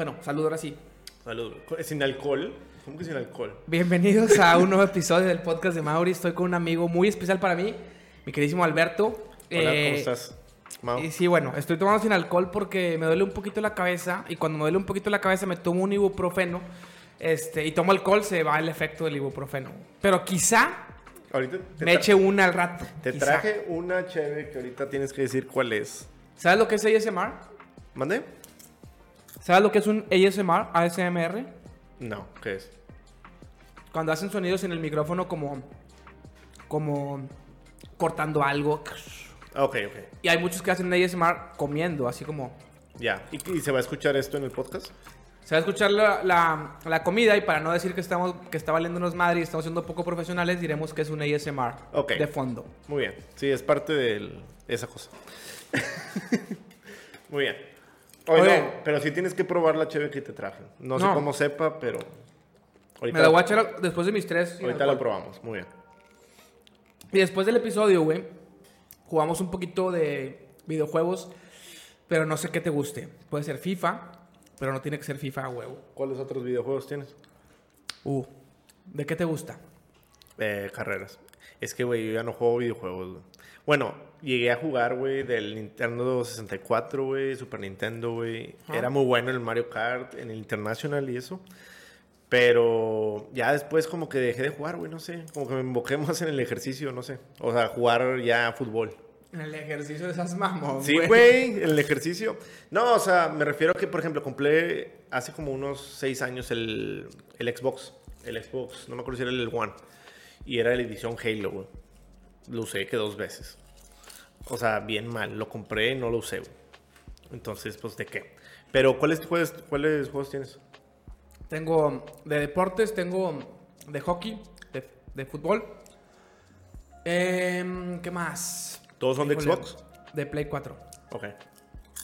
Bueno, salud ahora sí. Salud. ¿Sin alcohol? ¿Cómo que sin alcohol? Bienvenidos a un nuevo episodio del podcast de Mauri. Estoy con un amigo muy especial para mí, mi queridísimo Alberto. Hola, Eh, ¿cómo estás? Mau? y sí, bueno, estoy tomando sin alcohol porque me duele un poquito la cabeza y cuando me duele un poquito la cabeza me tomo un ibuprofeno este, y tomo alcohol, se va el efecto del ibuprofeno. Pero quizá Ahorita me eche una al rato. te quizá. traje una cheve que ahorita tienes que decir cuál es. ¿Sabes lo que es ASMR? ¿Mande? ¿Sabes lo que es un ASMR? ASMR. No, ¿qué es? Cuando hacen sonidos en el micrófono como como cortando algo. Ok, ok. Y hay muchos que hacen ASMR comiendo, así como Ya. ¿Y, y se va a escuchar esto en el podcast? se va a escuchar la, la- la comida y para no decir que estamos que está valiéndonos madre y estamos siendo poco profesionales, diremos que es un ASMR de fondo. Muy bien. Sí, es parte de esa cosa. Muy bien. Oye, Oye. no, pero sí tienes que probar la cheve que te traje. No, sé cómo sepa, pero... Ahorita, Me la voy a echar después de mis tres. ahorita la probamos. Muy bien. Y después del episodio, güey, jugamos un poquito de videojuegos, pero no sé qué te guste. Puede ser FIFA, pero no tiene que ser FIFA huevo. ¿Cuáles otros videojuegos tienes? Uh, ¿de qué te gusta? Eh, carreras. Es que, güey, yo ya no juego videojuegos, güey. Bueno, llegué a jugar, güey, del Nintendo 64, güey, Super Nintendo, güey. Era muy bueno en el Mario Kart, en el International y eso. Pero ya después como que dejé de jugar, güey, no sé. Como que me invoqué más en el ejercicio, no sé. O sea, jugar ya fútbol. En el ejercicio de esas mamón, Sí, güey, en el ejercicio. No, o sea, me refiero a que, por ejemplo, compré hace como unos seis años el, el Xbox. El Xbox, no me acuerdo si era el One. Y era la edición Halo, güey. Lo usé que dos veces. O sea, bien mal. Lo compré y no lo usé. Entonces, pues, ¿de qué? Pero, ¿cuáles juegos, ¿cuáles juegos tienes? Tengo de deportes, tengo de hockey, de, de fútbol. Em, ¿Qué más? ¿Todos son de Híjole, Xbox? De Play 4. Ok.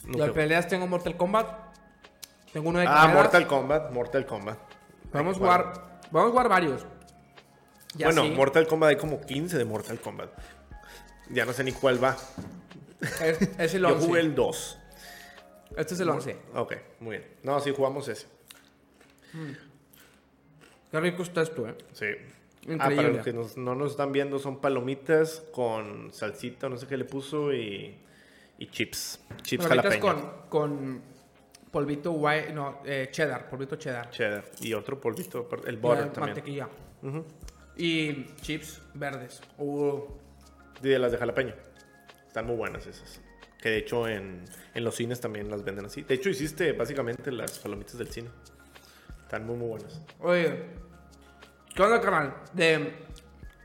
Nunca- peleas tengo Mortal Kombat. Tengo uno de Ah, carreras. Mortal Kombat, Mortal Kombat. Vamos a jugar, vamos a jugar varios. Bueno, Mortal Kombat hay como 15 de Mortal Kombat. Ya no sé ni cuál va. es, es el Yo 11. jugué el 2. Este es el 11. Ok, muy bien. No, sí, jugamos ese. Qué rico está esto, eh. Sí. Increíble. Ah, para los que nos- no nos están viendo, son palomitas con salsita, no sé qué le puso, y, y chips. Chips Palomitas jalapeño. con, con polvito white, no, eh, cheddar, polvito cheddar. Cheddar. Y otro polvito, el butter también. Mantequilla. Y chips verdes. Uh, de las de jalapeño. Están muy buenas esas. Que de hecho en, en los cines también las venden así. De hecho hiciste básicamente las palomitas del cine. Están muy, muy buenas. Oye, ¿qué onda, carnal? ¿De,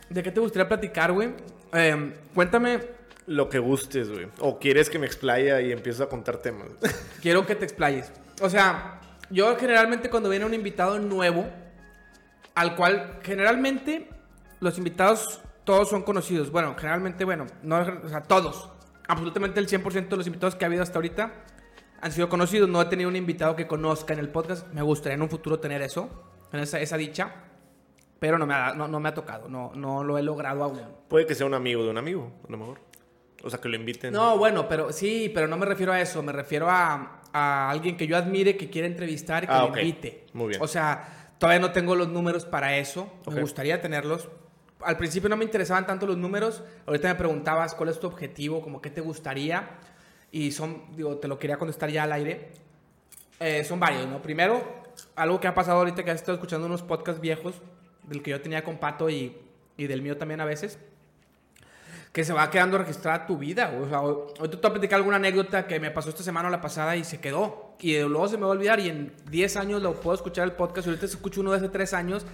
¿De qué te gustaría platicar, güey? Eh, cuéntame, Lo que gustes, güey. O quieres que me explaya y empiezo a contar temas. quiero que te explayes. O sea, yo generalmente cuando viene un invitado nuevo, al cual generalmente los invitados todos son conocidos. Bueno, generalmente, bueno, no, o sea, todos. Absolutamente el 100% de los invitados que ha habido hasta ahorita han sido conocidos. No he tenido un invitado que conozca en el podcast. Me gustaría en un futuro tener eso, esa, esa dicha. Pero no me ha, no, no me ha tocado, no, no lo he logrado aún. Puede que sea un amigo de un amigo, a lo mejor. O sea, que lo inviten. No, bueno, pero sí, pero no me refiero a eso. Me refiero a, a alguien que yo admire, que quiera entrevistar y que Ah, invite. Muy bien. O sea, todavía no tengo los números para eso. Me gustaría tenerlos. Al principio no me interesaban tanto los números. Ahorita me preguntabas cuál es tu objetivo, como qué te gustaría. Y son, digo, te lo quería contestar ya al aire. Eh, son varios, ¿no? Primero, algo que ha pasado ahorita que has estado escuchando unos podcasts viejos, del que yo tenía con Pato y, y del mío también a veces que se va quedando registrada tu vida. O sea, hoy te voy a platicar alguna anécdota que me pasó esta semana o la pasada y se quedó. Y luego se me va a olvidar y en 10 años lo puedo escuchar el podcast. Y ahorita escucho uno de hace 3 años.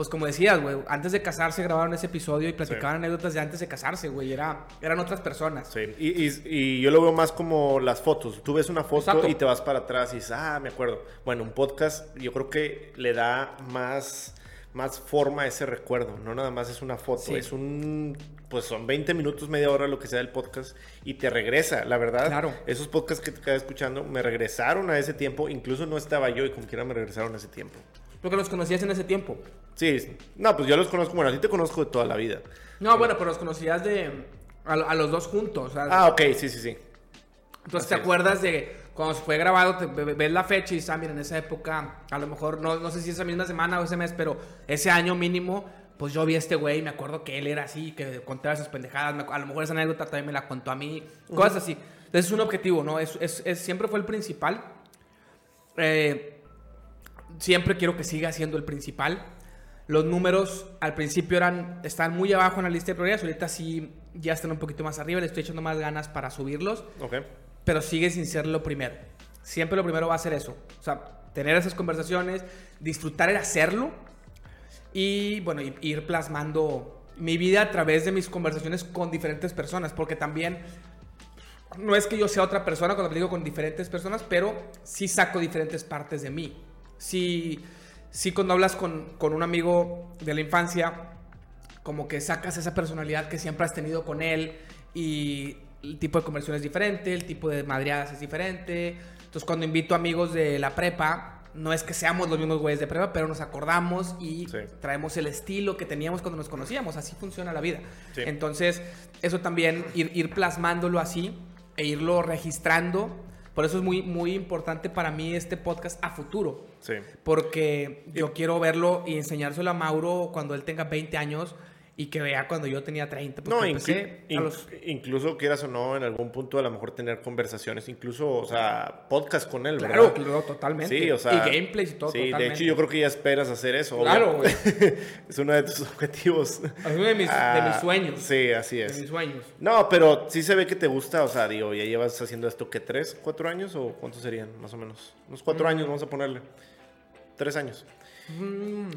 Pues como decías, güey, antes de casarse grabaron ese episodio y platicaban anécdotas de antes de casarse, güey. Era, eran otras personas. Sí, y, y- y yo lo veo más como las fotos. Tú ves una foto Exacto. y te vas para atrás y dices, ah, me acuerdo. Bueno, un podcast yo creo que le da más, más forma a ese recuerdo. No nada más es una foto, Sí. es un, pues son 20 minutos, media hora lo que sea del podcast y te regresa, la verdad. Claro. Esos podcasts que te quedas escuchando me regresaron a ese tiempo. Incluso no estaba yo y como quiera me regresaron a ese tiempo. Porque los conocías en ese tiempo. Sí, no, pues yo los conozco, bueno, a ti te conozco de toda la vida. No, bueno, pero los conocías de... A, a los dos juntos. Ah, ok, sí, sí, sí. Entonces, Así ¿te es. acuerdas de cuando fue grabado, te, ves la fecha y dices, ah, mira, en esa época, a lo mejor, no, no sé si esa misma semana o ese mes, pero ese año mínimo, pues yo vi a este güey, me acuerdo que él era así, que contaba esas pendejadas, a lo mejor esa anécdota también me la contó a mí, cosas así. Entonces es un objetivo, ¿no? Es, es, es siempre fue el principal. Eh, siempre quiero que siga siendo el principal. Los números al principio eran, estaban muy abajo en la lista de prioridades, ahorita sí ya están un poquito más arriba, le estoy echando más ganas para subirlos. Ok. Pero sigue sin ser lo primero. Siempre lo primero va a ser eso. O sea, tener esas conversaciones, disfrutar el hacerlo y, bueno, ir plasmando mi vida a través de mis conversaciones con diferentes personas, porque también no es que yo sea otra persona cuando digo con diferentes personas, pero sí saco diferentes partes de mí. Sí, sí cuando hablas con, con un amigo de la infancia, como que sacas esa personalidad que siempre has tenido con él y el tipo de conversión es diferente, el tipo de madreadas es diferente. Entonces cuando invito amigos de la prepa, no es que seamos los mismos güeyes de prepa, pero nos acordamos y traemos el estilo que teníamos cuando nos conocíamos. Así funciona la vida. Entonces, eso también, ir, ir plasmándolo así e irlo registrando. Por eso es muy, muy importante para mí este podcast a futuro. Sí. Porque yo quiero verlo y enseñárselo a Mauro cuando él tenga 20 años y que vea cuando yo tenía 30. No, incluso quieras o no, en algún punto a lo mejor tener conversaciones, incluso, o sea, podcast con él, claro, Claro, totalmente. Sí, o sea. Y gameplays y todo. Sí, de hecho yo creo que ya esperas hacer eso. Claro, güey. es uno de tus objetivos. Es uno de mis, de ah, mis, sueños. Sí, así es. De mis sueños. No, pero sí se ve que te gusta, o sea, digo, ya llevas haciendo esto, ¿qué? ¿Tres, cuatro años o cuántos serían, más o menos? Unos cuatro mm. años, vamos a ponerle. Tres años. Mm.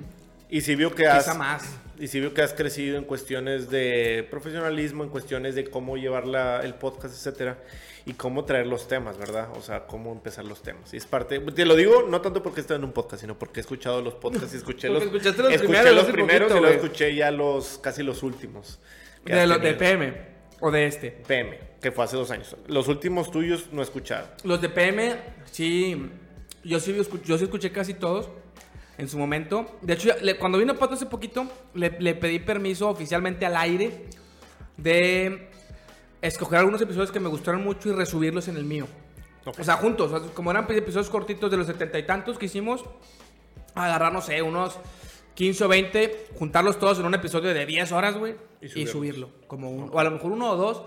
Y si vio que has, más. Y si vio que has crecido en cuestiones de profesionalismo, en cuestiones de cómo llevar la, el podcast, etcétera, y cómo traer los temas, ¿verdad? O sea, cómo empezar los temas. Y es parte, te lo digo no tanto porque estoy en un podcast, sino porque he escuchado los podcasts y escuché los, escuchaste los escuché primeros, los primeros y luego escuché ya los casi los últimos. De, los de PM o de este. PM, que fue hace dos años. Los últimos tuyos no he escuchado. Los de PM, sí, yo sí, yo sí escuché casi todos en su momento. De hecho, cuando vino Pato hace poquito, le, pedí permiso oficialmente al aire de escoger algunos episodios que me gustaron mucho y resubirlos en el mío. O sea, juntos, como eran episodios cortitos de los setenta y tantos que hicimos, agarrar, no sé, unos 15 o 20, juntarlos todos en un episodio de 10 horas, güey, y, subirlo. Como O a lo mejor uno o dos,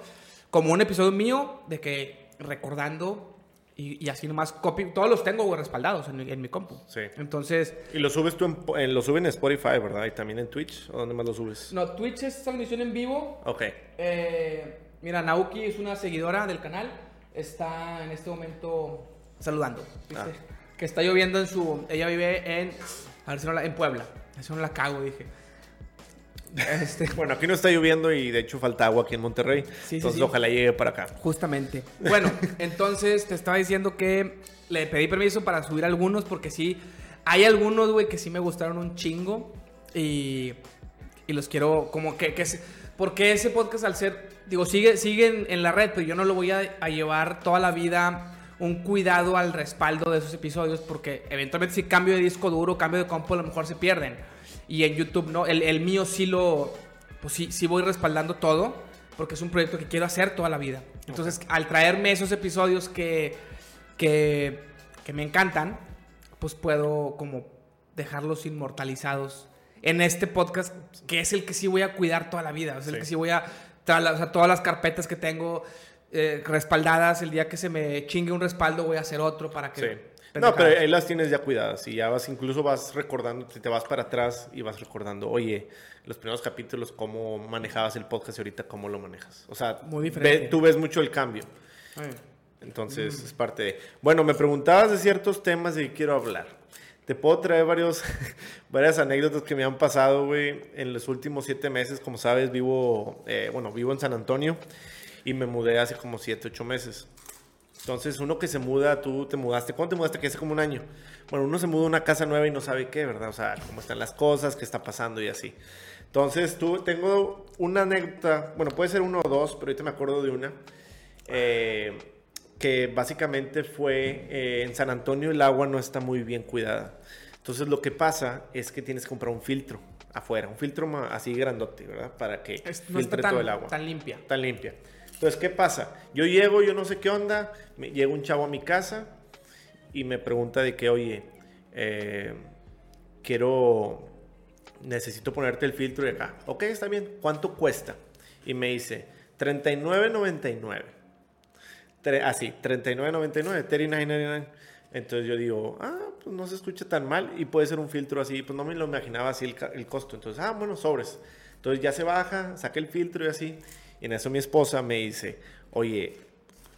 como un episodio mío de que recordando y, así nomás copy, todos los tengo respaldados en mi, en mi compu. Sí. Entonces. Y lo subes tú en, lo suben en Spotify, ¿verdad? Y también en Twitch, ¿o dónde más lo subes? No, Twitch es transmisión en vivo. Ok. Eh, mira, Nauki es una seguidora del canal. Está en este momento saludando. Ah. Que está lloviendo en su. Ella vive en. A ver si no la, en Puebla. Eso no la cago, dije. Este, bueno, aquí no está lloviendo y de hecho falta agua aquí en Monterrey. entonces ojalá llegue para acá. Justamente. Bueno, entonces te estaba diciendo que le pedí permiso para subir algunos porque sí, hay algunos, güey, que sí me gustaron un chingo y, y los quiero como que... que porque ese podcast al ser, digo, sigue, sigue en, la red, pero yo no lo voy a, llevar toda la vida un cuidado al respaldo de esos episodios porque eventualmente si cambio de disco duro, cambio de compo, a lo mejor se pierden. Y en YouTube no, el, el mío sí lo, pues sí, sí voy respaldando todo, porque es un proyecto que quiero hacer toda la vida. Entonces, al traerme esos episodios que, que, que me encantan, pues puedo como dejarlos inmortalizados en este podcast, que es el que sí voy a cuidar toda la vida, es el que sí voy a, o sea, todas las carpetas que tengo eh, respaldadas, el día que se me chingue un respaldo voy a hacer otro para que... No, pero ahí las tienes ya cuidadas y ya vas, incluso vas recordando, te vas para atrás y vas recordando, oye, los primeros capítulos, cómo manejabas el podcast y ahorita cómo lo manejas. O sea, Muy diferente. tú ves mucho el cambio. Entonces, es parte de... Bueno, me preguntabas de ciertos temas de que quiero hablar. Te puedo traer varios, varias anécdotas que me han pasado, güey, en los últimos siete meses. Como sabes, vivo, eh, bueno, vivo en San Antonio y me mudé hace como siete, ocho meses. Entonces, uno que se muda, tú te mudaste, ¿cuándo te mudaste? Que hace como un año. Bueno, uno se muda a una casa nueva y no sabe qué, ¿verdad? O sea, cómo están las cosas, qué está pasando y así. Entonces, tú, tengo una anécdota, bueno, puede ser uno o dos, pero ahorita me acuerdo de una, eh, que básicamente fue eh, en San Antonio el agua no está muy bien cuidada. Entonces, lo que pasa es que tienes que comprar un filtro afuera, un filtro así grandote, ¿verdad? Para que filtre todo el agua. Tan limpia. Tan limpia. Entonces, ¿qué pasa? Yo llego, yo no sé qué onda, me, llega un chavo a mi casa y me pregunta de que, oye, eh, quiero, necesito ponerte el filtro de acá. Ok, está bien, ¿cuánto cuesta? Y me dice, 39.99. Tre- Así, 39.99, 39.99. Entonces yo digo, ah, pues no se escucha tan mal y puede ser un filtro así, pues no me lo imaginaba así el, el costo. Entonces, ah, bueno, sobres. Entonces ya se baja, saca el filtro y así. Y en eso mi esposa me dice, oye,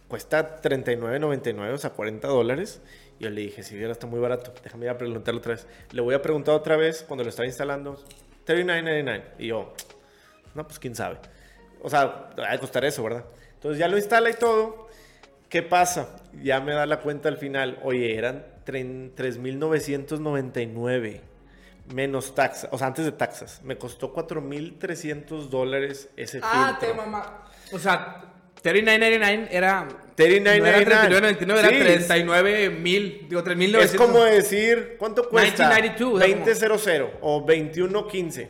cuesta 39.99, o sea, 40 dólares. Y yo le dije, si viera, está muy barato. Déjame ir a preguntarle otra vez. Le voy a preguntar otra vez cuando lo estaba instalando. 39.99. Y yo, no, pues quién sabe. O sea, va a costar eso, ¿verdad? Entonces ya lo instala y todo. ¿Qué pasa? Ya me da la cuenta al final. Oye, eran tre- 3.999 menos taxa. O sea, antes de taxas. Me costó 4.300 dólares ese Ah, te filtro. mamá. O sea, 39.99 era. 39.99. No era 39.99, era Sí. 39 mil. Digo, 3.900. Es como decir, ¿cuánto cuesta? 1992, era como- 20.00 o 21.15.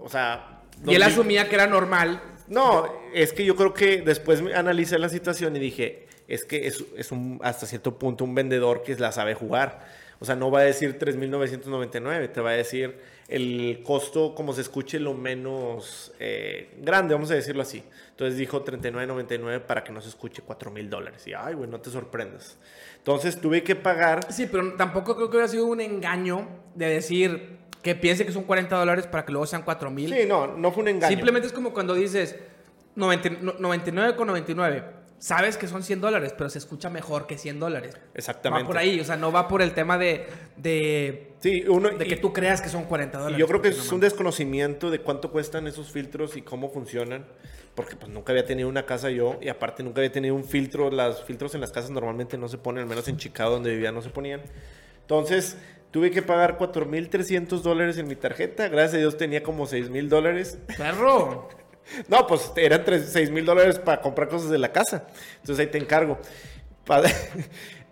O sea... Y él 2000. asumía que era normal. No, es que yo creo que después me analicé la situación y dije, es que es, es un, hasta cierto punto un vendedor que la sabe jugar. O sea, no va a decir 3.999, te va a decir el costo como se escuche lo menos eh, grande, vamos a decirlo así. Entonces dijo 39.99 para que no se escuche 4.000 dólares. Y, ay, güey, no te sorprendas. Entonces tuve que pagar Sí, pero tampoco creo que hubiera sido un engaño de decir que piense que son 40 dólares para que luego sean 4 mil. Sí, no, no fue un engaño. Simplemente es como cuando dices 90 no- 99,99. Sabes que son 100 dólares, pero se escucha mejor que 100 dólares. Exactamente. Va por ahí, o sea, no va por el tema de, de, Sí, uno, de y- que tú creas que son 40 Y dólares. yo creo que es no un desconocimiento de cuánto cuestan esos filtros y cómo funcionan. Porque pues nunca había tenido una casa yo y aparte nunca había tenido un filtro. Los filtros en las casas normalmente no se ponen, al menos en Chicago donde vivía no se ponían. Entonces tuve que pagar 4.300 dólares en mi tarjeta. Gracias a Dios tenía como 6.000 dólares. Perro. No, pues eran 6 mil dólares para comprar cosas de la casa. Entonces ahí te encargo.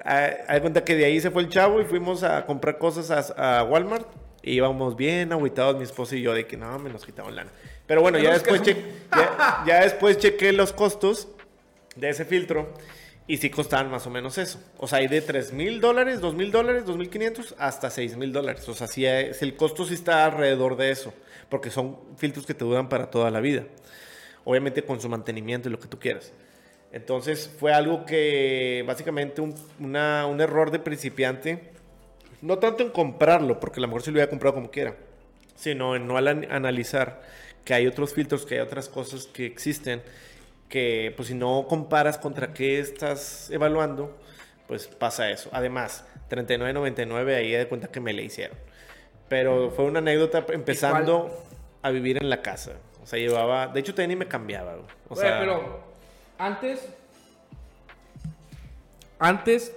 Ah, de cuenta que de ahí se fue el chavo y fuimos a comprar cosas a, a Walmart. Y íbamos bien agüitados mi esposa y yo de que no, me nos quitaban lana. Pero bueno, ya después, quedamos- che- ya, ya después chequé los costos de ese filtro y sí costaban más o menos eso. O sea, hay de 3 mil dólares, 2 mil dólares, 2 mil 500 hasta 6 mil dólares. O sea, sí el costo sí está alrededor de eso. Porque son filtros que te duran para toda la vida. Obviamente con su mantenimiento y lo que tú quieras. Entonces fue algo que básicamente un, un error de principiante. No tanto en comprarlo, porque a lo mejor sí lo hubiera comprado como quiera. Sino en no analizar que hay otros filtros, que hay otras cosas que existen. Que pues si no comparas contra qué estás evaluando, pues pasa eso. Además, 39.99 ahí de cuenta que me le hicieron. Pero fue una anécdota empezando a vivir en la casa. O sea, llevaba... De hecho, ni me cambiaba. O sea, pero antes. Antes.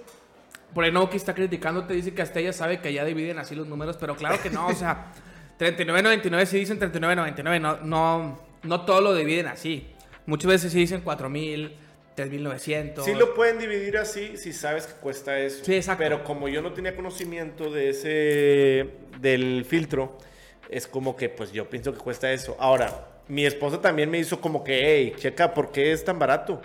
Por ahí no que está criticando, te dice que hasta ella sabe que allá dividen así los números, pero claro que no, o sea, 39.99 sí dicen 39.99, no, no, no todo lo dividen así. Muchas veces sí dicen 4.000, 3.900. Sí lo pueden dividir así si sabes que cuesta eso. Sí, exacto. Pero como yo no tenía conocimiento de ese... del filtro, es como que pues yo pienso que cuesta eso. Ahora, mi esposa también me hizo como que, hey, checa, ¿por qué es tan barato?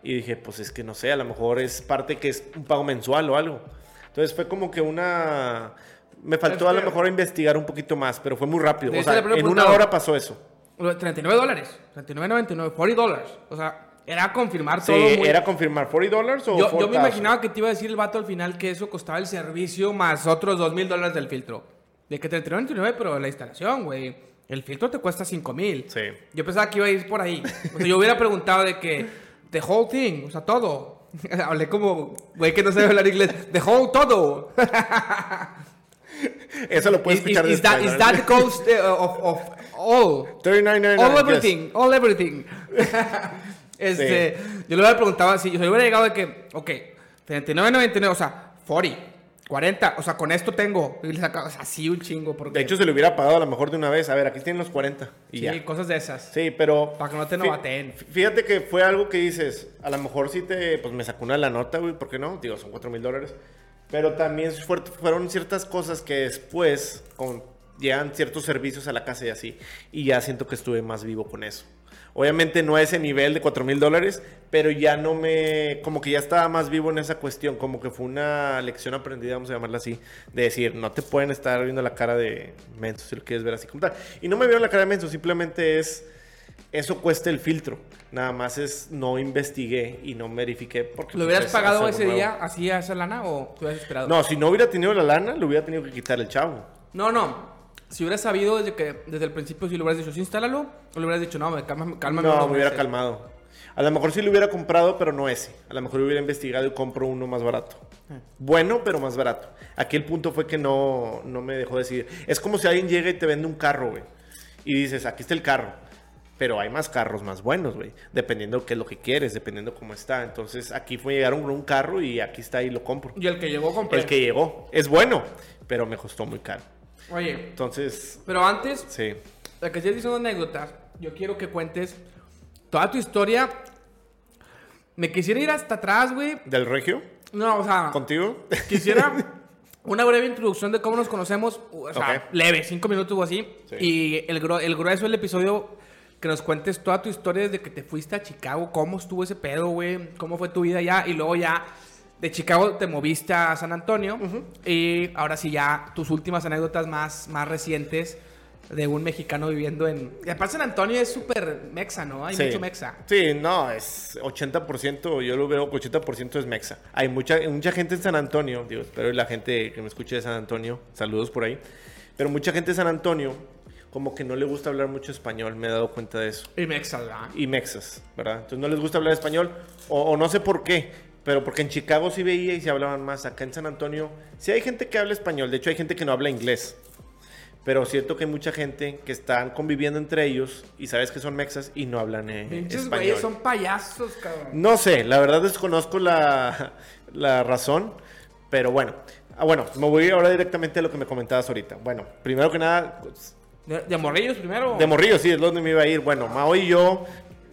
Y dije, pues es que no sé, a lo mejor es parte que es un pago mensual o algo. Entonces fue como que una... Me faltó a lo mejor investigar un poquito más, pero fue muy rápido. O sea, en una hora pasó eso. 39 dólares, 39.99, 40 dólares. O sea, era confirmar Sí, todo. muy- ¿era confirmar 40 dólares o yo, yo me 4,000? imaginaba que te iba a decir el vato al final que eso costaba el servicio más otros 2 mil dólares del filtro. De que 39.99, pero la instalación, güey. El filtro te cuesta 5 mil. Sí. Yo pensaba que iba a ir por ahí. O sea, yo hubiera preguntado de que, the whole thing, o sea, todo. Hablé como, güey, que no sabe hablar inglés. The whole todo. Eso lo puedes escuchar is- is that, después, is that the cost uh, of, of all? 39.99, All yes. everything, all everything. este, yo le hubiera preguntado así, yo le hubiera llegado de que, ok, 39.99, o sea, 40, 40, o sea, con esto tengo, y le sacaba, o sea, sí un chingo, porque, De hecho, se le hubiera pagado a lo mejor de una vez. A ver, aquí tienen los 40 y sí, ya. cosas de esas. Sí, pero... Para que no te novateen. Fíjate que fue algo que dices, a lo mejor sí te... Pues me sacó una la nota, güey, ¿por qué no? Digo, son 4 mil dólares. Pero también fuer- fueron ciertas cosas que después con, llegan ciertos servicios a la casa y así. Y ya siento que estuve más vivo con eso. Obviamente no a ese nivel de 4 mil dólares, pero ya no me, como que ya estaba más vivo en esa cuestión, como que fue una lección aprendida, vamos a llamarla así, de decir, no te pueden estar viendo la cara de menso si lo quieres ver así como tal. Y no me vieron la cara de menso, simplemente es, eso cuesta el filtro. Nada más es, no investigué y no verifiqué. Porque, ¿Lo pues, hubieras es pagado ese nuevo. día así a esa lana o te hubieras esperado? No, si no hubiera tenido la lana, le hubiera tenido que quitar el chavo. No, no. Si hubieras sabido desde que desde el principio, si le hubieras dicho, sí, instálalo, o le hubieras dicho, no, me calma, cálmame No, me hubiera meses". calmado. A lo mejor sí lo hubiera comprado, pero no ese. A lo mejor hubiera investigado y compro uno más barato. Ah. Bueno, pero más barato. Aquí el punto fue que no, no me dejó decidir. Es como si alguien llega y te vende un carro, güey. Y dices, aquí está el carro. Pero hay más carros más buenos, güey. Dependiendo qué es lo que quieres, dependiendo cómo está. Entonces aquí fue llegar un, un carro y aquí está y lo compro. Y el que llegó compré. El que llegó es bueno, pero me costó muy caro. Oye, Entonces, pero antes sí. de que estés diciendo anécdotas, yo quiero que cuentes toda tu historia. Me quisiera ir hasta atrás, güey. ¿Del regio? No, o sea, ¿Contigo? quisiera una breve introducción de cómo nos conocemos. O sea, Ok. leve, cinco minutos o así. Sí. Y el, gru- el grueso del episodio, que nos cuentes toda tu historia desde que te fuiste a Chicago. Cómo estuvo ese pedo, güey. Cómo fue tu vida allá. Y luego ya de Chicago te moviste a San Antonio. Y ahora sí ya tus últimas anécdotas más, más recientes de un mexicano viviendo en... Y aparte San Antonio es súper mexa, ¿no? Hay Sí. mucho mexa. Sí, no, es 80%, yo lo veo que 80% es mexa. Hay mucha, mucha gente en San Antonio, digo, espero la gente que me escuche de San Antonio, saludos por ahí, pero mucha gente de San Antonio como que no le gusta hablar mucho español, me he dado cuenta de eso. Y mexa, ¿verdad? Y mexas, ¿verdad? Entonces no les gusta hablar español, o, o no sé por qué, pero porque en Chicago sí veía y se hablaban más, acá en San Antonio sí hay gente que habla español, de hecho hay gente que no habla inglés. Pero siento que hay mucha gente que están conviviendo entre ellos y sabes que son mexas y no hablan eh, Pinches güeyes son payasos, cabrón. No sé, la verdad desconozco la, la razón, pero bueno. Ah, bueno, me voy ahora directamente a lo que me comentabas ahorita. Bueno, primero que nada, pues, ¿De, de morrillos primero? de Morrillo, sí, es donde me iba a ir. Bueno, Mao y yo,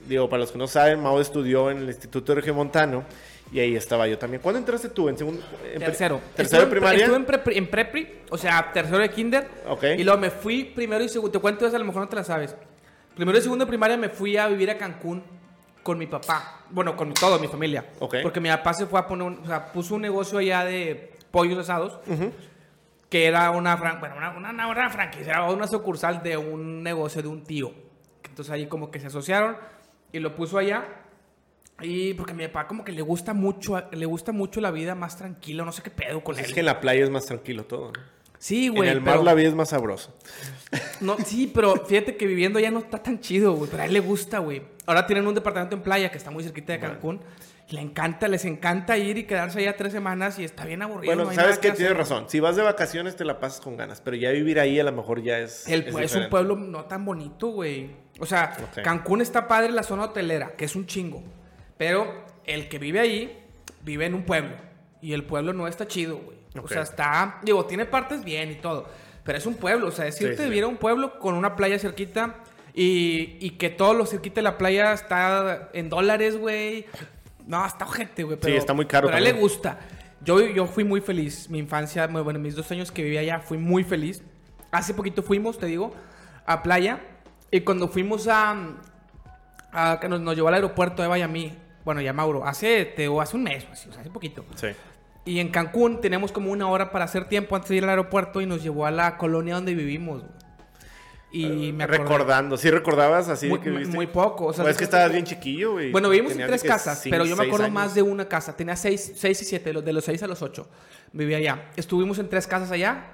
digo, para los que no saben, Mao estudió en el Instituto Regiomontano y ahí estaba yo también. ¿Cuándo entraste tú? ¿En segundo? en pre- Tercero. ¿Tercero de pre- primaria? Estuve en, prepri, en prepri, o sea, tercero de kinder. Ok. Y luego me fui primero y segundo. Te cuento eso, a lo mejor no te la sabes. Primero y segundo de primaria me fui a vivir a Cancún con mi papá. Bueno, con todo, mi familia. Ok. Porque mi papá se fue a poner, un- o sea, puso un negocio allá de pollos asados. Que era una, fran- bueno, una, una, una- una franquicia, era una sucursal de un negocio de un tío. Entonces ahí como que se asociaron y lo puso allá. Y porque a mi papá como que le gusta mucho, le gusta mucho la vida más tranquila, no sé qué pedo con él. Es que en la playa es más tranquilo todo. ¿no? Sí, En güey. el mar pero- la vida es más sabrosa. no, sí, pero fíjate que viviendo ya no está tan chido, güey. Pero a él le gusta, güey. Ahora tienen un departamento en playa que está muy cerquita de Cancún. Le encanta, les encanta ir y quedarse allá tres semanas y está bien aburrido. Bueno, no sabes que tienes razón. Si vas de vacaciones te la pasas con ganas, pero ya vivir ahí a lo mejor ya es. El, es es, un pueblo no tan bonito, güey. O sea. Cancún está padre la zona hotelera, que es un chingo. Pero el que vive ahí, vive en un pueblo. Y el pueblo no está chido, güey. O sea, está... Digo, tiene partes bien y todo. Pero es un pueblo. O sea, decirte Sí, sí. vivir a un pueblo con una playa cerquita y, y que todo lo cerquita de la playa está en dólares, güey. No, está ojete, güey. pero- está muy caro Pero a él le gusta. Yo, yo fui muy feliz. Mi infancia, bueno, mis dos años que vivía allá, fui muy feliz. Hace poquito fuimos, te digo, a playa. Y cuando fuimos a. a que nos, nos llevó al aeropuerto a mí. Bueno, y a Mauro. Hace, te, digo, hace un mes, así, o sea, hace poquito. Sí. Y en Cancún tenemos como una hora para hacer tiempo antes de ir al aeropuerto y nos llevó a la colonia donde vivimos. güey. Y me acordé. Recordando, ¿sí recordabas así Muy, que viviste? muy poco. O sea, Pues es que estabas bien chiquillo, güey. bueno, vivimos en tres casas, cinco, pero yo me acuerdo años. más de una casa. Tenía seis, seis y siete, de los seis a los ocho. Vivía allá. Estuvimos en tres casas allá.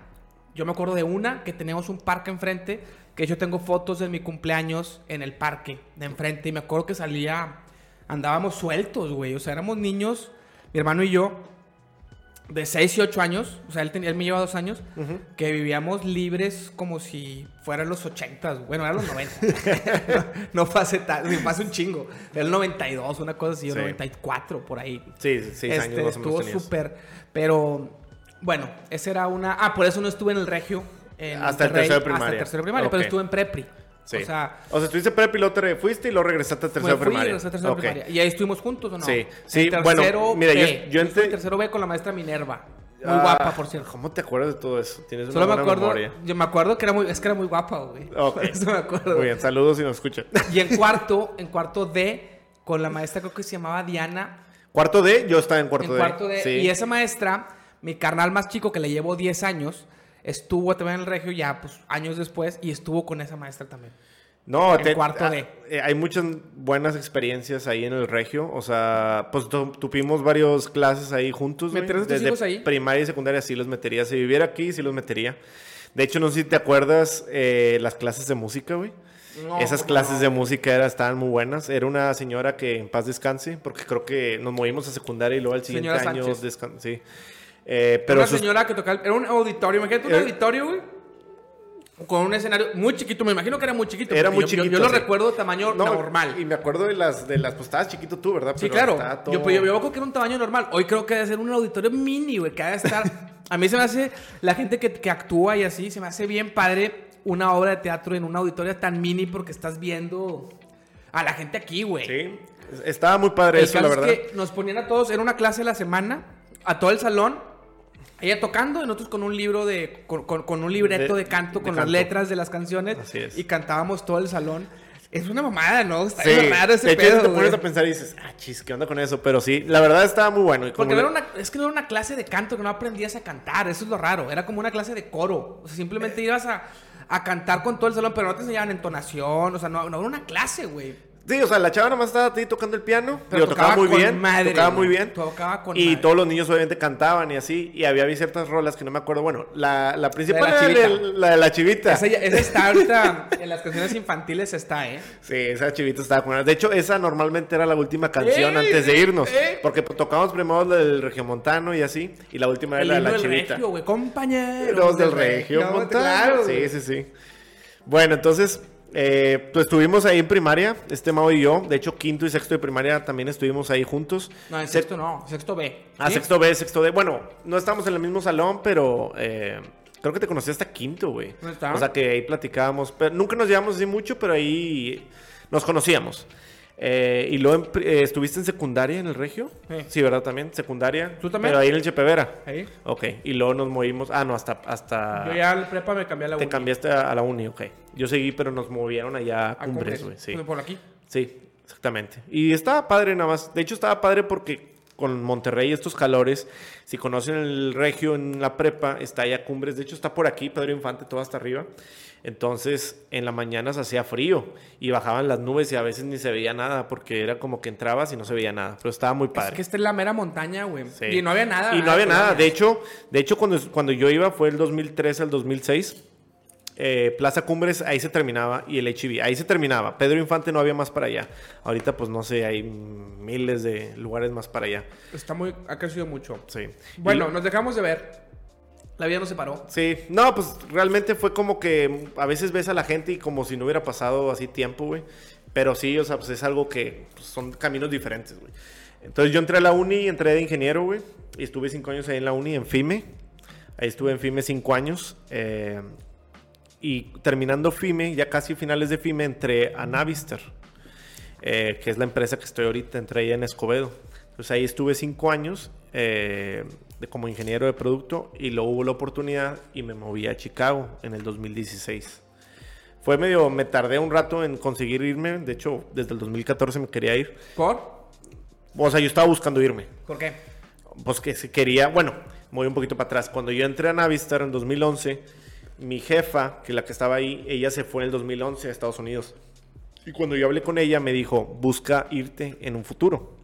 Yo me acuerdo de una que teníamos un parque enfrente, que yo tengo fotos de mi cumpleaños en el parque de enfrente. Y me acuerdo que salía, andábamos sueltos, güey. O sea, éramos niños, mi hermano y yo, de 6 y 8 años, o sea, él, tenía, él me lleva dos años, que vivíamos libres como si fueran los 80, bueno, eran los 90. no, hace tanto, fue hace un chingo. Era el 92, una cosa así, o Sí. 94, por ahí. Sí, años Este, más menos estuvo súper, pero bueno, esa era una... Ah, por eso no estuve en el Regio. en Hasta el tercero de primaria. Hasta el tercero de primaria, pero Ok. estuve en Prepri. Sí. O sea, o sea, estuviste prep y luego te fuiste y luego regresaste a me tercero fui primaria. y regresé a tercero de Ok. primaria. ¿Y ahí estuvimos juntos o no? Sí, En sí, bueno, tercero mira, yo- B. yo estuve en tercero B con la maestra Minerva. Muy Ah, guapa, por cierto. ¿Cómo te acuerdas de todo eso? Tienes una Solo me buena acuerdo, memoria. yo me acuerdo que era muy, es que era muy guapa, güey. Eso me acuerdo. Muy bien, saludos si nos escuchan. Y en cuarto, en cuarto D, con la maestra creo que se llamaba Diana, Cuarto D, yo estaba en cuarto en D. cuarto D. Sí. Y esa maestra, mi carnal más chico que le llevo 10 años, estuvo también en el regio ya, pues, años después, y estuvo con esa maestra también. No, cuarto D. eh, hay muchas buenas experiencias ahí en el regio. O sea, pues tu- tuvimos varias clases ahí juntos. ¿Meterías Desde hijos ahí? primaria y secundaria sí los metería. Si viviera aquí, sí los metería. De hecho, no sé si te acuerdas eh, las clases de música, güey. No, Esas ¿cómo clases no? de música era, estaban muy buenas. Era una señora que en paz descanse, porque creo que nos movimos a secundaria y luego al siguiente Señora año Sánchez. descan- Sí. Eh, Pero una sus- señora que tocaba, era un auditorio, imagínate un Eh. auditorio, güey. Con un escenario muy chiquito, me imagino que era muy chiquito. Era muy yo- chiquito, Yo, lo sí. recuerdo tamaño No, normal. Y me acuerdo de las, de las, pues estabas chiquito tú, ¿verdad? Sí, claro. todo- Yo, pues, yo, yo creo que era un tamaño normal. Hoy creo que debe ser un auditorio mini, güey, que ha de estar... A mí se me hace... La gente que, que actúa y así, se me hace bien padre una obra de teatro en un auditorio tan mini porque estás viendo a la gente aquí, güey. Sí, estaba muy padre El eso, la verdad. es que nos ponían a todos, era una clase a la semana, a todo el salón, ella tocando y nosotros con un libro de, con, con- con un libreto De- de, canto, de con canto. las letras de las canciones Así es. y cantábamos todo el salón. Es una mamada, ¿no? Está Sí, raro ese de hecho, pedo, te pones a pensar y dices, ah, chis, ¿qué onda con eso? Pero sí, la verdad estaba muy bueno. Y Porque no le- era una, es que no era una clase de canto que no aprendías a cantar, eso es lo raro. Era como una clase de coro. O sea, simplemente ibas a, a cantar con todo el salón, pero no te enseñaban entonación. O sea, no, no era una clase, güey. Sí, o sea, la chava nomás estaba ahí tocando el piano. Pero Digo, tocaba, tocaba muy bien. madre, tocaba muy bien. Tocaba con y madre. todos los niños obviamente cantaban y así. Y había ciertas rolas que no me acuerdo. Bueno, la, la principal la era chivita. la, la de la chivita. Esa, está ahorita en las canciones infantiles, está, ¿eh? Sí, esa chivita estaba con De hecho, esa normalmente era la última canción antes de irnos. Porque tocábamos primero la del regiomontano y así. Y la última era la de la del chivita. regio, güey. Compañeros Los del Regio Montano. Claro, sí, sí, sí. Bueno, entonces, eh, pues estuvimos ahí en primaria, este Mau y yo. De hecho, quinto y sexto de primaria también estuvimos ahí juntos. No, en Se- sexto no, sexto B. Ah, ¿Sí? sexto B, sexto D. Bueno, no estamos en el mismo salón, pero eh, creo que te conocí hasta quinto, güey. O sea que ahí platicábamos. Pero nunca nos llevamos así mucho, pero ahí nos conocíamos. Eh, y luego eh, estuviste en secundaria en el Regio. Sí. ¿verdad? También, secundaria. ¿Tú también? Pero ahí en el Chepevera. Ahí. Ok, y luego nos movimos. Ah, no, hasta. hasta Yo ya al prepa me cambié a la te uni. cambiaste a, a la uni, ok. Yo seguí, pero nos movieron allá a A Cumbres, güey. Sí. Por aquí. sí, exactamente. Y estaba padre nada más. De hecho, estaba padre porque con Monterrey estos calores, si conocen el regio en la prepa, está allá Cumbres. De hecho, está por aquí, Pedro Infante, todo hasta arriba. Entonces, en la mañana se hacía frío y bajaban las nubes y a veces ni se veía nada porque era como que entrabas y no se veía nada. Pero estaba muy padre. Es que esta es la mera montaña, güey. Sí. Y no había nada. Y no ¿verdad? había nada. De hecho, de hecho cuando, cuando yo iba fue el 2003 al 2006. eh, Plaza Cumbres, ahí se terminaba. Y el HIV, ahí se terminaba. Pedro Infante no había más para allá. Ahorita, pues no sé, hay miles de lugares más para allá. Está muy... Ha crecido mucho. Sí. Bueno, Y- nos dejamos de ver. La vida nos separó. Sí, no, pues realmente fue como que a veces ves a la gente y como si no hubiera pasado así tiempo, güey. Pero sí, o sea, pues es algo que pues, son caminos diferentes, güey. Entonces yo entré a la uni, entré de ingeniero, güey. Y estuve cinco años ahí en la uni, en FIME. Ahí estuve en FIME cinco años. eh, y terminando FIME, ya casi finales de FIME, entré a Navistar. eh, que es la empresa que estoy ahorita, entré ahí en Escobedo. Entonces ahí estuve cinco años eh, de, como ingeniero de producto y luego hubo la oportunidad y me moví a Chicago en el 2016. Fue medio, me tardé un rato en conseguir irme, de hecho desde el 2014 me quería ir. ¿Por? O sea, yo estaba buscando irme. ¿Por qué? Pues que se quería, bueno, voy un poquito para atrás. Cuando yo entré a Navistar en 2011, mi jefa, que la que estaba ahí, ella se fue en el 2011 a Estados Unidos. Y cuando yo hablé con ella, me dijo, busca irte en un futuro.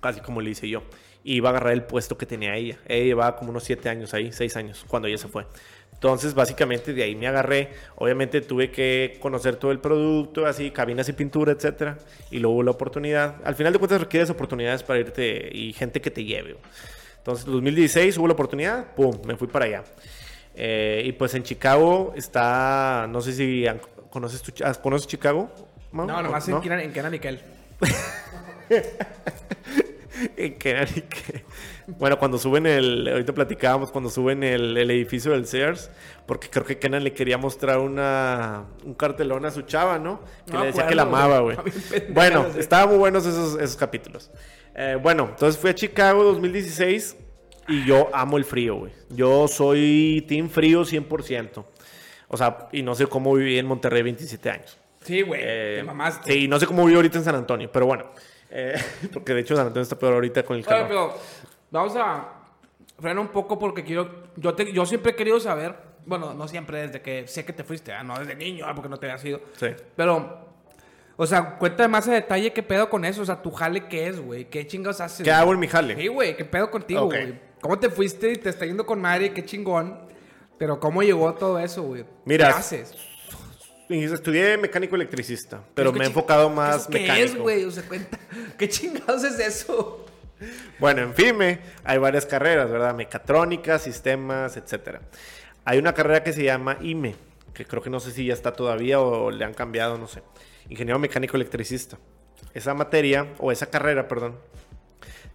Casi como le hice yo. Y iba a agarrar el puesto que tenía ella. Ella llevaba como unos 7 años ahí, 6 años, cuando ella se fue. Entonces, básicamente, de ahí me agarré. Obviamente, tuve que conocer todo el producto, así, cabinas y pintura, etcétera. Y luego hubo la oportunidad. Al final de cuentas, requieres oportunidades para irte y gente que te lleve. Entonces, en 2016 hubo la oportunidad, pum, me fui para allá. Eh, y pues en Chicago está, no sé si conoces, tu- ¿conoces Chicago. No, nomás ¿No? en en Kenan Nickel. En Connecticut. Bueno, cuando suben el. Ahorita platicábamos cuando suben el, el edificio del Sears. Porque creo que Kenan le quería mostrar una, un cartelón a su chava, ¿no? Que No le decía acuerdo, que la amaba, güey. Bueno, sí. estaban muy buenos esos, esos capítulos. Eh, bueno, entonces fui a Chicago 2016. Y yo amo el frío, güey. Yo soy team frío 100%. O sea, y no sé cómo viví en Monterrey 27 años. Sí, güey. Eh, te mamaste. Sí, no sé cómo vivo ahorita en San Antonio, pero bueno. Eh, porque de hecho San Antonio está peor ahorita con el Oye, calor. pero vamos a frenar un poco porque quiero. Yo, te- yo siempre he querido saber. Bueno, no siempre, desde que sé que te fuiste, ah, no desde niño, ah, porque no te había sido. Sí. Pero, o sea, cuéntame más a detalle qué pedo con eso. O sea, tu jale qué es, güey. ¿Qué chingados haces? ¿Qué hago en mi jale? Sí, güey, qué pedo contigo, güey. ¿Cómo te fuiste y te está yendo con madre? Qué chingón. Pero, ¿cómo llegó todo eso, güey? Mira, ¿Qué haces? Estudié mecánico electricista, pero ¿Eso qué me he enfocado más ¿Eso ¿Qué mecánico. es, güey? O sea, cuenta. ¿Qué chingados es eso? Bueno, en FIME hay varias carreras, ¿verdad? Mecatrónica, sistemas, etcétera. Hay una carrera que se llama IME, que creo que no sé si ya está todavía o le han cambiado, no sé. Ingeniero mecánico electricista. Esa materia, o esa carrera, perdón,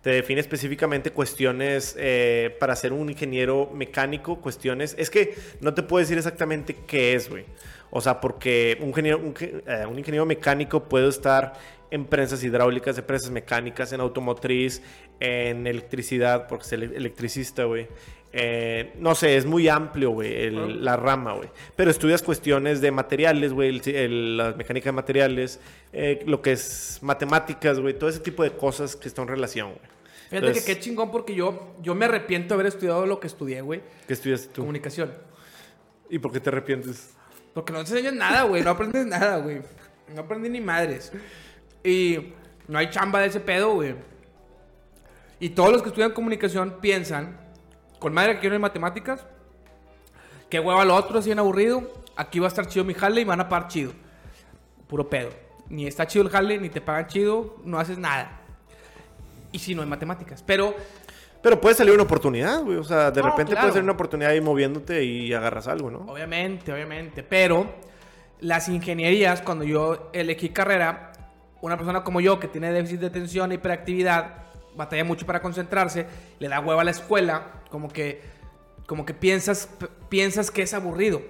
te define específicamente cuestiones eh, para ser un ingeniero mecánico, cuestiones... Es que no te puedo decir exactamente qué es, güey. O sea, porque un ingeniero, un, eh, un ingeniero mecánico puede estar en prensas hidráulicas, en prensas mecánicas, en automotriz, en electricidad, porque es ele- electricista, güey. Eh, no sé, es muy amplio, güey, la rama, güey. Pero estudias cuestiones de materiales, güey, la mecánica de materiales, eh, lo que es matemáticas, güey, todo ese tipo de cosas que están en relación, güey. Fíjate Entonces, que qué chingón porque yo, yo me arrepiento de haber estudiado lo que estudié, güey. ¿Qué estudiaste tú? Comunicación. ¿Y por qué te arrepientes? Porque no te enseñan nada, güey. No aprendes nada, güey. No aprendí ni madres. Y no hay chamba de ese pedo, güey. Y todos los que estudian comunicación piensan, con madre que quiero en matemáticas, que hueva lo otro, así bien aburrido. Aquí va a estar chido mi jale y van a pagar chido. Puro pedo. Ni está chido el jale, ni te pagan chido, no haces nada. Y si no hay matemáticas. Pero Pero puede salir una oportunidad, güey. O sea, de No, repente claro. puede salir una oportunidad ahí moviéndote y agarras algo, ¿no? Obviamente, obviamente. Pero las ingenierías, cuando yo elegí carrera, una persona como yo que tiene déficit de atención hiperactividad, batalla mucho para concentrarse, le da hueva a la escuela, como que, como que piensas, piensas que es aburrido.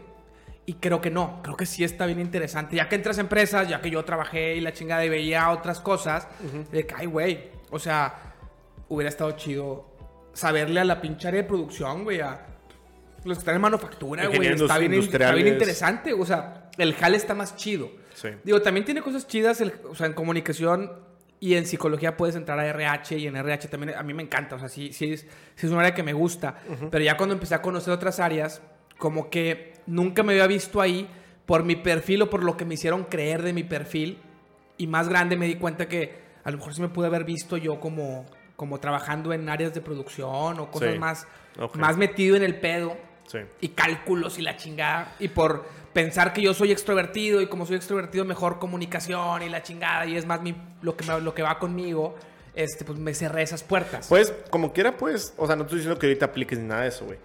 Y creo que no, creo que sí está bien interesante. Ya que entras a empresas, ya que yo trabajé y la chingada y veía otras cosas, de que, ay, güey, o sea, hubiera estado chido saberle a la pinche área de producción, güey, a los que están en manufactura, güey. Está bien, está bien interesante, o sea, el jale está más chido. Sí. Digo, también tiene cosas chidas, el- o sea, en comunicación y en psicología puedes entrar a RH y en RH también a mí me encanta, o sea, sí, sí, es, sí es un área que me gusta, pero ya cuando empecé a conocer otras áreas, como que nunca me había visto ahí por mi perfil o por lo que me hicieron creer de mi perfil y más grande me di cuenta que a lo mejor sí me pude haber visto yo como, como trabajando en áreas de producción o cosas Sí. más, Ok. más metido en el pedo Sí. y cálculos y la chingada. Y por pensar que yo soy extrovertido y como soy extrovertido, mejor comunicación y la chingada. Y es más mi, lo, que me- lo que va conmigo, este, pues me cerré esas puertas. Pues, como quiera, pues, o sea, no estoy diciendo que ahorita apliques ni nada de eso, güey.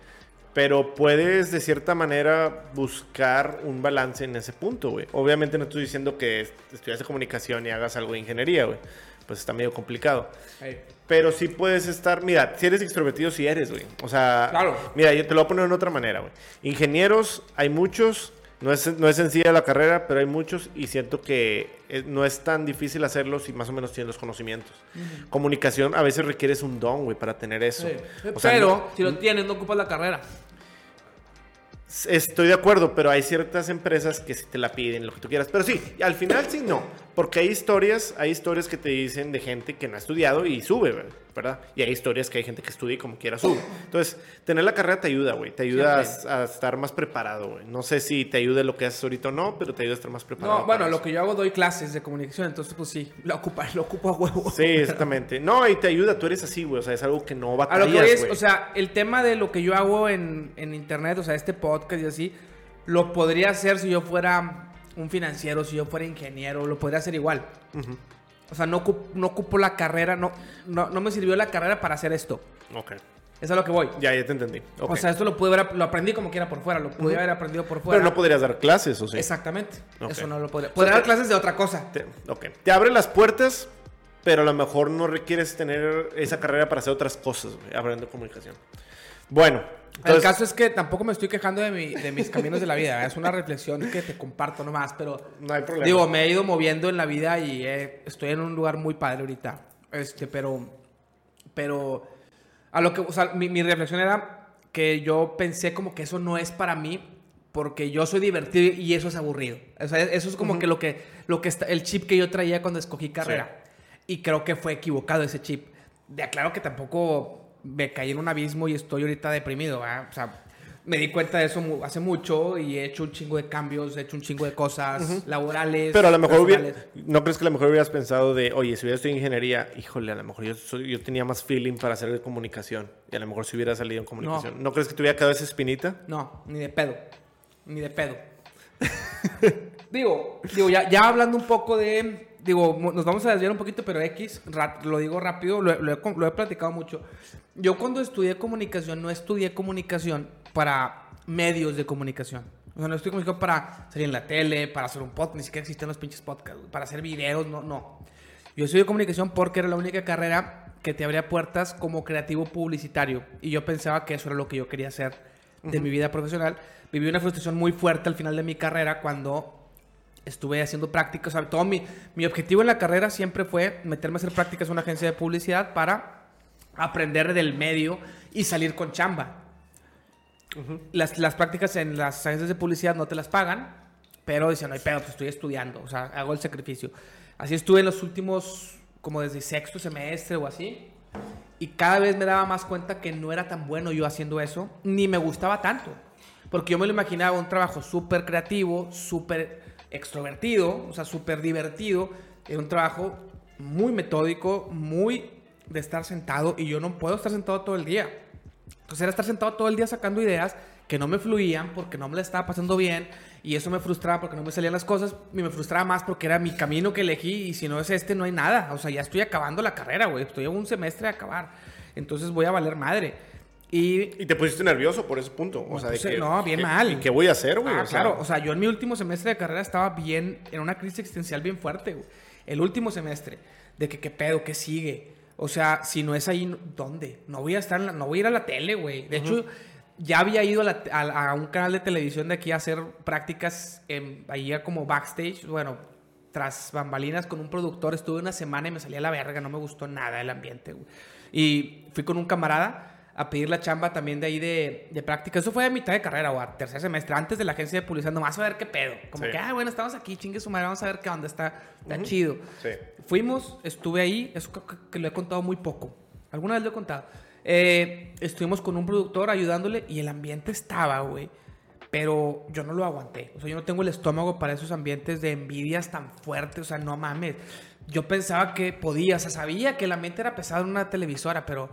Pero puedes, de cierta manera, buscar un balance en ese punto, güey. Obviamente no estoy diciendo que estudias comunicación y hagas algo de ingeniería, güey. Pues está medio complicado. Ey. Pero sí puedes estar, mira, si eres extrovertido, sí eres, güey. O sea, Claro. mira, yo te lo voy a poner de otra manera, güey. Ingenieros, hay muchos, no es, no es sencilla la carrera, pero hay muchos y siento que eh, no es tan difícil hacerlo si más o menos tienes los conocimientos. Comunicación, a veces requieres un don, güey, para tener eso. Sí. O sea, pero no- si lo tienes, no ocupas la carrera. Estoy de acuerdo, pero hay ciertas empresas que sí te la piden, lo que tú quieras. Pero sí, al final sí no. Porque hay historias, hay historias que te dicen de gente que no ha estudiado y sube, ¿verdad? Y hay historias que hay gente que estudia y como quiera sube. Entonces, tener la carrera te ayuda, güey. Te ayuda a, a estar más preparado, güey. No sé si te ayuda lo que haces ahorita o no, pero te ayuda a estar más preparado. No, bueno, lo que yo hago doy clases de comunicación, entonces pues sí, lo ocupa, lo ocupo a huevo. Sí, exactamente. No, y te ayuda, tú eres así, güey. O sea, es algo que no A batallas, lo que es, güey. o sea, el tema de lo que yo hago en, en internet, o sea, este podcast y así, lo podría hacer si yo fuera un financiero, si yo fuera ingeniero, lo podría hacer igual. O sea, no, ocup- no ocupo la carrera, no, no, no me sirvió la carrera para hacer esto. Ok. Eso es a lo que voy. Ya, ya te entendí. Ok. O sea, esto lo pude haber, lo aprendí como quiera por fuera, lo pude haber aprendido por fuera. pero no podrías dar clases, ¿o sí? Exactamente. Eso no lo podría. Podría dar clases de otra cosa. Te, ok. Te abre las puertas, pero a lo mejor no requieres tener esa carrera para hacer otras cosas, hablando de comunicación. Bueno, el entonces, caso es que tampoco me estoy quejando de, mi- de mis caminos de la vida. Es una reflexión que te comparto nomás, pero no hay problema. Digo, me he ido moviendo en la vida y eh, estoy en un lugar muy padre ahorita. Este, pero. Pero. A lo que, o sea, mi, mi reflexión era que yo pensé como que eso no es para mí porque yo soy divertido y eso es aburrido. O sea, eso es como que lo que, lo que está, el chip que yo traía cuando escogí carrera. Y creo que fue equivocado ese chip. De aclaro que tampoco me caí en un abismo y estoy ahorita deprimido. ¿verdad? O sea, me di cuenta de eso hace mucho y he hecho un chingo de cambios, he hecho un chingo de cosas laborales. Pero a lo mejor hubiera. ¿no crees que a lo mejor hubieras pensado de, oye, si hubiera estudiado ingeniería, híjole, a lo mejor yo, soy- yo tenía más feeling para hacer de comunicación y a lo mejor si hubiera salido en comunicación. ¿No, crees que te hubiera quedado esa espinita? No, ni de pedo. Ni de pedo. digo, digo ya, ya hablando un poco de. Digo, nos vamos a desviar un poquito, pero X, lo digo rápido, lo, lo he, lo he platicado mucho. Yo cuando estudié comunicación, no estudié comunicación para medios de comunicación. O sea, no estudié comunicación para salir en la tele, para hacer un podcast, ni siquiera existen los pinches podcasts, para hacer videos, no, no. Yo estudié comunicación porque era la única carrera que te abría puertas como creativo publicitario. Y yo pensaba que eso era lo que yo quería hacer de mi vida profesional. Viví una frustración muy fuerte al final de mi carrera cuando estuve haciendo prácticas. O sea, todo mi, mi objetivo en la carrera siempre fue meterme a hacer prácticas en una agencia de publicidad para aprender del medio y salir con chamba. las, las prácticas en las agencias de publicidad no te las pagan, pero dicen, no hay pedo, pues estoy estudiando, o sea, hago el sacrificio. Así estuve en los últimos, como desde sexto semestre o así, y cada vez me daba más cuenta que no era tan bueno yo haciendo eso, ni me gustaba tanto. Porque yo me lo imaginaba un trabajo súper creativo, súper extrovertido, o sea, súper divertido. Era un trabajo muy metódico, muy de estar sentado, y yo no puedo estar sentado todo el día. Entonces era estar sentado todo el día sacando ideas que no me fluían porque no me la estaba pasando bien y eso me frustraba porque no me salían las cosas y me frustraba más porque era mi camino que elegí y si no es este no hay nada. O sea, ya estoy acabando la carrera, güey. Estoy a un semestre de acabar. Entonces voy a valer madre. Y Y te pusiste nervioso por ese punto. O sea, de puse- que, no, bien ¿qué- mal. ¿Y qué voy a hacer, güey? Ah, O sea, claro. O sea, yo en mi último semestre de carrera estaba bien, en una crisis existencial bien fuerte, güey. El último semestre. De que qué pedo, qué sigue. O sea, si no es ahí, ¿dónde? No voy a estar, en la- no voy a ir a la tele, güey. De hecho, ya había ido a, la- a- a un canal de televisión de aquí a hacer prácticas en, ahí como backstage, bueno, tras bambalinas con un productor. Estuve una semana y me salía la verga, no me gustó nada el ambiente, güey. Y fui con un camarada a pedir la chamba también de ahí de, de práctica. Eso fue a mitad de carrera o a tercer semestre, antes de la agencia de publicidad, nomás a ver qué pedo. Como Sí. que, ah, bueno, estamos aquí, chingue su madre, vamos a ver qué onda, está, está chido. Sí. Fuimos, estuve ahí, eso que, que lo he contado muy poco. Alguna vez lo he contado. Eh, estuvimos con un productor ayudándole y el ambiente estaba, güey. Pero yo no lo aguanté. O sea, yo no tengo el estómago para esos ambientes de envidias tan fuertes. O sea, no mames. Yo pensaba que podía, o sea, sabía que el ambiente era pesado en una televisora, pero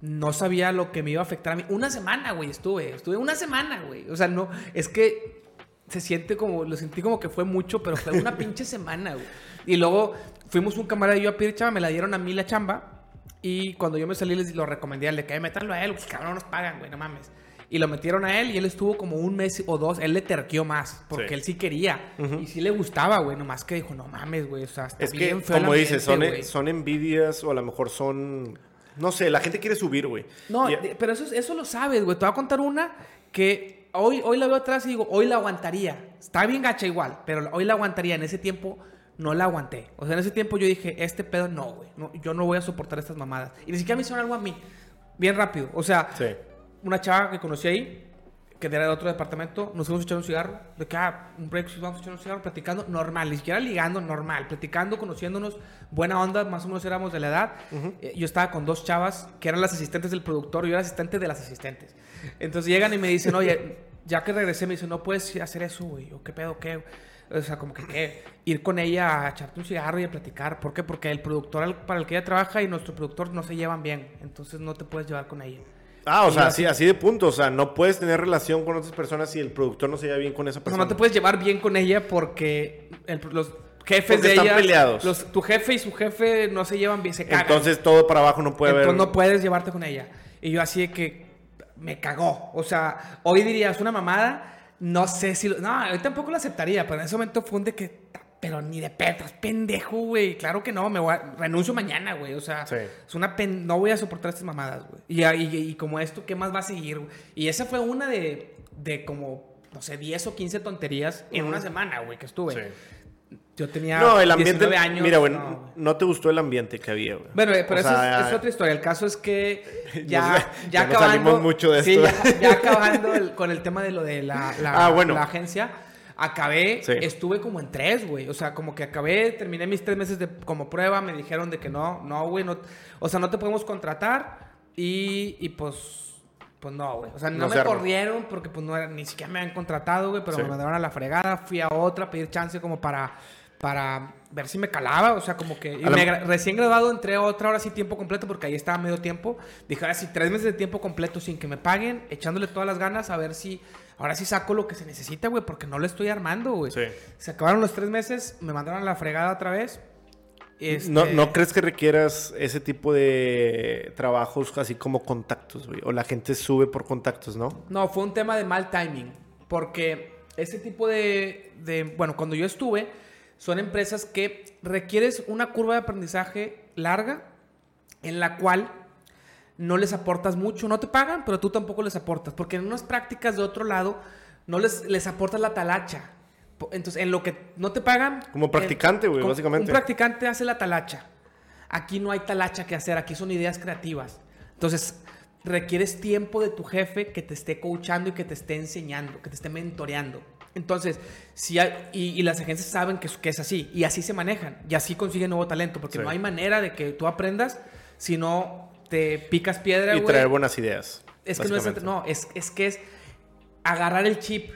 no sabía lo que me iba a afectar a mí. Una semana, güey, estuve. Estuve una semana, güey. O sea, no, es que se siente como, lo sentí como que fue mucho, pero fue una pinche semana, güey. Y luego fuimos un camarada y yo a pedir chamba, me la dieron a mí la chamba. Y cuando yo me salí les lo recomendé, le que meterlo a él, pues cabrón, no nos pagan, güey, no mames. Y lo metieron a él y él estuvo como un mes o dos, él le terqueó más, porque Sí. él sí quería. Y sí le gustaba, güey, nomás que dijo, no mames, güey, o sea, está Es que, bien feo el como dices, son, ambiente, güey". son envidias o a lo mejor son... No sé, la gente quiere subir, güey. No, de- pero eso, eso lo sabes, güey. Te voy a contar una que hoy, hoy la veo atrás y digo, hoy la aguantaría. Está bien gacha igual, pero hoy la aguantaría. En ese tiempo no la aguanté. O sea, en ese tiempo yo dije, este pedo no, güey. No, yo no voy a soportar estas mamadas. Y ni siquiera me hicieron algo a mí. Bien rápido. O sea, Sí. una chava que conocí ahí, que era de otro departamento, nos fuimos a echar un cigarro. De que, ah, un break, vamos a echar un cigarro, platicando, normal, ni siquiera ligando, normal, platicando, conociéndonos, buena onda, más o menos éramos de la edad. Eh, Yo estaba con dos chavas que eran las asistentes del productor, yo era asistente de las asistentes. Entonces llegan y me dicen, oye, ya que regresé, me dicen, no puedes hacer eso, güey, o qué pedo, qué. O sea, como que ¿qué? ir con ella a echarte un cigarro y a platicar. ¿Por qué? Porque el productor para el que ella trabaja y nuestro productor no se llevan bien. Entonces no te puedes llevar con ella. Ah, o sea, así, así de punto. O sea, no puedes tener relación con otras personas si el productor no se lleva bien con esa O sea, persona. no te puedes llevar bien con ella porque el- los jefes Porque de están ella. peleados. los- tu jefe y su jefe no se llevan bien, se cagan. Entonces todo para abajo no puede Entonces haber... no puedes llevarte con ella. Y yo así de que me cagó. O sea, hoy dirías una mamada. No sé si... lo- no, hoy tampoco lo aceptaría. Pero en ese momento fue un de que... Pero ni de petas, pendejo, güey. Claro que no, me voy a- renuncio mañana, güey. O sea, Sí. es una pen- no voy a soportar estas mamadas, güey. Y, y, y como esto, ¿qué más va a seguir? Y esa fue una de, de como, no sé, 10 o 15 tonterías en una semana, güey, que estuve. Sí. Yo tenía No, el ambiente. 19 años. mira, güey, no, te gustó el ambiente que había, güey. Bueno, eh, pero O eso sea, es, es otra historia. El caso es que ya, ya, ya acabando. salimos mucho de sí, esto. ya, ya acabando el- con el tema de lo de la, la, Ah, bueno. la agencia. Acabé, Sí. estuve como en tres, güey. O sea, como que acabé, terminé mis tres meses de, como prueba. Me dijeron de que no, no, güey. No, o sea, no te podemos contratar. Y, y pues, pues no, güey. O sea, no, No me corrieron porque pues no era, ni siquiera me habían contratado, güey. Pero Sí. me mandaron a la fregada. Fui a otra a pedir chance como para, para ver si me calaba. O sea, como que... y A la- me gra- recién graduado entré otra hora sí tiempo completo porque ahí estaba medio tiempo. Dije, ahora sí, tres meses de tiempo completo sin que me paguen, echándole todas las ganas a ver si... Ahora sí saco lo que se necesita, güey, porque no lo estoy armando, güey. Sí. Se acabaron los tres meses, me mandaron a la fregada otra vez. Este, ¿No, ¿No crees que requieras ese tipo de trabajos así como contactos, güey? O la gente sube por contactos, ¿no? No, fue un tema de mal timing. Porque ese tipo de, de- Bueno, cuando yo estuve, son empresas que requieres una curva de aprendizaje larga en la cual no les aportas mucho. No te pagan, pero tú tampoco les aportas. Porque en unas prácticas de otro lado no les, les aportas la talacha. Entonces, en lo que no te pagan... Como en- practicante, güey, básicamente. Un practicante hace la talacha. Aquí no hay talacha que hacer, aquí son ideas creativas. Entonces, requieres tiempo de tu jefe que te esté coachando y que te esté enseñando, que te esté mentoreando. Entonces, si hay- y, y las agencias saben que es, que es así, y así se manejan, y así consiguen nuevo talento, porque Sí. no hay manera de que tú aprendas si no te picas piedra, Y traer buenas ideas. Es que no es, no, es, es que es agarrar el chip.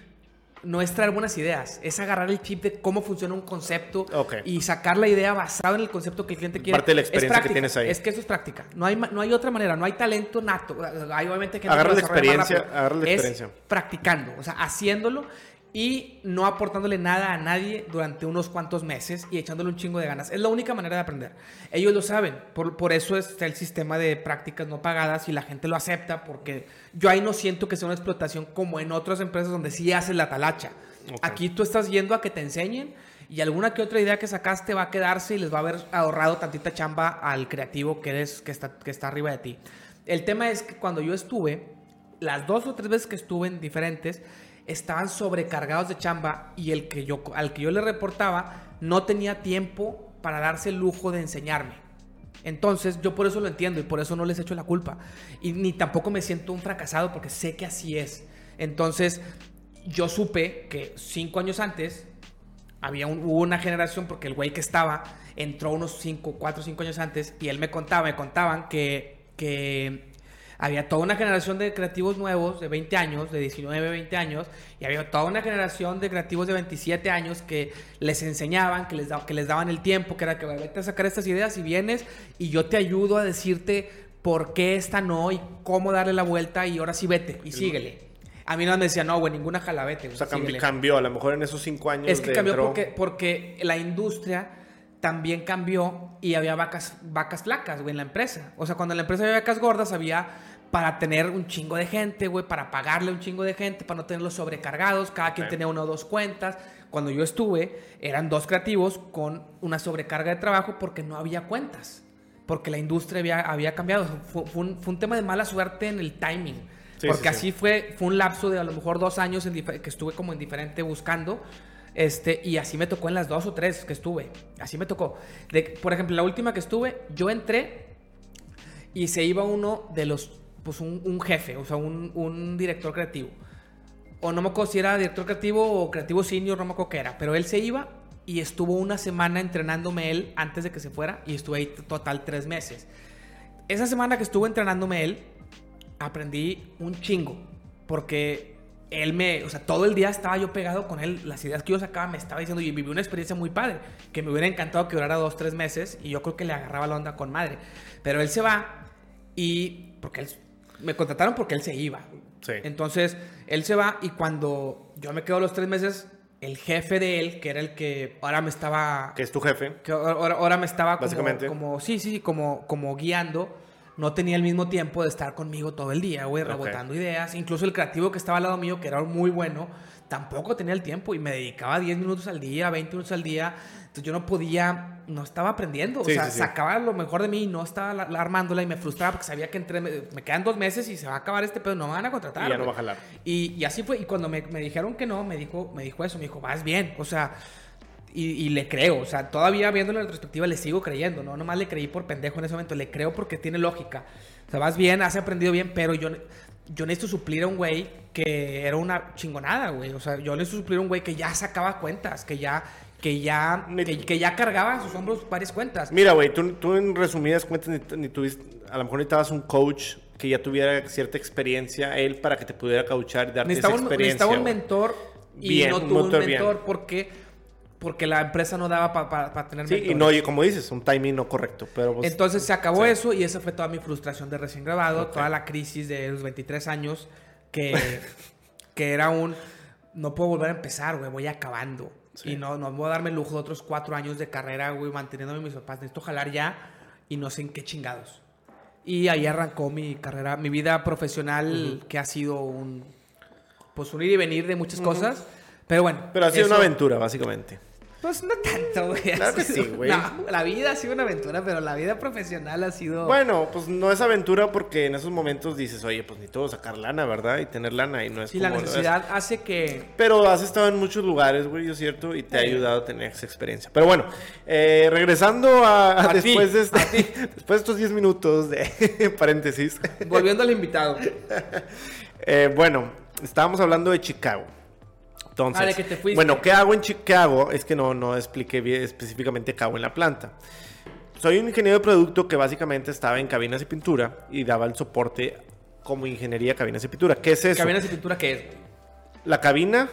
No es traer buenas ideas, es agarrar el chip de cómo funciona un concepto y sacar la idea basada en el concepto que el cliente quiere. Parte de la Es experiencia que tienes ahí. Es que eso es práctica. No hay, no hay otra manera, no hay talento nato. Hay obviamente que Agarra la experiencia, agarra la es experiencia. practicando, o sea, haciéndolo y no aportándole nada a nadie durante unos cuantos meses y echándole un chingo de ganas. Es la única manera de aprender. Ellos lo saben, por, por eso está el sistema de prácticas no pagadas y la gente lo acepta porque yo ahí no siento que sea una explotación como en otras empresas donde sí haces la talacha. Ok. Aquí tú estás yendo a que te enseñen y alguna que otra idea que sacaste va a quedarse y les va a haber ahorrado tantita chamba al creativo que eres que está, que está arriba de ti. El tema es que cuando yo estuve, las dos o tres veces que estuve en diferentes, estaban sobrecargados de chamba y el que yo, al que yo le reportaba no tenía tiempo para darse el lujo de enseñarme. Entonces, yo por eso lo entiendo y por eso no les echo la culpa. Y ni tampoco me siento un fracasado porque sé que así es. Entonces, yo supe que cinco años antes había hubo una generación porque el güey que estaba entró unos 5, 4, 5 años antes y él me contaba, me contaban que, que había toda una generación de creativos nuevos de 20 años, de 19, 20 años, y había toda una generación de creativos de 27 años que les enseñaban, que les, da- que les daban el tiempo, que era que vete a sacar estas ideas y vienes y yo te ayudo a decirte por qué esta no y cómo darle la vuelta y ahora sí vete y síguele. A mí no me decía, no, güey, ninguna jalabete. O sea, cambi- cambió. A lo mejor en esos cinco años. Es que cambió entró- porque, porque la industria también cambió y había vacas, vacas flacas, güey, en la empresa. O sea, cuando en la empresa había vacas gordas, había para tener un chingo de gente, güey, para pagarle un chingo de gente, para no tenerlos sobrecargados, cada quien Ok. tenía una o dos cuentas. Cuando yo estuve, eran dos creativos con una sobrecarga de trabajo porque no había cuentas, porque la industria había, había cambiado. Fue, fue un, fue un tema de mala suerte en el timing. Sí, porque sí, sí. así fue, fue un lapso de a lo mejor dos años en que estuve como en diferente buscando. Este, y así me tocó en las dos o tres que estuve. Así me tocó. De, por ejemplo, la última que estuve, yo entré y se iba uno de los, pues un, jefe, o sea, un, director creativo. O no me acuerdo si era director creativo o creativo senior, no me era. Pero él se iba y estuvo una semana entrenándome él antes de que se fuera y estuve ahí total tres meses. Esa semana que estuvo entrenándome él, aprendí un chingo. Porque él me, o sea, todo el día estaba yo pegado con él. Las ideas que yo sacaba me estaba diciendo y viví una experiencia muy padre. Que me hubiera encantado que durara dos, tres meses. Y yo creo que le agarraba la onda con madre. Pero él se va y, porque él, me contrataron porque él se iba. Sí. Entonces, él se va y cuando yo me quedo los tres meses, el jefe de él, que era el que ahora me estaba Que es tu jefe. que ahora, ahora me estaba como, Básicamente. como sí, sí, sí, como, como guiando. No tenía el mismo tiempo de estar conmigo todo el día, güey, rebotando ideas. Incluso el creativo que estaba al lado mío, que era muy bueno, tampoco tenía el tiempo y me dedicaba 10 minutos al día, 20 minutos al día. Entonces yo no podía, no estaba aprendiendo. Sí, o sea, sí, sí. sacaba lo mejor de mí y no estaba la, la armándola y me frustraba porque sabía que entre, me, quedan dos meses y se va a acabar este pedo, no me van a contratar. Y ya no va a jalar. Y, y así fue. Y cuando me, me dijeron que no, me dijo, me dijo eso, me dijo, vas bien. O sea, Y, y le creo, o sea, todavía viendo la retrospectiva le sigo creyendo, no nomás le creí por pendejo en ese momento, le creo porque tiene lógica. O sea, vas bien, has aprendido bien, pero yo, yo necesito suplir a un güey que era una chingonada, güey. O sea, yo necesito suplir a un güey que ya sacaba cuentas, que ya, que ya, que, que ya cargaba a sus hombros varias cuentas. Mira, güey, tú, tú en resumidas cuentas ni, ni tuviste, a lo mejor necesitabas un coach que ya tuviera cierta experiencia, él, para que te pudiera coachar y darte Necesitaba esa un, experiencia. necesitaba un mentor y Bien, no un tuvo un mentor bien. mentor porque, porque la empresa no daba para tener Sí, y mentores. no, y como dices, un timing no correcto, pero pues, Entonces se acabó sí. eso y esa fue toda mi frustración de recién grabado, toda la crisis de los 23 años que, que era un no puedo volver a empezar, güey, voy acabando. Y no, no voy a darme el lujo de otros cuatro años de carrera, güey, manteniéndome mis papás. Necesito jalar ya y no sé en qué chingados. Y ahí arrancó mi carrera, mi vida profesional, que ha sido un pues un ir y venir de muchas cosas. Pero bueno. pero ha sido eso- una aventura, básicamente. Pues no tanto, güey. Claro que sí, güey. No, la vida ha sido una aventura, pero la vida profesional ha sido. Bueno, pues no es aventura porque en esos momentos dices, oye, pues necesito sacar lana, ¿verdad? Y tener lana y no es Sí, la como- necesidad hace que. Pero has estado en muchos lugares, güey, es cierto, y te ha ayudado a tener esa experiencia. Pero bueno, eh, regresando a, a A ti, después, de este- después de estos 10 minutos de paréntesis. Volviendo al invitado. Eh, bueno, estábamos hablando de Chicago. Entonces, Ah, de que te fuiste. bueno, ¿qué hago en Chicago? Es que no, no expliqué bien específicamente qué hago en la planta. Soy un ingeniero de producto que básicamente estaba en cabinas de pintura y daba el soporte como ingeniería de cabinas de pintura. ¿Qué es eso? Cabinas de pintura, ¿qué es? La cabina.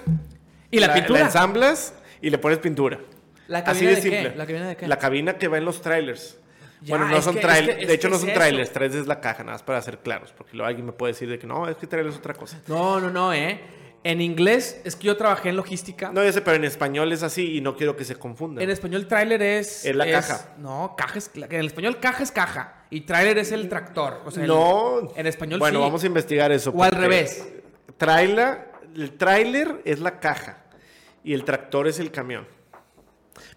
¿Y la pintura? La ensamblas y le pones pintura. ¿La Así cabina de, de qué? simple. ¿La cabina de qué? La cabina que va en los trailers. Ya, bueno, no es son que- es trailers. que- es de hecho, no es son eso. trailers. Trailers es la caja, nada más para ser claros. Porque luego alguien me puede decir de que no, es que trailers es otra cosa. No, no, no, ¿eh? En inglés, es que yo trabajé en logística. No, ya sé, pero en español es así y no quiero que se confunda. En español, tráiler es. Es la caja. No, caja es. En español, caja es caja. Y tráiler es el tractor. O sea, el- no. en español, Bueno, sí. vamos a investigar eso. O al revés. Trailer, el trailer es la caja y el tractor es el camión.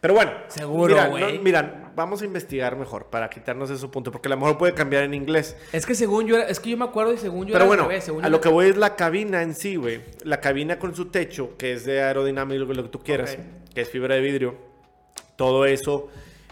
Pero bueno, Seguro, mira, güey. no, mira, vamos a investigar mejor para quitarnos ese punto, porque a lo mejor puede cambiar en inglés. Es que según yo era. Es que yo me acuerdo y según yo Pero era bueno, revés. Según a yo lo era- que voy es la cabina en sí, güey. La cabina con su techo, que es de aerodinámico, lo que tú quieras, Ok. que es fibra de vidrio. Todo eso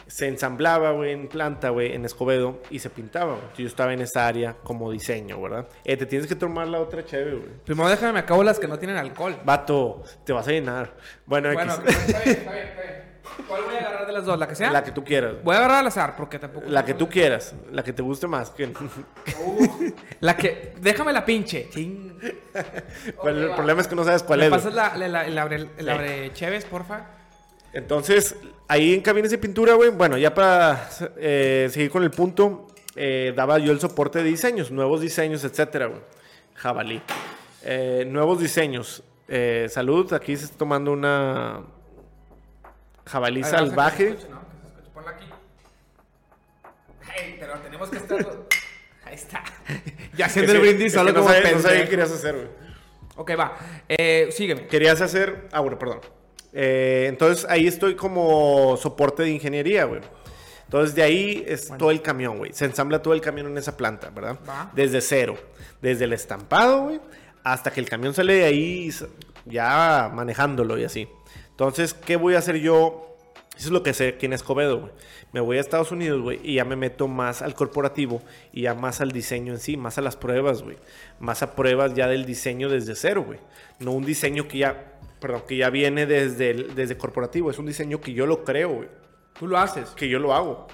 se ensamblaba, güey, en planta, güey, en Escobedo, y se pintaba, güey. Yo estaba en esa área como diseño, ¿verdad? Eh, te tienes que tomar la otra chévere, güey. Primero déjame, me acabo las que no tienen alcohol. Vato, te vas a llenar. Bueno, Bueno, X. está bien, está bien, está bien. ¿Cuál voy a agarrar de las dos? ¿La que sea? la que tú quieras. Voy a agarrar al azar porque tampoco. La que tú quieras. La que te guste más. que- La que. Déjame la pinche. Ching. El va. problema es que no sabes cuál ¿Me es. pasas la, la, abre, Sí. Chévez, porfa? Entonces, ahí en cabinas de pintura, güey, bueno, ya para eh, seguir con el punto, eh, daba yo el soporte de diseños, nuevos diseños, etcétera, güey. Jabalí. Eh, nuevos diseños. Salud, aquí se está tomando una jabalí salvaje. escuche, ¿no? Aquí. Ay, pero tenemos que estar. Ahí está. ya haciendo el brindis solo que no sabía, no sabía qué querías hacer, güey. Ok, va. Eh, sígueme. Querías hacer. Ah, bueno, perdón. Eh, entonces ahí estoy como soporte de ingeniería, güey. Entonces de ahí es todo el camión, güey. Se ensambla todo el camión en esa planta, ¿verdad? Va. Desde cero. Desde el estampado, güey. Hasta que el camión sale de ahí ya manejándolo y así. Entonces, ¿qué voy a hacer yo? Eso es lo que sé aquí en Escobedo, güey. Me voy a Estados Unidos, güey, y ya me meto más al corporativo y ya más al diseño en sí, más a las pruebas, güey. Más a pruebas ya del diseño desde cero, güey. No un diseño que ya, perdón, que ya viene desde, el- desde corporativo. Es un diseño que yo lo creo, güey. Tú lo haces. Que yo lo hago.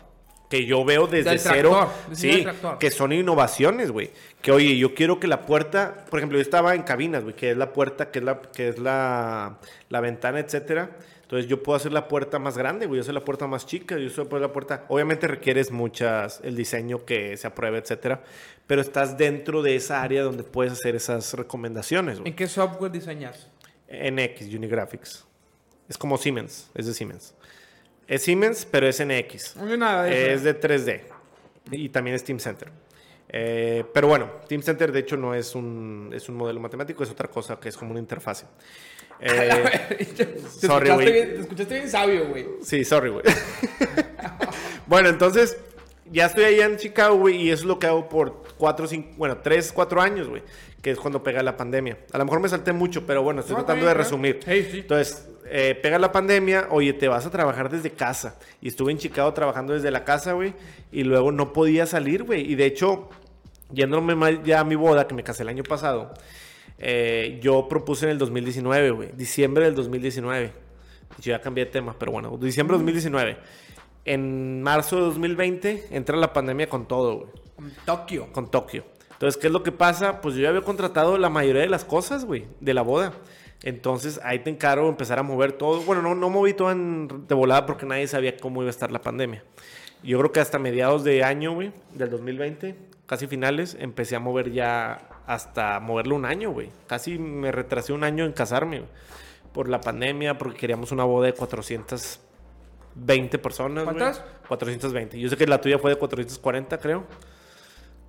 Que yo veo desde Del cero. tractor, Sí, que son innovaciones, güey. Que oye, yo quiero que la puerta, por ejemplo, yo estaba en cabinas, güey, que es la puerta, que es la, que es la, la ventana, etcétera. Entonces yo puedo hacer la puerta más grande, güey, yo hacer la puerta más chica, yo puedo hacer la puerta. Obviamente requieres muchas, el diseño que se apruebe, etcétera. Pero estás dentro de esa área donde puedes hacer esas recomendaciones, güey. ¿En qué software diseñas? NX, Unigraphics. Es como Siemens, es de Siemens. Es Siemens, pero es NX. No nada de Es de 3D. Y también es Team Center. Eh, pero bueno, Team Center de hecho no es un, es un modelo matemático, es otra cosa que es como una interfase. Eh, sorry, güey. te escuchaste bien sabio, güey. sí, sorry, güey. bueno, entonces ya estoy allá en Chicago, güey, y eso es lo que hago por 4, 5, bueno, 3, 4 años, güey, que es cuando pega la pandemia. A lo mejor me salté mucho, pero bueno, estoy No, tratando de resumir. sí. Entonces, eh, pega la pandemia, oye, te vas a trabajar desde casa. Y estuve en Chicago trabajando desde la casa, güey. Y luego no podía salir, güey. Y de hecho, yéndome mal ya a mi boda, que me casé el año pasado, eh, yo propuse en el 2019, güey. Diciembre del 2019. Yo ya cambié de tema, pero bueno, diciembre del 2019. En marzo de 2020 entra la pandemia con todo, güey. Con Tokio. Con Tokio. Entonces, ¿qué es lo que pasa? Pues yo ya había contratado la mayoría de las cosas, güey, de la boda. Entonces, ahí te encargo empezar a mover todo. Bueno, no, no moví todo en- de volada porque nadie sabía cómo iba a estar la pandemia. Yo creo que hasta mediados de año, güey, del 2020, casi finales, empecé a mover ya hasta moverlo un año, güey. Casi me retrasé un año en casarme, güey. Por la pandemia, porque queríamos una boda de 420 personas. ¿Cuántas? 420. Yo sé que la tuya fue de 440, creo.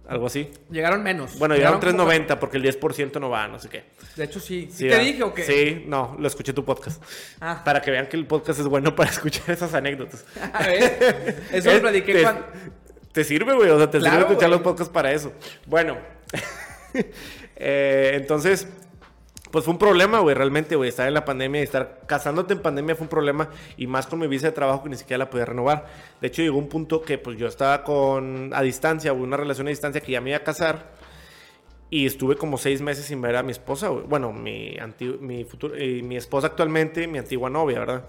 Algo así. Llegaron menos. Bueno, llegaron como- 390 porque el 10% no va, no sé qué. De hecho, sí. ¿Sí, Sí, te dije o qué? Sí, no, lo escuché tu podcast. Ah. Para que vean que el podcast es bueno para escuchar esas anécdotas. A ver, Eso lo Es- platiqué te, cuando... te sirve, güey. O sea, te Claro, sirve escuchar güey. los podcasts para eso. Bueno, eh, entonces, pues fue un problema, güey, realmente, güey. Estar en la pandemia y estar casándote en pandemia fue un problema. Y más con mi visa de trabajo que ni siquiera la podía renovar. De hecho, llegó un punto que, pues yo estaba con a distancia, güey, una relación a distancia que ya me iba a casar. Y estuve como seis meses sin ver a mi esposa, güey. Bueno, mi, anti- mi, futuro, eh, mi esposa actualmente, mi antigua novia, ¿verdad?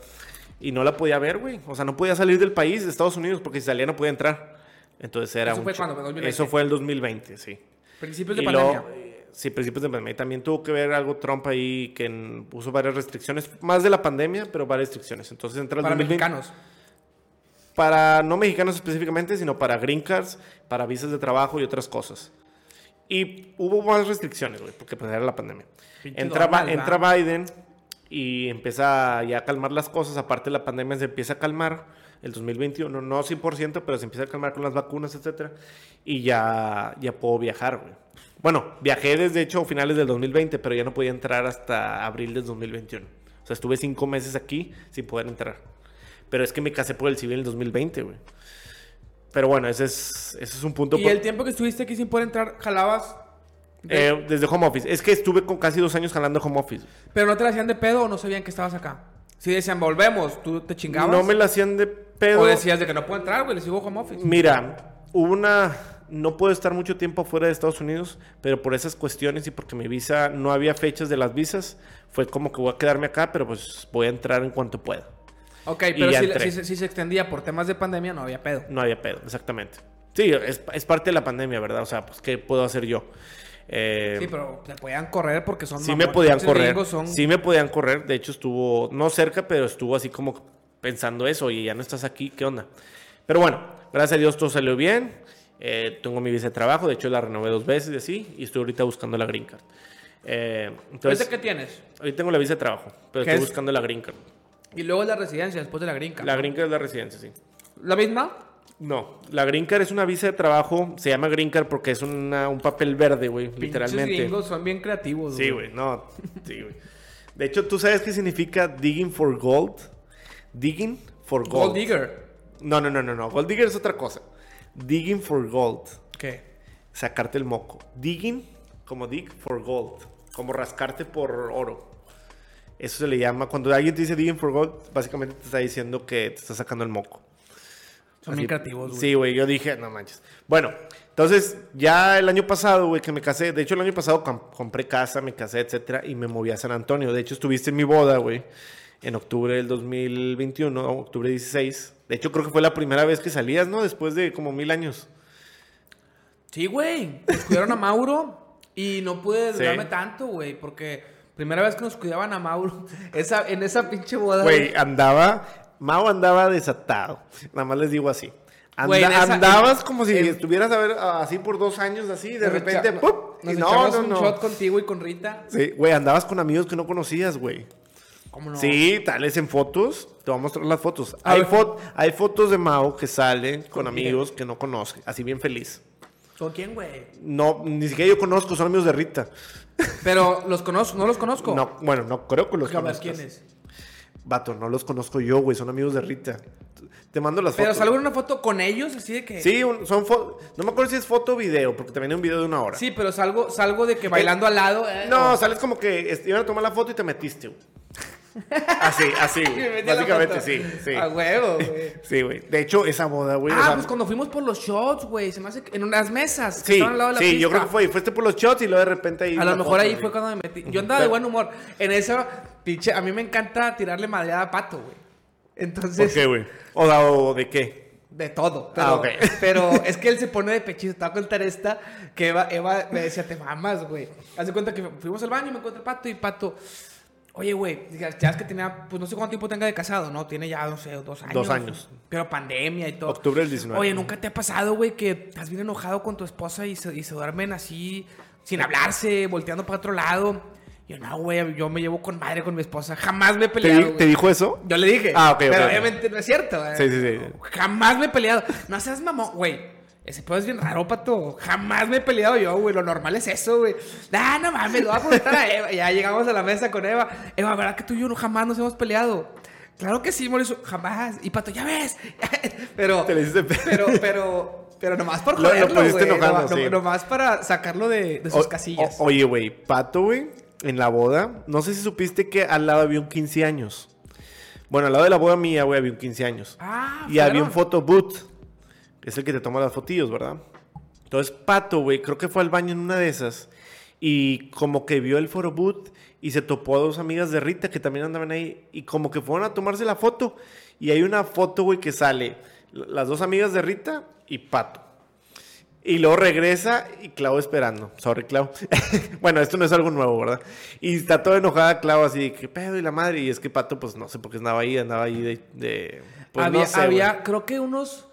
Y no la podía ver, güey. O sea, no podía salir del país, de Estados Unidos, porque si salía no podía entrar. Entonces era ¿Eso un fue? ¿En 2020? Eso fue el 2020, sí. Principios de Y pandemia. Sí, principios de pandemia. Y también tuvo que ver algo Trump ahí que puso varias restricciones, más de la pandemia, pero varias restricciones. Entonces entra el para 2020 mexicanos. para no mexicanos específicamente, sino para green cards, para visas de trabajo y otras cosas. Y hubo más restricciones, güey, porque pues era la pandemia. Entra, entra Biden y empieza ya a calmar las cosas. Aparte la pandemia se empieza a calmar el 2021, no 100%, pero se empieza a calmar con las vacunas, etcétera. Y ya, ya puedo viajar, güey. Bueno, viajé desde hecho a finales del 2020, pero ya no podía entrar hasta abril del 2021. O sea, estuve cinco meses aquí sin poder entrar. Pero es que me casé por el civil en el 2020, güey. Pero bueno, ese es, ese es un punto. Y por- el tiempo que estuviste aquí sin poder entrar, jalabas... eh, desde home office. Es que estuve con casi dos años jalando home office. Pero no te la hacían de pedo o no sabían que estabas acá. Si decían, volvemos, tú te chingabas. No me la hacían de pedo. O decías de que no puedo entrar, güey, les sigo home office. Mira, hubo una... No puedo estar mucho tiempo fuera de Estados Unidos, pero por esas cuestiones y porque mi visa no había fechas de las visas, fue como que voy a quedarme acá, pero pues voy a entrar en cuanto pueda. Ok, pero si, si- si se extendía por temas de pandemia, no había pedo. No había pedo, exactamente. Sí, es, es parte de la pandemia, ¿verdad? O sea, pues, ¿qué puedo hacer yo? Eh, Sí, pero te podían correr porque son Sí me mamones. podían correr. son- Sí me podían correr. De hecho, estuvo no cerca, pero estuvo así como pensando eso. Oye, ya no estás aquí, ¿qué onda? Pero bueno, gracias a Dios todo salió bien. Eh, tengo mi visa de trabajo. De hecho, la renové dos veces y así. Y estoy ahorita buscando la green card. Eh, entonces, ¿Ahorita qué tienes? hoy tengo la visa de trabajo, pero ¿Qué estoy es? buscando la green card. Y luego la residencia, después de la gringa. La green card es la residencia, sí. ¿La misma? No, la green card es una visa de trabajo. Se llama green card porque es una- un papel verde, güey, literalmente. gringos son bien creativos, Sí, güey, no. Sí, güey. De hecho, ¿tú sabes qué significa digging for gold? Digging for gold. Gold digger. No, no, no, no, no. Gold digger es otra cosa. Digging for gold. ¿Qué? Sacarte el moco. Digging, como dig for gold. Como rascarte por oro. Eso se le llama. Cuando alguien te dice digging for gold, básicamente te está diciendo que te está sacando el moco. Son Así- creativos, güey. Sí, güey, yo dije, no manches. Bueno, entonces ya el año pasado, güey, que me casé, de hecho el año pasado com- compré casa, me casé, etcétera, y me moví a San Antonio. De hecho, estuviste en mi boda, güey, en octubre del 2021, octubre 16. De hecho, creo que fue la primera vez que salías, ¿no? Después de como mil años. Sí, güey. Nos cuidaron a Mauro y no pude Sí. durarme tanto, güey, porque primera vez que nos cuidaban a Mauro, esa, en esa pinche boda. Güey, andaba, Mao andaba desatado. Nada más les digo así. Anda- Güey, en esa- andabas en- como si en- estuvieras a ver así por dos años, así, de repente, ¡pum! Nos Y no, no, un no. shot contigo y con Rita. Sí, güey, andabas con amigos que no conocías, güey. ¿Cómo no? Sí, tales en fotos. Te voy a mostrar las fotos. A Hay, fo- hay fotos de Mao que salen con ¿Con amigos que no conoce. Así bien feliz. ¿Con quién, güey? No, ni siquiera yo conozco, son amigos de Rita. Pero los conozco, no los conozco. No, bueno, no creo que los A ver, conozcas. ¿quién es? Vato, no los conozco yo, güey, son amigos de Rita. Te mando las Pero fotos. salgo en una foto con ellos, así de que. Sí, un- son fo- No me acuerdo si es foto o video, porque también hay un video de una hora. Sí, pero salgo, salgo de que bailando al lado. eh, No, o- sales como que est- iban a tomar la foto y te metiste, güey. Así, así, güey. Básicamente, sí, sí. A huevo, güey. Sí, güey. De hecho, esa boda, güey. o Ah, sea, pues cuando fuimos por los shots, güey. Se me hace que en unas mesas. que Sí, estaban al lado de la sí, yo creo que fue. Fuiste por los shots y luego de repente ahí. A lo mejor foto, ahí güey. fue cuando me metí. Yo andaba de buen humor. En eso, pinche, a mí me encanta tirarle madreada a Pato, güey. Entonces, ¿Por qué, güey? ¿O, o de qué? de todo. Pero, Ah, ok. pero es que él se pone de pechito. Te voy a contar esta que Eva, Eva me decía, te mamas, güey. Haz de cuenta que fuimos al baño y me encontré Pato y Pato. Oye, güey, ya es que tenía, pues no sé cuánto tiempo tenga de casado, ¿no? Tiene ya, no sé, dos años. Dos años. Pero pandemia y todo. Octubre del 19. Oye, ¿nunca te ha pasado, güey, que estás bien enojado con tu esposa y se, y se duermen así, sin hablarse, volteando para otro lado? Yo, no, güey, yo me llevo con madre con mi esposa. Jamás me he ¿Te, peleado. te dijo eso? Yo le dije. Ah, ok, Pero ok, ok. obviamente no es cierto. eh. Sí, sí, sí. Jamás me he peleado. No seas mamón, güey. Ese pedo es bien raro, pato. Jamás me he peleado yo, güey. Lo normal es eso, güey. Ah, no mames, lo voy a preguntar a Eva. Ya llegamos a la mesa con Eva. Eva, ¿verdad que tú y yo no, jamás nos hemos peleado? Claro que sí, Mauricio. Jamás. Y pato, ya ves. pero, Te le hiciste pe- pero, pero, pero nomás por Lo- lo joderlo, pusiste güey. enojando, Nomás- sí. nomás para sacarlo de, de sus O- casillas. o- oye, güey, Pato, güey, en la boda, no sé si supiste que al lado había un 15 años. Bueno, al lado de la boda mía, güey, había un 15 años. ah, y había un fueron. Es el que te toma las fotillos, ¿verdad? Entonces, Pato, güey, creo que fue al baño en una de esas. Y como que vio el booth y se topó a dos amigas de Rita que también andaban ahí. Y como que fueron a tomarse la foto. Y hay una foto, güey, que sale las dos amigas de Rita y Pato. Y luego regresa y Clau esperando. Sorry, Clau. bueno, esto no es algo nuevo, ¿verdad? Y está toda enojada Clau así, ¿qué pedo? Y la madre. Y es que Pato, pues no sé por qué andaba ahí, andaba ahí de... de- pues, había, no sé, había creo que unos,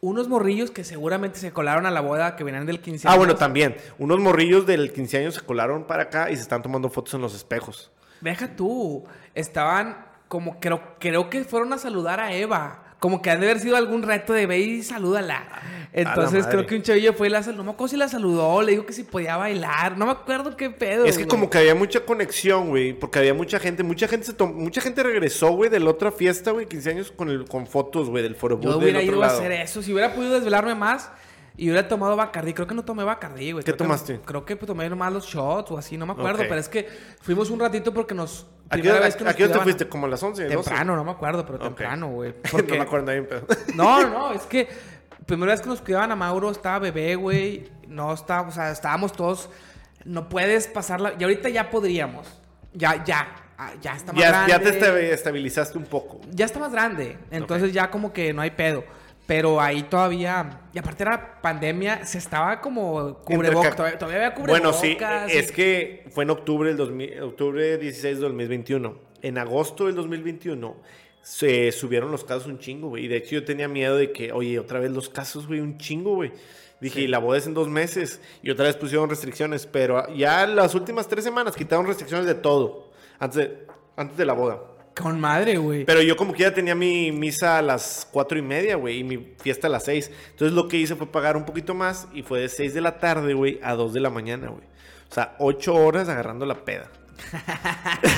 unos morrillos que seguramente se colaron a la boda que venían del 15 Ah, bueno, años. también. Unos morrillos del 15 años se colaron para acá y se están tomando fotos en los espejos. Deja tú. Estaban como creo, creo que fueron a saludar a Eva. Como que han de haber sido algún reto de ve y salúdala. Entonces creo que un chavillo fue y la saludó. No me acuerdo si la saludó, le dijo que si podía bailar. No me acuerdo qué pedo. Es que güey. como que había mucha conexión, güey, porque había mucha gente, mucha gente se tom- mucha gente regresó, güey, de la otra fiesta, güey, 15 años con el con fotos, güey, del foro Yo hubiera del otro ido a hacer eso. Si hubiera podido desvelarme más y hubiera tomado Bacardí. Creo que no tomé Bacardí, güey. ¿Qué Creo que- tomaste? creo que pues, tomé nomás los shots o así. No me acuerdo. Ok. Pero es que fuimos un ratito porque nos... ¿A qué vez que a nos qué hora te fuiste? ¿Como a las 11? 12? Temprano, no me acuerdo, pero Ok. temprano, güey. no Porque... me acuerdo bien, pero... No, no, es que primera vez que nos cuidaban a Mauro estaba bebé, güey. No estaba, o sea, estábamos todos. No puedes pasarla. Y ahorita ya podríamos. Ya, ya. ah, Ya está más ya, grande. ya te esta- estabilizaste un poco. Ya está más grande. Entonces ya como que no hay pedo. Pero ahí todavía. Y aparte era pandemia, se estaba como cubrebocas. Todavía, todavía había Bueno, cubrebocas. sí, es que fue en octubre del 2000 octubre 16 del 2021. En agosto del 2021 se subieron los casos un chingo, güey. Y de hecho yo tenía miedo de que, oye, otra vez los casos, güey, un chingo, güey. Dije, y la boda es en dos meses. Y otra vez pusieron restricciones. Pero ya las últimas tres semanas quitaron restricciones de todo. Antes de, antes de la boda. Con madre, güey. Pero yo como que ya tenía mi misa a las cuatro y media, güey, y mi fiesta a las seis. Entonces lo que hice fue pagar un poquito más y fue de seis de la tarde, güey, a dos de la mañana, güey. O sea, ocho horas agarrando la peda.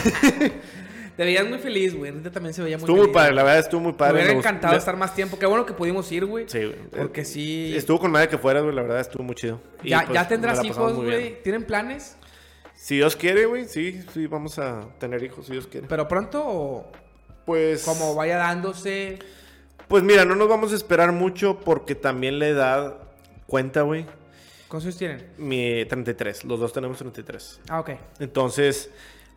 Te veías muy feliz, güey. Ahorita también se veía muy Estuvo feliz. muy padre, la verdad estuvo muy padre. hubiera me gustó- encantado estar más tiempo. Qué bueno que pudimos ir, güey. Sí, güey. Porque sí. Estuvo con madre que fueras, güey, la verdad estuvo muy chido. Y, ya, pues, ya nos tendrás hijos, güey. ¿Tienen planes? Si Dios quiere, güey, sí, sí, vamos a tener hijos, si Dios quiere. ¿Pero pronto o Pues... como vaya dándose? Pues mira, no nos vamos a esperar mucho porque también la edad cuenta, güey. ¿Cuántos años tienen? Mi 33, los dos tenemos 33. Ah, ok. Entonces,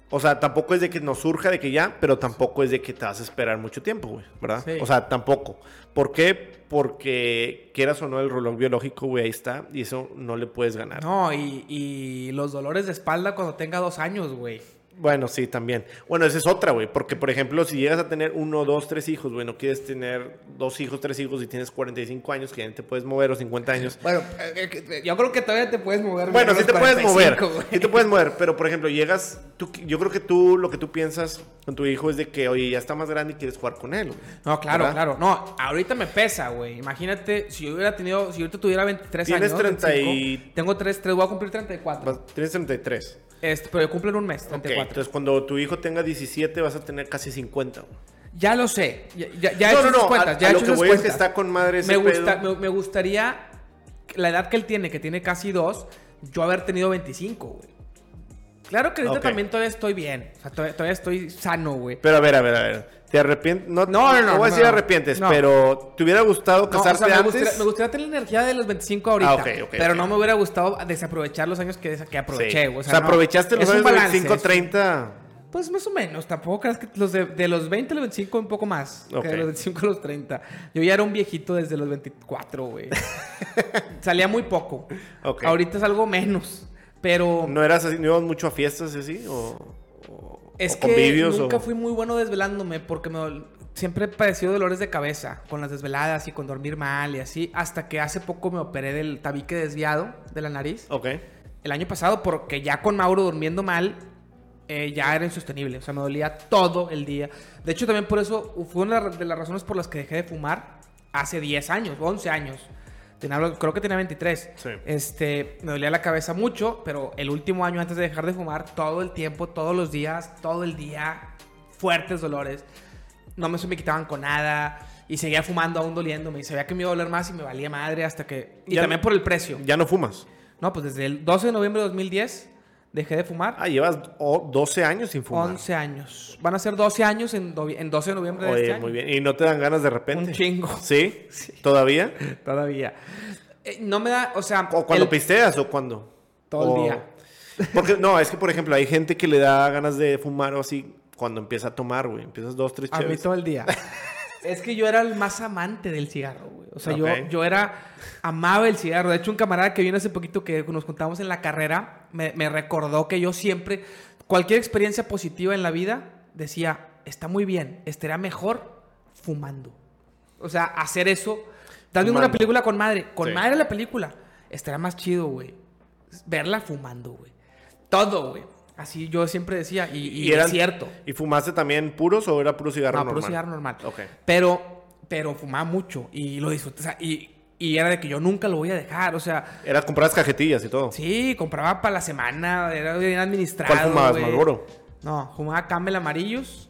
o sea, tampoco es de que nos surja de que ya, pero tampoco es de que te vas a esperar mucho tiempo, güey, ¿verdad? Sí. O sea, tampoco. ¿Por qué? Porque quieras o no el reloj biológico, güey, ahí está, y eso no le puedes ganar. No, y, y los dolores de espalda cuando tenga dos años, güey. Bueno, sí, también. Bueno, esa es otra, güey, porque por ejemplo, si llegas a tener uno, dos, tres hijos, güey, no quieres tener dos hijos, tres hijos y tienes 45 años, que ya te puedes mover o 50 años. Bueno, eh, eh, yo creo que todavía te puedes mover. Bueno, sí te puedes mover. 45, güey. Sí te puedes mover, pero por ejemplo, llegas, tú, yo creo que tú lo que tú piensas con tu hijo es de que, oye, ya está más grande y quieres jugar con él. No, claro, ¿Verdad? claro. No, ahorita me pesa, güey. Imagínate, si yo hubiera tenido, si ahorita tuviera 23 Tienes años. 30 y- 25, Tengo 3, 3, voy a cumplir 34. Vas- Tienes 33. Este, pero yo cumplo en un mes, Ok, 34. entonces cuando tu hijo tenga 17 vas a tener casi 50. güey. Ya lo sé. Ya, ya, ya he no, hecho no, esas no, cuentas. a, ya a he lo hecho que voy es que está con madre ese me, gusta, pedo. me, me gustaría la edad que él tiene, que tiene casi dos, yo haber tenido 25, güey. Claro que ahorita también todavía estoy bien. O sea, todavía, todavía estoy sano, güey. Pero a ver, a ver, a ver. ¿Te arrepientes? No, No, no, no, voy a decir no. arrepientes, No. pero ¿te hubiera gustado No, o casarte sea, me, antes? gustaría, me gustaría tener la energía de los 25 ahorita. Ah, ok, ok, pero ok. no me hubiera gustado desaprovechar los años que, que Sí. aproveché. O O sea, sea, no. aprovechaste los Es años de balance, 25, es- 30. Pues más o menos, tampoco creas que los de, de los 20 a los 25 un poco más. Que de los 25 a los 30. Yo ya era un viejito desde los 24, güey. Salía muy poco. Ahorita es algo menos. Pero ¿No eras así? ¿No ibas mucho a fiestas y así? ¿O, o- es o que nunca o... fui muy bueno desvelándome porque me siempre he padecido dolores de cabeza con las desveladas y con dormir mal y así. Hasta que hace poco me operé del tabique desviado de la nariz. Ok. El año pasado porque ya con Mauro durmiendo mal eh, ya era insostenible. O sea, me dolía todo el día. De hecho, también por eso fue una de las razones por las que dejé de fumar hace 10 años, 11 años. Tenía, creo que tenía 23. Sí. Este, me dolía la cabeza mucho, pero el último año antes de dejar de fumar, todo el tiempo, todos los días, todo el día, fuertes dolores. No me se me quitaban con nada. Y seguía fumando aún doliéndome. Y sabía que me iba a doler más y me valía madre hasta que... Y Ya- también por el precio. Ya no fumas. No, pues desde el 12 de noviembre de 2010 dejé de fumar. Ah, llevas oh, 12 años sin fumar. 11 años. Van a ser 12 años en, en 12 de noviembre de Oye, este año. muy bien. ¿Y no te dan ganas de repente? Un chingo. ¿Sí? ¿Todavía? Todavía. Eh, no me da, o sea... ¿O cuando el- pisteas o cuando? Todo el O- día. Porque, no, es que, por ejemplo, hay gente que le da ganas de fumar o así cuando empieza a tomar, güey. Empiezas dos, tres A mí todo el día. Es que yo era el más amante del cigarro, güey. O sea, yo, yo era... Amaba el cigarro. De hecho, un camarada que vino hace poquito que nos juntamos en la carrera, me, me recordó que yo siempre... Cualquier experiencia positiva en la vida, decía, está muy bien, estaría mejor fumando. O sea, hacer eso... Estás viendo una película con madre. Con Sí. madre la película. Estaría más chido, güey. Verla fumando, güey. Todo, güey. Así yo siempre decía. Y, y eran- es cierto. ¿Y fumaste también puros o era puro cigarro No, normal? puro cigarro normal. Ok. Pero, pero fumaba mucho y lo disfruté. o sea, y, y era de que yo nunca lo voy a dejar. O sea, Era comprar cajetillas y todo. sí, compraba para la semana, era bien administrado. ¿Cuál fumabas. Marlboro? No, fumaba Camel amarillos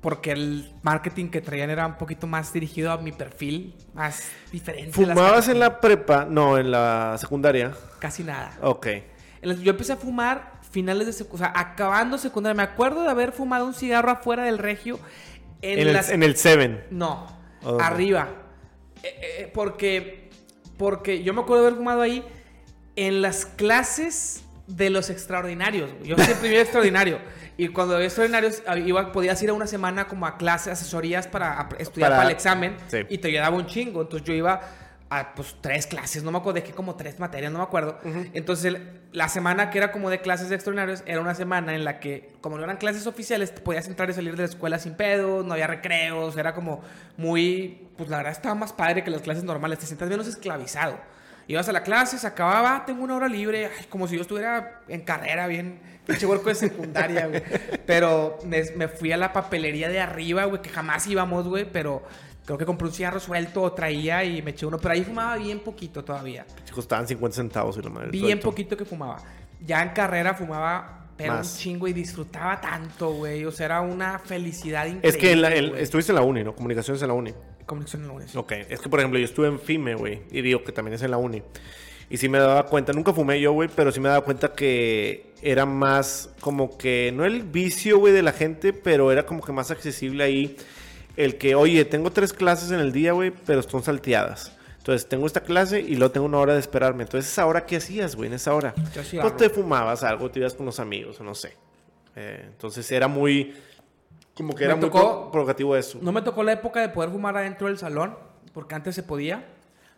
porque el marketing que traían era un poquito más dirigido a mi perfil, más diferente. ¿Fumabas en la prepa? No, en la secundaria. Casi nada. Ok. Yo empecé a fumar finales de secundaria, o sea, acabando secundaria. Me acuerdo de haber fumado un cigarro afuera del regio en, En, las... el, en el Seven. No, ¿A dónde? arriba. Eh, eh, porque, porque yo me acuerdo de haber fumado ahí en las clases de los extraordinarios. Yo siempre iba extraordinario. Y cuando había extraordinarios, ah, iba, podías ir a una semana como a clases, asesorías para estudiar Para- para, el examen. sí. Y te ayudaba un chingo. Entonces yo iba a pues tres clases, no me acuerdo, dejé como tres materias, no me acuerdo. Entonces el- la semana que era como de clases de extraordinarios era una semana en la que, como no eran clases oficiales, te podías entrar y salir de la escuela sin pedos, no había recreos, era como muy, pues la verdad estaba más padre que las clases normales, te sentías menos esclavizado. Ibas a la clase, se acababa, "Ah, tengo una hora libre, ay, como si yo estuviera en carrera, bien, pinche huerco de secundaria, güey. Pero me, me fui a la papelería de arriba, güey, que jamás íbamos, güey, pero creo que compré un cigarro suelto o traía y me eché uno, pero ahí fumaba bien poquito todavía. Costaban 50 centavos y la madre. Bien suelto. poquito que fumaba. Ya en carrera fumaba, pero Más. un chingo y disfrutaba tanto, güey. O sea, era una felicidad increíble. Es que en la- güey. estuviste en la uni, ¿no? Comunicaciones en la uni. Comunicación en la universidad. Ok, es que por ejemplo yo estuve en FIME, güey, y digo que también es en la uni. Y sí me daba cuenta, nunca fumé yo, güey, pero sí me daba cuenta que era más como que, no el vicio, güey, de la gente, pero era como que más accesible ahí el que, oye, tengo tres clases en el día, güey, pero son salteadas. Entonces tengo esta clase y luego tengo una hora de esperarme. Entonces, ¿esa hora qué hacías, güey, en esa hora? Yo sí Pues te fumabas algo, te ibas con los amigos, no sé. Eh, entonces era muy, como que Me era muy tocó- provocativo eso. No me tocó la época de poder fumar adentro del salón, porque antes se podía,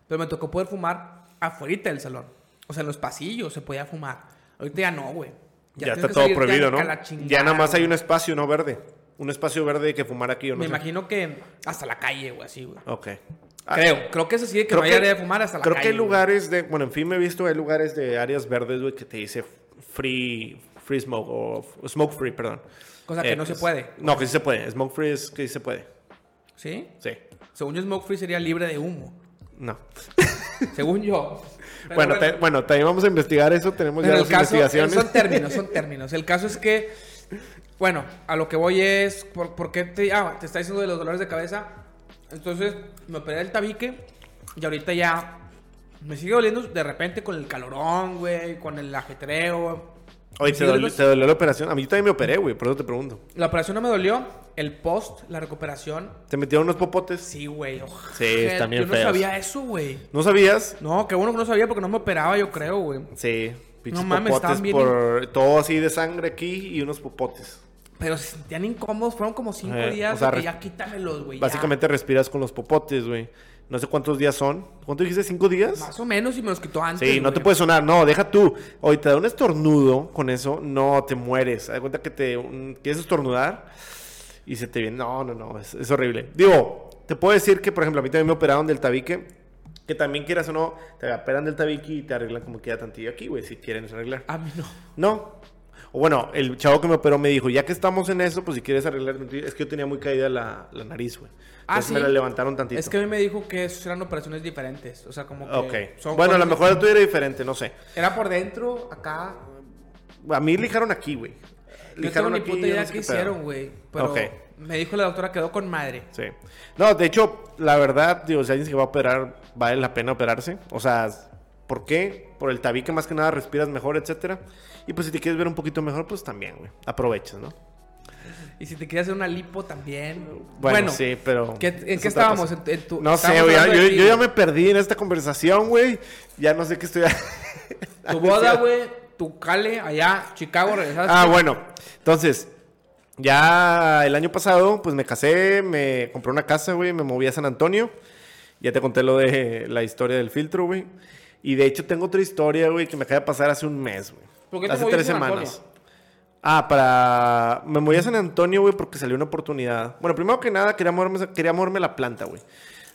pero me tocó poder fumar afuera del salón. O sea, en los pasillos se podía fumar. Ahorita ya no, güey. Ya, tienes está todo prohibido, a ¿no? chingada, ya nada más hay un espacio no verde. Un espacio verde que fumar aquí o no Me sé. imagino que hasta la calle, güey, así, güey. Ok. Ah, Creo, creo que eso sí de que creo no hay que- área de fumar hasta la Creo calle. que hay güey. lugares de... Bueno, en fin, me he visto, hay lugares de áreas verdes, güey, que te dice free, free smoke o smoke free, perdón. Cosa que no se puede. No, que sí se puede. Smoke free es que sí se puede. ¿Sí? Sí. Según yo, Smoke Free sería libre de humo. No. Según yo. Pero bueno, te- bueno, también vamos a investigar eso. Tenemos Pero ya las caso, investigaciones. son términos, son términos. El caso es que, bueno, a lo que voy es, ¿por, por qué te, ah, te está diciendo de los dolores de cabeza? Entonces, me operé el tabique y ahorita ya me sigue doliendo de repente con el calorón, güey, con el ajetreo. Oye, ¿te dolió, te dolió la operación? A mí también me operé, güey, por eso te pregunto. La operación no me dolió. El post, la recuperación. ¿Te metieron unos popotes? Sí, güey. Sí, están bien Yo no feos. sabía eso, güey. ¿No sabías? No, qué bueno que no sabía porque no me operaba, yo creo, güey. Sí, pinches No mames, popotes bien por todo así de sangre aquí y unos popotes. Pero se sentían incómodos. Fueron como cinco Eh, días o sea, que ya quítamelos, güey. ya. Básicamente respiras con los popotes, güey. No sé cuántos días son. ¿Cuánto dijiste? ¿Cinco días? Más o menos y me los quitó antes. Sí, no te güey. puede sonar. No, deja tú. Hoy te da un estornudo con eso, no te mueres. Haz cuenta que te un- quieres estornudar y se te viene. No, no, no, es, es horrible. Digo, te puedo decir que, por ejemplo, a mí también me operaron del tabique. Que también quieras o no, te operan del tabique y te arreglan como queda tantillo aquí, güey, si quieren arreglar. A mí no. No. O bueno, el chavo que me operó me dijo, ya que estamos en eso, pues si quieres arreglar, es que yo tenía muy caída la, la nariz, güey. Ah, Entonces me ¿sí? la levantaron tantito. Es que a mí me dijo que esos eran operaciones diferentes. O sea, como que. Ok. son Bueno, a lo mejor era diferente, no sé. Era por dentro, acá. A mí lijaron aquí, güey. No tengo ni puta idea no sé qué hicieron, güey. Pero me dijo la doctora, quedó con madre. Sí. No, de hecho, la verdad, digo, si alguien se va a operar, vale la pena operarse. O sea, ¿por qué? Por el tabique más que nada respiras mejor, etcétera. Y pues si te quieres ver un poquito mejor, pues también, güey. Aprovechas, ¿no? Y si te quieres hacer una lipo también. Bueno, sí, pero... ¿qué- ¿En qué estábamos? cosa. En- en tu- No sé, güey. Yo, ya me perdí en esta conversación, güey. Ya no sé qué estoy... Tu boda, güey. Tu cale allá, Chicago, regresaste. Ah, bueno. Entonces, ya el año pasado, pues me casé, me compré una casa, güey, me moví a San Antonio. Ya te conté lo de la historia del filtro, güey. Y de hecho tengo otra historia, güey, que me acaba de pasar hace un mes, güey. ¿Por qué te Hace tres semanas. Ah, para... Me moví a San Antonio, güey, porque salió una oportunidad. Bueno, primero que nada, quería moverme, quería moverme la planta, güey.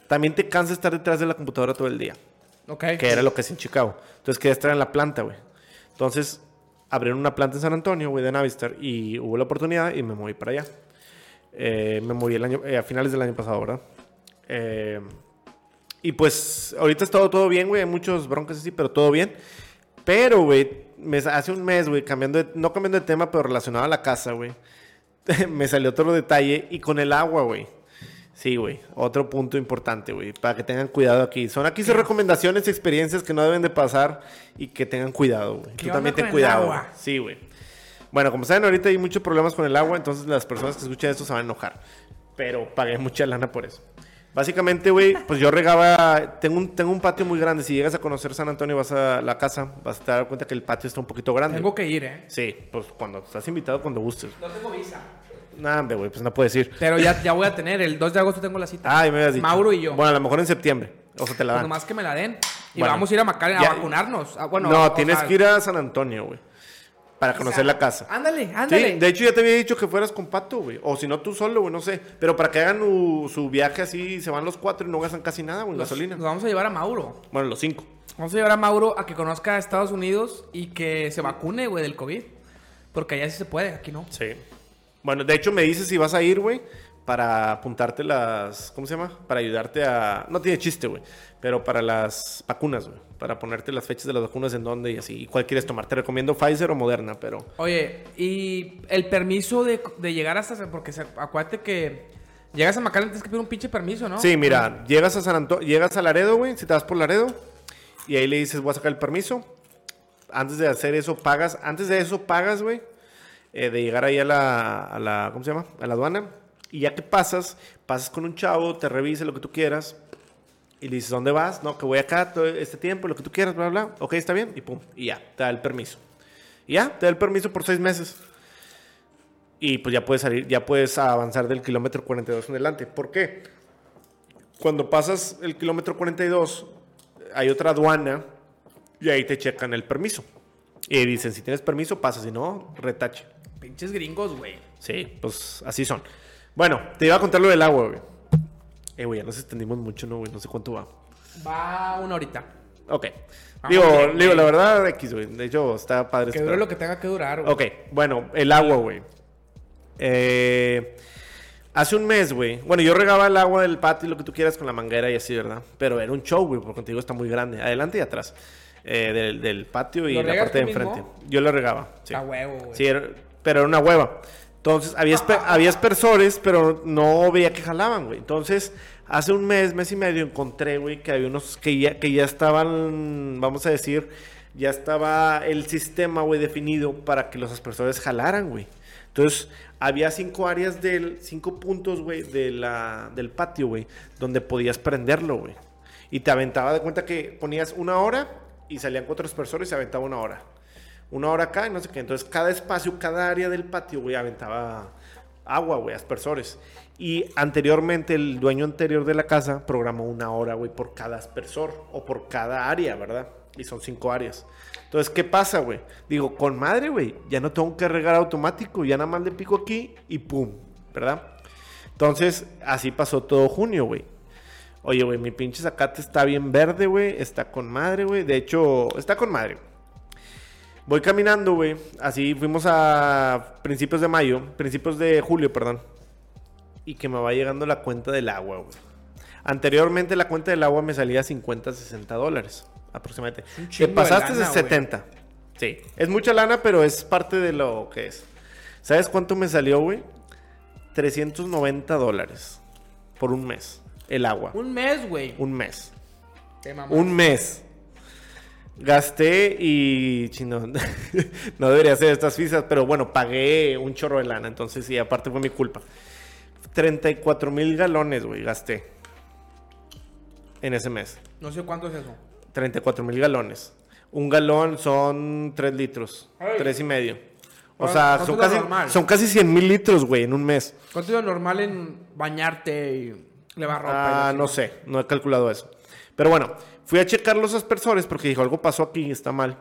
También te cansa estar detrás de la computadora todo el día Ok. que era lo que es en Chicago. Entonces quería estar en la planta, güey. Entonces abrieron una planta en San Antonio, güey, de Navistar, y hubo la oportunidad y me moví para allá. Eh, me moví el año, eh, a finales del año pasado, ¿verdad? Eh, y pues ahorita ha estado todo bien, güey, hay muchos broncas así, pero todo bien. Pero, güey, me- hace un mes, güey, cambiando de- no cambiando de tema, pero relacionado a la casa, güey, me salió otro detalle y con el agua, güey. Sí, güey. Otro punto importante, güey. Para que tengan cuidado aquí. Son aquí sus recomendaciones y experiencias que no deben de pasar y que tengan cuidado, güey. ¿Qué Tú también ten cuidado. agua? Sí, güey. Bueno, como saben, ahorita hay muchos problemas con el agua, entonces las personas que escuchan esto se van a enojar. Pero pagué mucha lana por eso. Básicamente, güey, pues yo regaba. Tengo un, tengo un patio muy grande. Si llegas a conocer San Antonio, vas a la casa, vas a dar cuenta que el patio está un poquito grande. Tengo que ir, ¿eh? Sí, pues cuando estás invitado, cuando gustes. No tengo visa. Nah, hombre, güey, pues no puedes ir. Pero ya, ya voy a tener. El 2 de agosto tengo la cita. Ah, y me habías dicho. Mauro y yo. Bueno, a lo mejor en septiembre. O sea, te la Pues dan. nomás que me la den. Y Bueno, vamos a ir a McAllen a ya- vacunarnos. Ah, bueno, no, tienes sea, que ir a San Antonio, güey. Para conocer la casa. Ándale, Sí, ándale. de hecho ya te había dicho que fueras con Pato, güey. O si no, tú solo, güey, no sé. Pero para que hagan u- su viaje así, se van los cuatro y no gastan casi nada, güey, gasolina. Nos vamos a llevar a Mauro. Bueno, los cinco. Vamos a llevar a Mauro a que conozca Estados Unidos y que se vacune, güey, del COVID. Porque allá sí se puede, aquí no. Sí. Bueno, de hecho me dices si vas a ir, güey, para apuntarte las... ¿Cómo se llama? Para ayudarte a... No tiene chiste, güey. Pero para las vacunas, güey. Para ponerte las fechas de las vacunas en dónde y así. ¿Y cuál quieres tomar? Te recomiendo Pfizer o Moderna, pero... Oye, y el permiso de, de llegar hasta... Porque se- acuérdate que llegas a McAllen tienes que pedir un pinche permiso, ¿no? Sí, mira, llegas a San Antonio, llegas a Laredo, güey, si te vas por Laredo, y ahí le dices, voy a sacar el permiso. Antes de hacer eso, pagas, antes de eso, pagas, güey, eh, de llegar ahí a la, a la, ¿cómo se llama? A la aduana. Y ya que pasas, pasas con un chavo, te revise lo que tú quieras, y le dices, ¿dónde vas? No, que voy acá todo este tiempo, lo que tú quieras, bla, bla. Ok, está bien, y pum, y ya, te da el permiso. Y ya, te da el permiso por seis meses. Y pues ya puedes salir, ya puedes avanzar del kilómetro 42 en adelante. ¿Por qué? Cuando pasas el kilómetro 42, hay otra aduana y ahí te checan el permiso. Y dicen, si tienes permiso, pasa, si no, retache. Pinches gringos, güey. Sí, pues así son. Bueno, te iba a contar lo del agua, güey. Eh, güey, ya nos extendimos mucho, ¿no, güey? No sé cuánto va. Va una horita. Ok. Vamos digo, bien, digo, la verdad, X, güey. De hecho, está padre. Que dure lo que tenga que durar, güey. Ok, bueno, el agua, güey. Eh, hace un mes, güey. Bueno, yo regaba el agua del patio y lo que tú quieras con la manguera y así, ¿verdad? Pero era un show, güey, porque contigo está muy grande. Adelante y atrás. eh, del, del patio y ¿Lo la parte de enfrente. mismo? Yo lo regaba. Sí, A huevo, güey. Sí, era- pero era una hueva. Entonces, había, había aspersores, pero no veía que jalaban, güey. Entonces, Hace un mes, mes y medio, encontré, güey, que había unos que ya, que ya estaban, vamos a decir, ya estaba el sistema, güey, definido para que los aspersores jalaran, güey. Entonces, había cinco áreas del, cinco puntos, güey, de la, del patio, güey, donde podías prenderlo, güey. Y te aventaba de cuenta que ponías una hora y salían cuatro aspersores y se aventaba una hora. Una hora acá y no sé qué. Entonces, cada espacio, cada área del patio, güey, aventaba agua, güey, aspersores. Y anteriormente, el dueño anterior de la casa programó una hora, güey, por cada aspersor o por cada área, ¿verdad? Y son cinco áreas. Entonces, ¿qué pasa, güey? Digo, con madre, güey, ya no tengo que regar automático, ya nada más le pico aquí y pum, ¿verdad? Entonces, así pasó todo junio, güey. Oye, güey, mi pinche zacate está bien verde, güey. Está con madre, güey. De hecho, está con madre. Voy caminando, güey. Así fuimos a principios de mayo, principios de julio, perdón. Y que me va llegando la cuenta del agua, güey. Anteriormente la cuenta del agua me salía 50, 60 dólares aproximadamente. Te pasaste de, lana, güey. 70. Sí. Es mucha lana, pero es parte de lo que es. ¿Sabes cuánto me salió, güey? 390 dólares por un mes. El agua. Un mes, güey. Un mes. Te. Un mes. Gasté y. chino, no debería hacer estas fisas, pero bueno, pagué un chorro de lana. Entonces, sí, aparte fue mi culpa. 34 mil galones, güey, gasté. En ese mes. No sé cuánto es eso. 34 mil galones. Un galón son 3 litros. Ay. 3 y medio. O ¿Cuánto- sea, son casi, normal? son casi 100 mil litros, güey, en un mes. ¿Cuánto es lo normal en bañarte y lavar ropa? y Ah, así? no sé, no he calculado eso. Pero bueno, fui a checar los aspersores porque dijo, algo pasó aquí, está mal.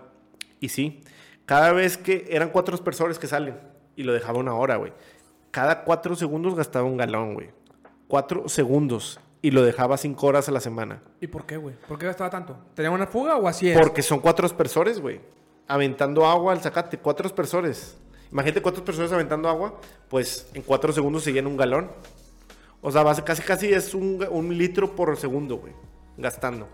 Y sí, cada vez que eran cuatro aspersores que salen y lo dejaba una hora, güey. Cada cuatro segundos gastaba un galón, güey. Cuatro segundos y lo dejaba cinco horas a la semana. ¿Y por qué, güey? ¿Por qué gastaba tanto? ¿Tenía una fuga o así es? Porque son cuatro aspersores, güey. Aventando agua al zacate, cuatro aspersores. Imagínate cuatro aspersores aventando agua, pues en cuatro segundos se llena un galón. O sea, casi casi es un, un litro por segundo, güey. Gastando.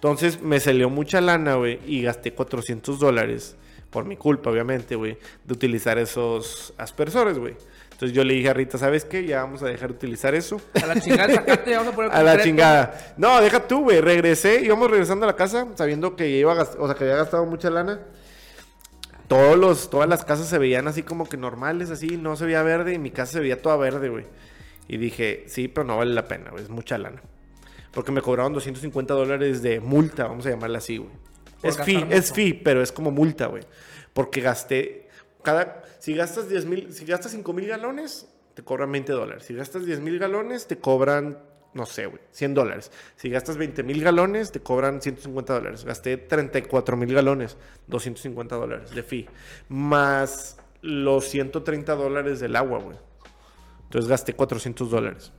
Entonces me salió mucha lana, güey, y gasté 400 dólares, por mi culpa, obviamente, güey, de utilizar esos aspersores, güey. Entonces yo le dije a Rita, ¿sabes qué? Ya vamos a dejar de utilizar eso. A la chingada, sacate, vamos a poner A la chingada. No, deja tú, güey. Regresé, íbamos regresando a la casa sabiendo que iba a o sea, que había gastado mucha lana. Todos los, todas las casas se veían así como que normales, así, no se veía verde, y mi casa se veía toda verde, güey. Y dije, sí, pero no vale la pena, güey, es mucha lana. Porque me cobraron 250 dólares de multa, vamos a llamarla así, güey. Es fee, mucho. es fee, pero es como multa, güey. Porque gasté, cada, si gastas 10 mil, si gastas 5 mil galones, te cobran 20 dólares. Si gastas 10 mil galones, te cobran, no sé, güey, 100 dólares. Si gastas 20 mil galones, te cobran 150 dólares. Gasté 34 mil galones, 250 dólares de fee. Más los 130 dólares del agua, güey. Entonces gasté 400 dólares.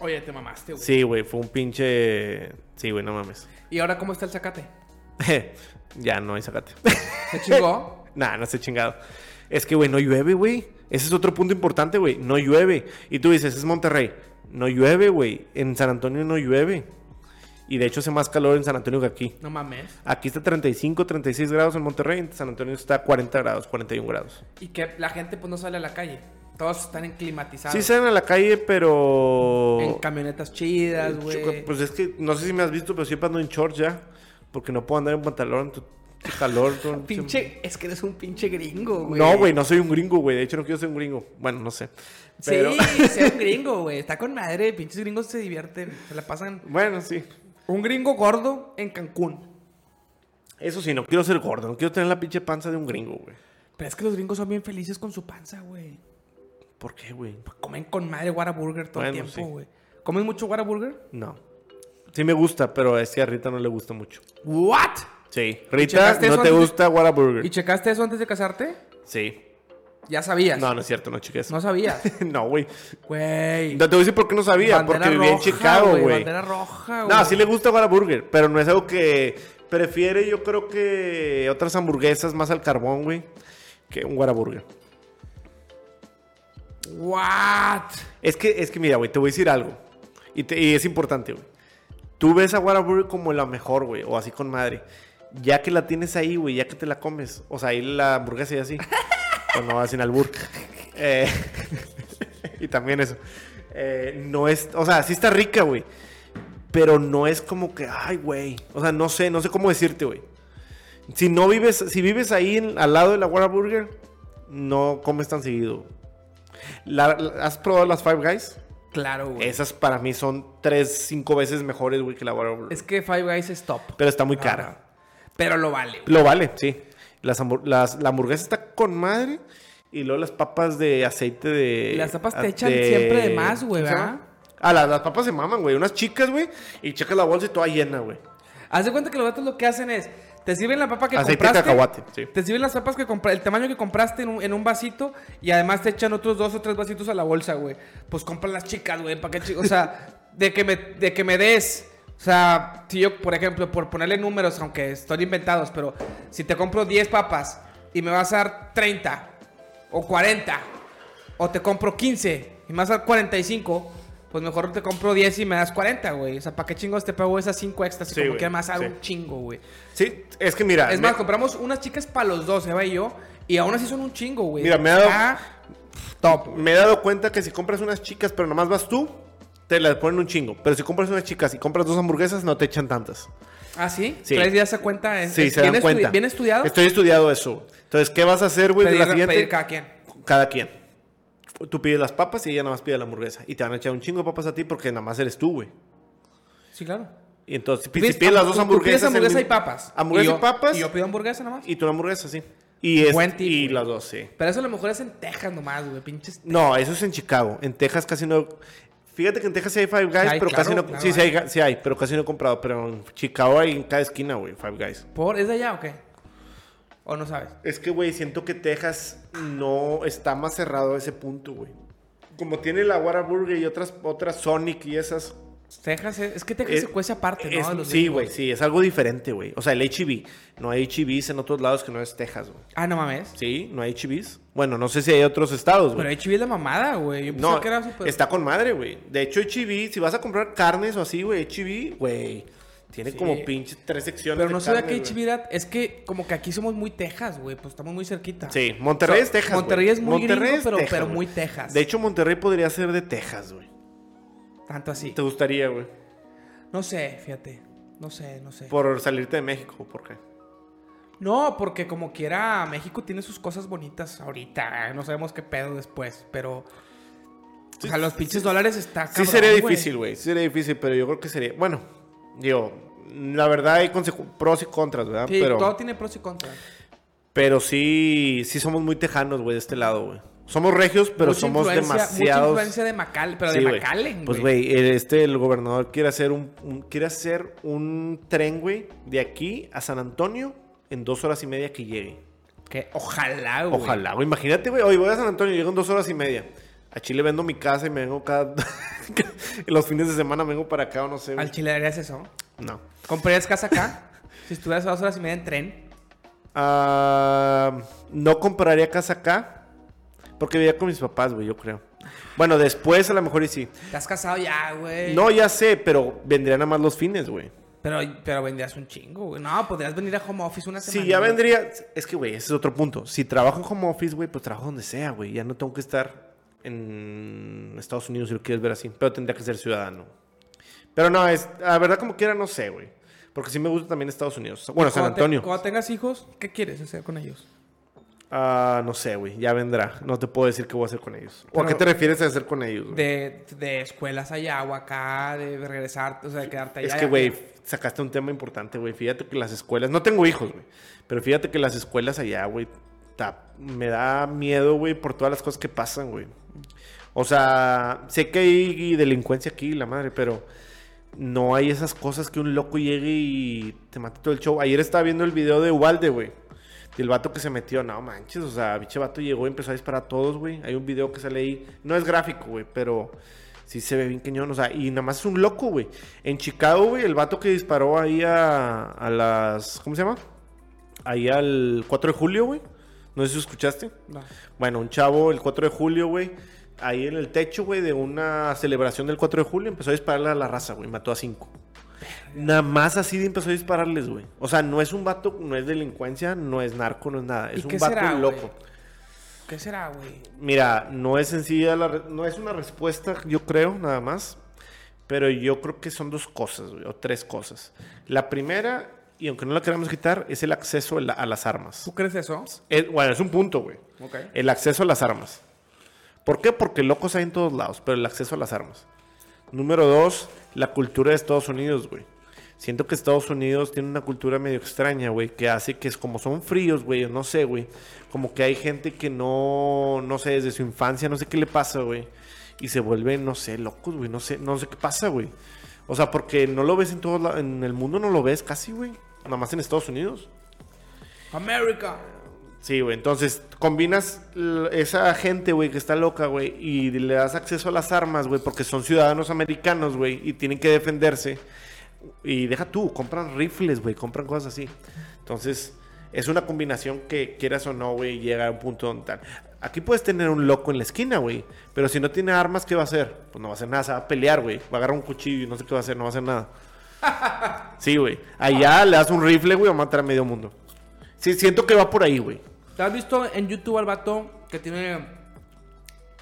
Oye, te mamaste, güey. Sí, güey, fue un pinche... Sí, güey, no mames. ¿Y ahora cómo está el sacate? ya no hay sacate. ¿Se chingó? nah, no sé chingado. Es que, güey, no llueve, güey. Ese es otro punto importante, güey. No llueve. Y tú dices, es Monterrey. No llueve, güey. En San Antonio no llueve. Y de hecho hace más calor en San Antonio que aquí. no mames. Aquí está 35, 36 grados en Monterrey. En San Antonio está 40 grados, 41 grados. Y que la gente pues no sale a la calle. Todos están en climatizados. Sí salen a la calle, pero... En camionetas chidas, güey. Pues es que no sé si me has visto, pero siempre ando en shorts ya. Porque no puedo andar en pantalón. tu- tu calor. Pinche, es que eres un pinche gringo, güey. No, güey, no soy un gringo, güey. De hecho, no quiero ser un gringo. Bueno, no sé. Pero... Sí, sea un gringo, güey. Está con madre. Pinches gringos se divierten. Se la pasan. bueno, sí. Un gringo gordo en Cancún. Eso sí, no quiero ser gordo. No quiero tener la pinche panza de un gringo, güey. Pero es que los gringos son bien felices con su panza, güey. ¿Por qué, güey? Comen con madre Whataburger todo el tiempo, sí. güey. ¿Comes mucho Whataburger? No. Sí me gusta, pero es que a Rita no le gusta mucho. ¿What? Sí. Rita, no te antes de- gusta Whataburger. ¿Y checaste eso antes de casarte? Sí. Ya sabías. No, no es cierto, no cheques. No sabías. no, güey. Güey. No te voy a decir por qué no sabía. Bandera porque vivía en Chicago, güey. Bandera roja, güey. No, sí le gusta Whataburger, pero no es algo que prefiere, yo creo que otras hamburguesas más al carbón, güey, que un Whataburger. What? Es que, es que mira, güey, te voy a decir algo. Y, te- y es importante, güey. Tú ves a Whataburger como la mejor, güey, o así con madre. Ya que la tienes ahí, güey, ya que te la comes. O sea, ahí la hamburguesa y así. o no, sin albur. Eh, y también eso. Eh, no es, o sea, sí está rica, güey. Pero no es como que, ay, güey. O sea, no sé, no sé cómo decirte, güey. Si no vives, si vives ahí en- al lado de la Whataburger, no comes tan seguido. La- la- ¿Has probado las Five Guys? Claro, güey. Esas para mí son tres, cinco veces mejores, güey, que la Whataburger. Es que Five Guys es top. Pero está muy cara. Ajá. Pero lo vale. güey. Lo vale, sí. Las, las- la hamburguesa está con madre. Y luego las papas de aceite de. Las papas te de- echan siempre de más, güey, ¿cómo se ¿verdad? Ah, las, las papas se maman, güey. Unas chicas, güey. Y checas la bolsa y toda llena, güey. Haz de cuenta que los gatos lo que hacen es, te sirven la papa que Aceite de compraste. cacahuate, sí. Te sirven las papas que compraste, el tamaño que compraste en un, en un vasito y además te echan otros dos o tres vasitos a la bolsa, güey. Pues compran las chicas, güey, ¿para qué chi- O sea, de que me, de que me des... O sea, si yo, por ejemplo, por ponerle números, aunque están inventados, pero si te compro 10 papas y me vas a dar 30 o 40 o te compro 15 y me vas a dar 45, pues mejor te compro 10 y me das 40, güey. O sea, ¿para qué chingos te pago esas 5 extras? Sí, como que dar sí. un chingo, güey. Sí, es que mira. Es me- más, compramos unas chicas para los dos, Eva y yo, y aún así son un chingo, güey. Mira, me ha dado- top. me he dado cuenta que si compras unas chicas, pero nomás vas tú, te las ponen un chingo. Pero si compras unas chicas y compras dos hamburguesas, no te echan tantas. ¿Ah, sí? Sí. ¿Traes ya esa cuenta? ¿Es- Sí, es se dan estudi- cuenta. ¿Bien estudiado? Estoy estudiado eso. Entonces, ¿qué vas a hacer, güey? de pedir, la siguiente? pedir cada quien. Cada quien. Tú pides las papas y ella nada más pide la hamburguesa. Y te van a echar un chingo de papas a ti porque nada más eres tú, güey. Sí, claro. Y entonces, si Pides- pides las dos tú- tú hamburguesas. pides hamburguesa el y papas. Hamburguesa y, yo- papas. Y yo pido hamburguesa nada más. Y tú la hamburguesa, sí. Y, es, Buen y las dos, sí. Pero eso a lo mejor es en Texas nomás, güey. Pinches. No, eso es en Chicago. En Texas casi no. Fíjate que en Texas sí hay Five Guys, Hay, pero casi no. claro, sí, sí hay. hay, sí hay, pero casi no he comprado. Pero en Chicago hay en cada esquina, güey, Five Guys. ¿Por? ¿Es de allá o qué? ¿O no sabes? Es que, güey, siento que Texas no está más cerrado a ese punto, güey. Como tiene la Whataburger y otras, otras Sonic y esas. Texas es, es que Texas Es- se cuece aparte, ¿no? es- de los sí, güey, sí, es algo diferente, güey. O sea, el HEB. No hay HEBs en otros lados que no es Texas, güey. Ah, no mames. Sí, no hay HEBs. Bueno, no sé si hay otros estados, güey. Pero HB es la mamada, güey. No, que era súper. está con madre, güey. De hecho, HEB, si vas a comprar carnes o así, güey, HEB, güey, tiene Sí. como pinches tres secciones. Pero de no carnes, HB güey. era- Es que como que aquí somos muy Texas, güey. Pues estamos muy cerquita. Sí, Monterrey es Texas. Monterrey es muy gringo, es pero- Texas, pero güey. muy Texas. De hecho, Monterrey podría ser de Texas, güey. Tanto así. ¿Te gustaría, güey? No sé, fíjate. No sé, no sé. Por salirte de México, ¿por qué? No, porque como quiera, México tiene sus cosas bonitas ahorita. ¿eh? No sabemos qué pedo después, pero. Sí, o sea, los pinches dólares está Sí cabrón, sería güey. difícil, güey. Sí sería difícil, pero yo creo que sería... Bueno, digo, la verdad hay pros y contras, ¿verdad? Sí, pero, todo tiene pros y contras. pero sí, sí somos muy tejanos, güey, de este lado, güey. Somos regios, pero Mucha somos influencia- Mucha demasiados... influencia de Macal, pero Sí, de güey. McAllen, Pues, güey, este, el gobernador quiere hacer un, un- quiere hacer un tren, güey, de aquí a San Antonio en dos horas y media que llegue. Que ojalá, güey. Ojalá, güey. Imagínate, güey. Hoy voy a San Antonio y llego en dos horas y media. A Chile vendo mi casa y me vengo cada... los fines de semana me vengo para acá o no sé, güey. Al chile harías eso. No. ¿Comprarías casa acá? si estuvieras dos horas y media en tren. Ah, no compraría casa acá. Porque vivía con mis papás, güey, yo creo. Bueno, después a lo mejor y sí. Te has casado ya, güey. No, ya sé, pero vendrían nada más los fines, güey. Pero, pero vendrías un chingo, güey. No, podrías venir a home office una semana. Si ya güey. vendría. Es que, güey, ese es otro punto. Si trabajo en home office, güey, pues trabajo donde sea, güey. Ya no tengo que estar en Estados Unidos si lo quieres ver así. Pero tendría que ser ciudadano. Pero no, es. La verdad, como quiera, no sé, güey. Porque sí me gusta también Estados Unidos. Bueno, San te- Antonio. cuando tengas hijos, ¿qué quieres hacer con ellos? Ah, no sé, güey. Ya vendrá. No te puedo decir qué voy a hacer con ellos. ¿O a Pero- qué te refieres a hacer con ellos, güey? De, de escuelas allá o acá, de regresar, o sea, de quedarte allá. Es que, güey, sacaste un tema importante, güey. Fíjate que las escuelas... No tengo hijos, güey. Pero fíjate que las escuelas allá, güey... Me da miedo, güey, por todas las cosas que pasan, güey. O sea, sé que hay delincuencia aquí, la madre, pero... No hay esas cosas que un loco llegue y te mate todo el show. Ayer estaba viendo el video de Ubalde, güey. Del vato que se metió. No manches, o sea, biche vato llegó y empezó a disparar a todos, güey. Hay un video que sale ahí. No es gráfico, güey, pero sí se ve bien cañón. O sea, y nada más es un loco, güey. En Chicago, güey, el vato que disparó ahí a, a las. ¿Cómo se llama? Ahí al 4 de julio, güey. No sé si escuchaste. No. Bueno, un chavo el 4 de julio, güey. Ahí en el techo, güey, de una celebración del 4 de julio, empezó a dispararle a la raza, güey. Mató a cinco. Nada más así de empezó a dispararles, güey. O sea, no es un vato, no es delincuencia, no es narco, no es nada. ¿Y Es un qué vato será, loco. ¿Qué será, güey? Mira, no es sencilla, la no es una respuesta, yo creo, nada más. Pero yo creo que son dos cosas, güey, o tres cosas. La primera, y aunque no la queramos quitar, es el acceso a la- a las armas. ¿Tú crees eso? Es- bueno, es un punto, güey. Ok. El acceso a las armas. ¿Por qué? Porque locos hay en todos lados, pero el acceso a las armas. Número dos, la cultura de Estados Unidos, güey. Siento que Estados Unidos tiene una cultura medio extraña, güey, que hace que es como son fríos, güey, no sé, güey. Como que hay gente que no, no sé, desde su infancia, no sé qué le pasa, güey. Y se vuelven, no sé, locos, güey, no sé, no sé qué pasa, güey. O sea, porque no lo ves en todo, la- en el mundo, no lo ves casi, güey. Nada más en Estados Unidos. América. Sí, güey. Entonces, combinas esa gente, güey, que está loca, güey, y le das acceso a las armas, güey, porque son ciudadanos americanos, güey, y tienen que defenderse. Y deja tú, compran rifles, güey, compran cosas así. Entonces, es una combinación que, quieras o no, güey, llega a un punto donde tal. Aquí puedes tener un loco en la esquina, güey, pero si no tiene armas, ¿qué va a hacer? Pues no va a hacer nada, se va a pelear, güey. Va a agarrar un cuchillo y no sé qué va a hacer, no va a hacer nada. Sí, güey. Allá le das un rifle, güey, va a matar a medio mundo. Sí, siento que va por ahí, güey. ¿Te has visto en YouTube al vato que tiene.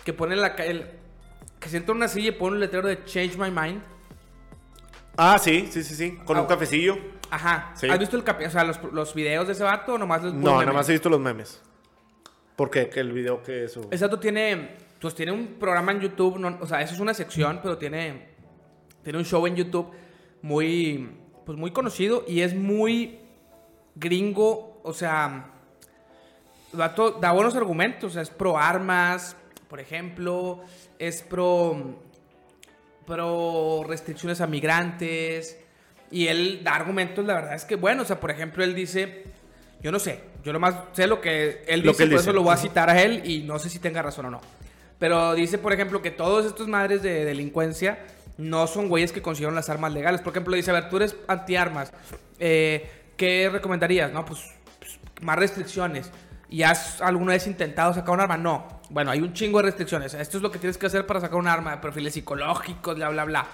que pone la el- que sienta en una silla y pone un letrero de Change My Mind? Ah, sí, sí, sí, sí. Con Ah, un cafecillo. Ajá. Sí. ¿Has visto el o sea, los, los videos de ese vato o nomás los No, nada más he visto los memes. ¿Por qué? Que el video que eso. Ese vato tiene. Pues tiene un programa en YouTube. no- o sea, eso es una sección, pero tiene. Tiene un show en YouTube muy. Pues muy conocido y es muy gringo. O sea. Vato da buenos argumentos. o sea, es pro armas, por ejemplo. Es pro. Pro restricciones a migrantes. Y él da argumentos, la verdad es que, bueno, o sea, por ejemplo, él dice. Yo no sé, yo nomás sé lo que él Lo dice, que él por dice. eso lo voy a citar a él y no sé si tenga razón o no. Pero dice, por ejemplo, que todos estos madres de delincuencia no son güeyes que consiguieron las armas legales. Por ejemplo, dice, a ver, tú eres antiarmas. Eh, ¿Qué recomendarías? No, pues, pues, más restricciones. ¿Y has alguna vez intentado sacar un arma? No. Bueno, hay un chingo de restricciones. Esto es lo que tienes que hacer para sacar un arma. Perfiles psicológicos, bla, bla, bla.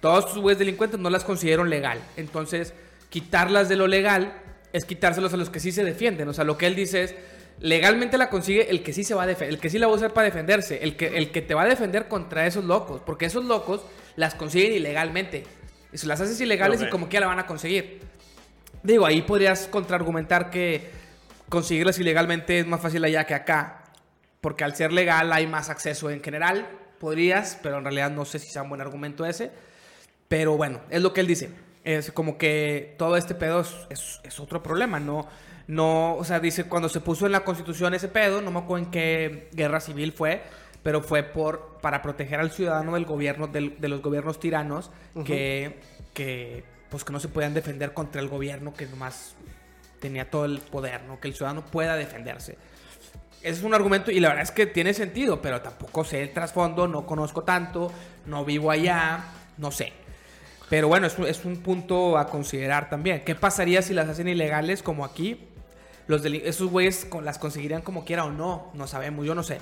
Todos estos güeyes delincuentes no las consideraron legal. Entonces, quitarlas de lo legal es quitárselos a los que sí se defienden. O sea, lo que él dice es, legalmente la consigue el que sí se va a defender, el que sí la va a usar para defenderse, el que, el que te va a defender contra esos locos, porque esos locos las consiguen ilegalmente. Y si las haces ilegales Ok. y como quiera la van a conseguir. Digo, ahí podrías contraargumentar que conseguirlas ilegalmente es más fácil allá que acá, porque al ser legal hay más acceso en general. Podrías, pero en realidad no sé si sea un buen argumento ese. Pero bueno, es lo que él dice. Es como que todo este pedo es, es- es otro problema. No, no, o sea, dice cuando se puso en la constitución ese pedo, no me acuerdo en qué guerra civil fue, pero fue por para proteger al ciudadano del gobierno, del- de los gobiernos tiranos que, que, pues que no se podían defender contra el gobierno que nomás tenía todo el poder, ¿no? Que el ciudadano pueda defenderse. Ese es un argumento y la verdad es que tiene sentido, pero tampoco sé el trasfondo, no conozco tanto, no vivo allá, no sé. Pero bueno, es un, punto a considerar también. ¿Qué pasaría si las hacen ilegales como aquí? Los esos güeyes las conseguirían como quiera o no, no sabemos, yo no sé.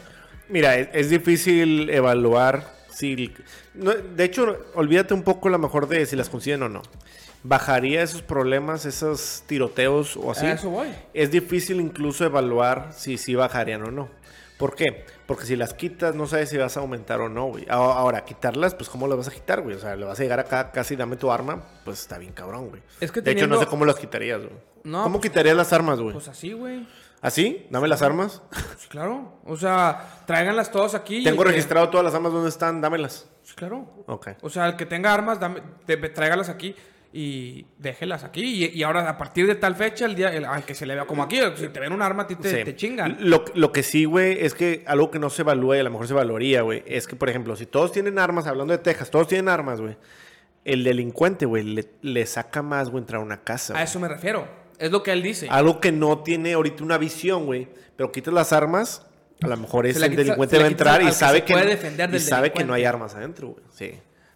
Mira, es, es difícil evaluar si... de hecho, olvídate un poco a lo mejor de si las consiguen o no. ¿Bajaría esos problemas, esos tiroteos o así? Eso voy. Es difícil incluso evaluar si sí bajarían o no. ¿Por qué? Porque si las quitas no sabes si vas a aumentar o no, güey. Ahora, quitarlas, pues ¿cómo las vas a quitar, güey? O sea, le vas a llegar acá casi dame tu arma, pues está bien cabrón, güey. Es que de hecho, no sé cómo las quitarías, güey. No, ¿Cómo pues- quitarías las armas, güey? Pues así, güey. ¿Así? Dame las armas. Pues claro. O sea, tráiganlas todos aquí. y Tengo que- registrado todas las armas donde están, dámelas. Pues claro. Ok. O sea, el que tenga armas, dame, tráigalas aquí y déjelas aquí. Y, y ahora, a partir de tal fecha, el día el- al que se le vea como aquí, si te ven un arma, a ti te, Sí. te chingan. Lo, lo que sí, güey, es que algo que no se evalúa y a lo mejor se evaluaría, güey, es que, por ejemplo, si todos tienen armas, hablando de Texas, todos tienen armas, güey, el delincuente, güey, le, le saca más, güey, entrar a una casa. A eso me refiero. Es lo que él dice. Algo que no tiene ahorita una visión, güey, pero quitas las armas, a lo mejor Se ese delincuente va a entrar y que sabe que, no- defender y del sabe que no hay armas adentro, güey. Sí.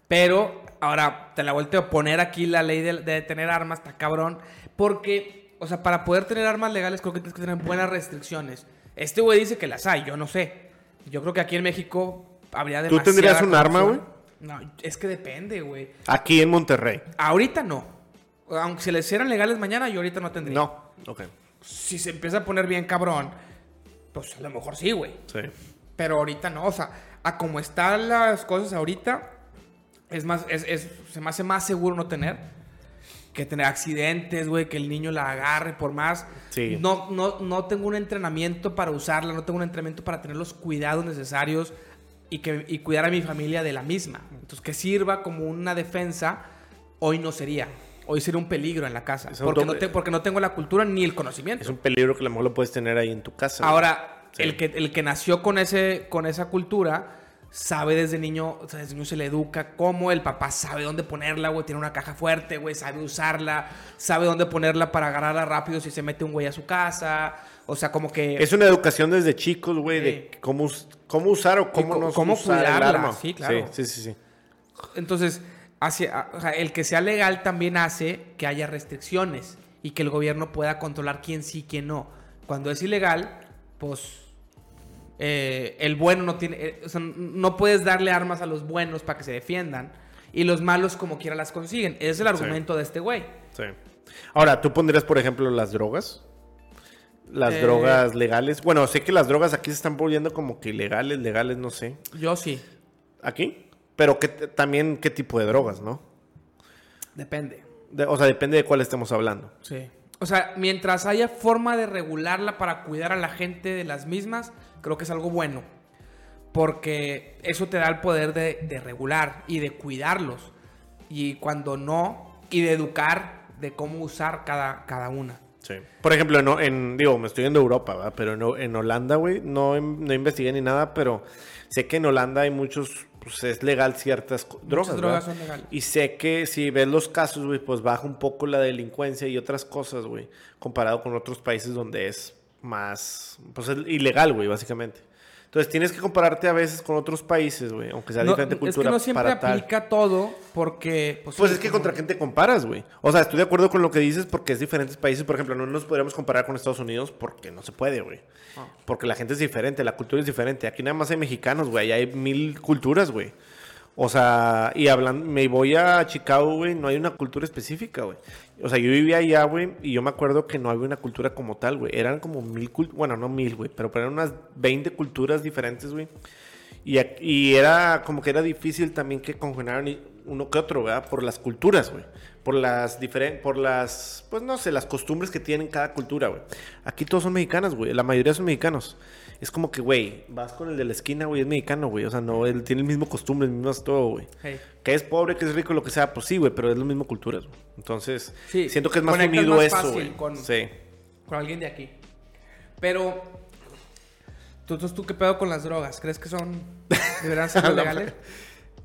Pero ahora te la vuelto a poner aquí la ley de, de tener armas, está cabrón. Porque, o sea, para poder tener armas legales creo que tienes que tener buenas restricciones. Este güey dice que las hay, yo no sé. Yo creo que aquí en México habría ¿Tú demasiada tendrías un arma, corrupción. No, es que depende, güey. Aquí en Monterrey. Ahorita no. Aunque se les hicieran legales mañana, yo ahorita no tendría. No. Ok. Si se empieza a poner bien cabrón, pues a lo mejor sí, güey. Sí. Pero ahorita no, o sea, a como están las cosas ahorita, es más, es, es- se me hace más seguro no tener que tener accidentes, güey, que el niño la agarre por más. Sí. No, no, no tengo un entrenamiento para usarla, no tengo un entrenamiento para tener los cuidados necesarios y, que, y cuidar a mi familia de la misma. Entonces, que sirva como una defensa, hoy no sería. Hoy sería un peligro en la casa. Porque no, te- porque no tengo la cultura ni el conocimiento. Es un peligro que a lo mejor lo puedes tener ahí en tu casa. Ahora, Sí. el, que, el que nació con, ese, con esa cultura sabe desde niño, o sea, desde niño se le educa cómo el papá sabe dónde ponerla, güey, tiene una caja fuerte, güey, sabe usarla, sabe dónde ponerla para agarrarla rápido si se mete un güey a su casa, o sea, como que... Es una educación desde chicos, güey, de cómo, cómo usar o cómo no cómo usar el cuidarla, arma. sí, claro. Sí, sí, sí. sí. Entonces, hacia, o sea, el que sea legal también hace que haya restricciones y que el gobierno pueda controlar quién sí, quién no. Cuando es ilegal, pues eh, el bueno no tiene, eh, o sea, no puedes darle armas a los buenos para que se defiendan y los malos como quiera las consiguen. Ese es el argumento de este güey. Sí. Ahora, ¿tú pondrías, por ejemplo, las drogas? Las Eh. drogas legales. Bueno, sé que las drogas aquí se están volviendo como que ilegales, legales, no sé. Yo sí, ¿Aquí? Pero ¿qué, t- también qué tipo de drogas, ¿no? depende. De- o sea, depende de cuál estemos hablando. Sí. O sea, mientras haya forma de regularla para cuidar a la gente de las mismas, creo que es algo bueno. Porque eso te da el poder de, de regular y de cuidarlos. Y cuando no, y de educar de cómo usar cada, cada una. Sí. Por ejemplo, en, en- digo, me estoy yendo a Europa, ¿verdad? Pero en, en Holanda, güey, no, in- no investigué ni nada, pero sé que en Holanda hay muchos, pues es legal ciertas co- drogas, drogas son legales. Y sé que si ves los casos, güey, pues baja un poco la delincuencia y otras cosas, güey, comparado con otros países donde es más, pues es ilegal, güey, básicamente. Entonces tienes que compararte a veces con otros países, güey, aunque sea No, diferente es cultura que no siempre para tal. aplica todo porque... Pues sí, es que contra quién te comparas, güey. O sea, estoy de acuerdo con lo que dices porque es diferentes países. Por ejemplo, no nos podríamos comparar con Estados Unidos porque no se puede, güey. Ah. Porque la gente es diferente, la cultura es diferente. Aquí nada más hay mexicanos, güey. Hay mil culturas, güey. O sea, y hablando, me voy a Chicago, güey, no hay una cultura específica, güey. O sea, yo vivía allá, güey, y yo me acuerdo que no había una cultura como tal, güey. Eran como mil culturas, bueno, no mil, güey, pero eran unas 20 culturas diferentes, güey. Y, y era como que era difícil también que congeniaran y- uno que otro, ¿verdad? Por las culturas, güey. Por las diferentes, por las, pues no sé, las costumbres que tienen cada cultura, güey. Aquí todos son mexicanos, güey. La mayoría son mexicanos. Es como que, güey, vas con el de la esquina, güey, es mexicano, güey. O sea, no, él tiene el mismo costumbre, el mismo todo, güey. Hey. Que es pobre, que es rico, lo que sea, pues sí, güey, pero es la misma cultura, güey. Entonces, Sí, siento que es más unido más eso, güey. con- Sí. con alguien de aquí. Pero, ¿tú, tú, tú qué pedo con las drogas? ¿Crees que son... deberían ser legales?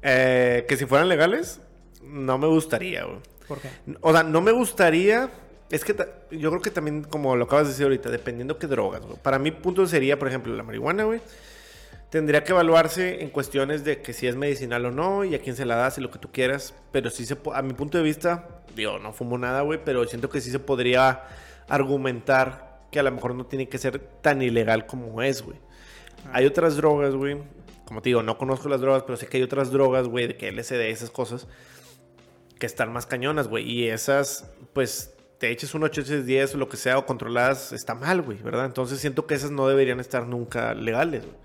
Eh, que si fueran legales, no me gustaría, güey. ¿Por qué? O sea, no me gustaría. Es que yo creo que también, como lo acabas de decir ahorita, dependiendo qué drogas, güey. Para mí, punto sería, por ejemplo, la marihuana, güey. Tendría que evaluarse en cuestiones de que si es medicinal o no y a quién se la das y lo que tú quieras. Pero sí se a mi punto de vista, digo, no fumo nada, güey, pero siento que sí se podría argumentar que a lo mejor no tiene que ser tan ilegal como es, güey. Hay otras drogas, güey. Como te digo, no conozco las drogas, pero sé que hay otras drogas, güey, de que LSD, esas cosas, que están más cañonas, güey. Y esas, pues, te eches un 8, 10 o lo que sea, o controladas, está mal, güey, ¿verdad? Entonces siento que esas no deberían estar nunca legales, güey.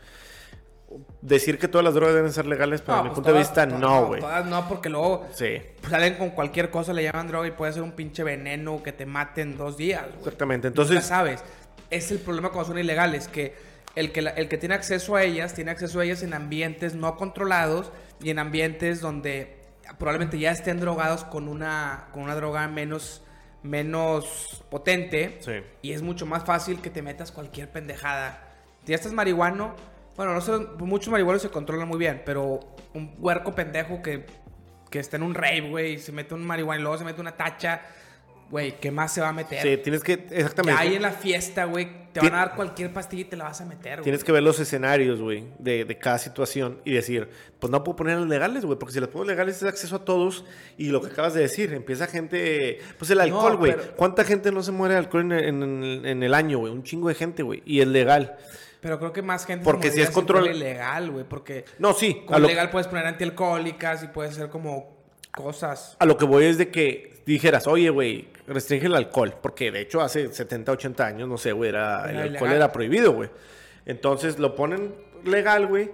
Decir que todas las drogas deben ser legales, para mi pues punto de vista, to- no, güey. Todas no, porque luego Sí, pues, salen con cualquier cosa, le llaman droga y puede ser un pinche veneno que te mate en dos días. güey. exactamente. Entonces, sabes. Es el problema cuando son ilegales, que el que, la- el que tiene acceso a ellas, tiene acceso a ellas en ambientes no controlados y en ambientes donde probablemente ya estén drogados con una, con una droga menos, menos potente. Sí. Y es mucho más fácil que te metas cualquier pendejada. Si ya estás marihuano, bueno, no sé, muchos marihuanos se controlan muy bien, pero un huerco pendejo que, que está en un rave, güey, y se mete un marihuana y luego se mete una tacha, güey, ¿qué más se va a meter? sí, tienes que, Que exactamente. hay en la fiesta, güey, te van a dar cualquier pastilla y te la vas a meter, güey. Tienes que ver los escenarios, güey, de, de cada situación y decir, pues no puedo ponerlas legales, güey, porque si las pongo legales es acceso a todos y lo que acabas de decir, empieza gente, pues el alcohol, No, güey. pero- ¿Cuánta gente no se muere de alcohol en, en- en- en el año, güey? Un chingo de gente, güey, y es legal. Pero creo que más gente Porque si es control- ilegal, güey, porque No, sí, con lo, legal puedes poner antialcohólicas y puedes hacer como cosas. a lo que voy es de que dijeras, oye, güey, restringe el alcohol, porque de hecho hace 70, 80 años, no sé, güey, era, el alcohol ilegal. era prohibido, güey. Entonces lo ponen legal, güey.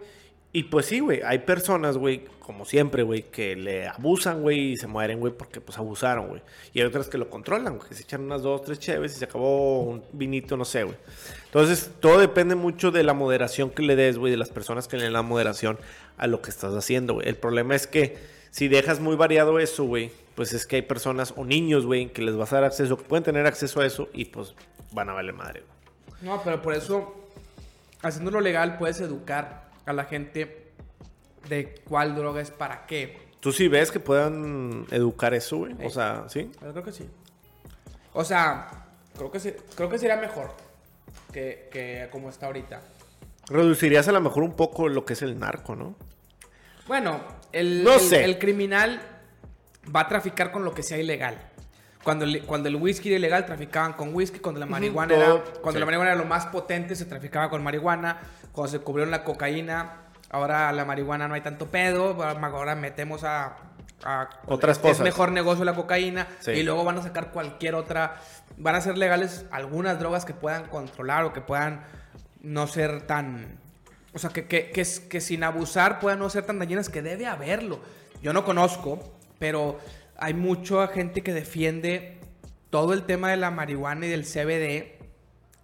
Y pues sí, güey, hay personas, güey, como siempre, güey, que le abusan, güey, y se mueren, güey, porque pues abusaron, güey. Y hay otras que lo controlan, güey, que se echan unas dos, tres cheves y se acabó un vinito, no sé, güey. Entonces, todo depende mucho de la moderación que le des, güey, de las personas que le den la moderación a lo que estás haciendo, güey. El problema es que si dejas muy variado eso, güey, pues es que hay personas o niños, güey, que les vas a dar acceso, que pueden tener acceso a eso y pues van a valer madre, güey. No, pero por eso, haciéndolo legal, puedes educar a la gente de cuál droga es para qué. ¿Tú sí ves que puedan educar eso, güey? O sea, ¿sí? Yo creo que sí. O sea, creo que, sí- creo que sería mejor que, que como está ahorita. Reducirías a lo mejor un poco lo que es el narco, ¿no? Bueno, el, No el- sé. el criminal va a traficar con lo que sea ilegal. Cuando el, cuando el whisky era ilegal, traficaban con whisky. Cuando la marihuana, era, cuando sí. la marihuana era lo más potente, se traficaba con marihuana. Cuando se cubrieron la cocaína, ahora la marihuana no hay tanto pedo. Ahora metemos a... a- Otras es cosas. mejor negocio la cocaína. Sí. Y luego van a sacar cualquier otra... Van a ser legales algunas drogas que puedan controlar o que puedan no ser tan... O sea, que, que, que, es- que sin abusar puedan no ser tan dañinas, que debe haberlo. Yo no conozco, pero hay mucha gente que defiende todo el tema de la marihuana y del CBD.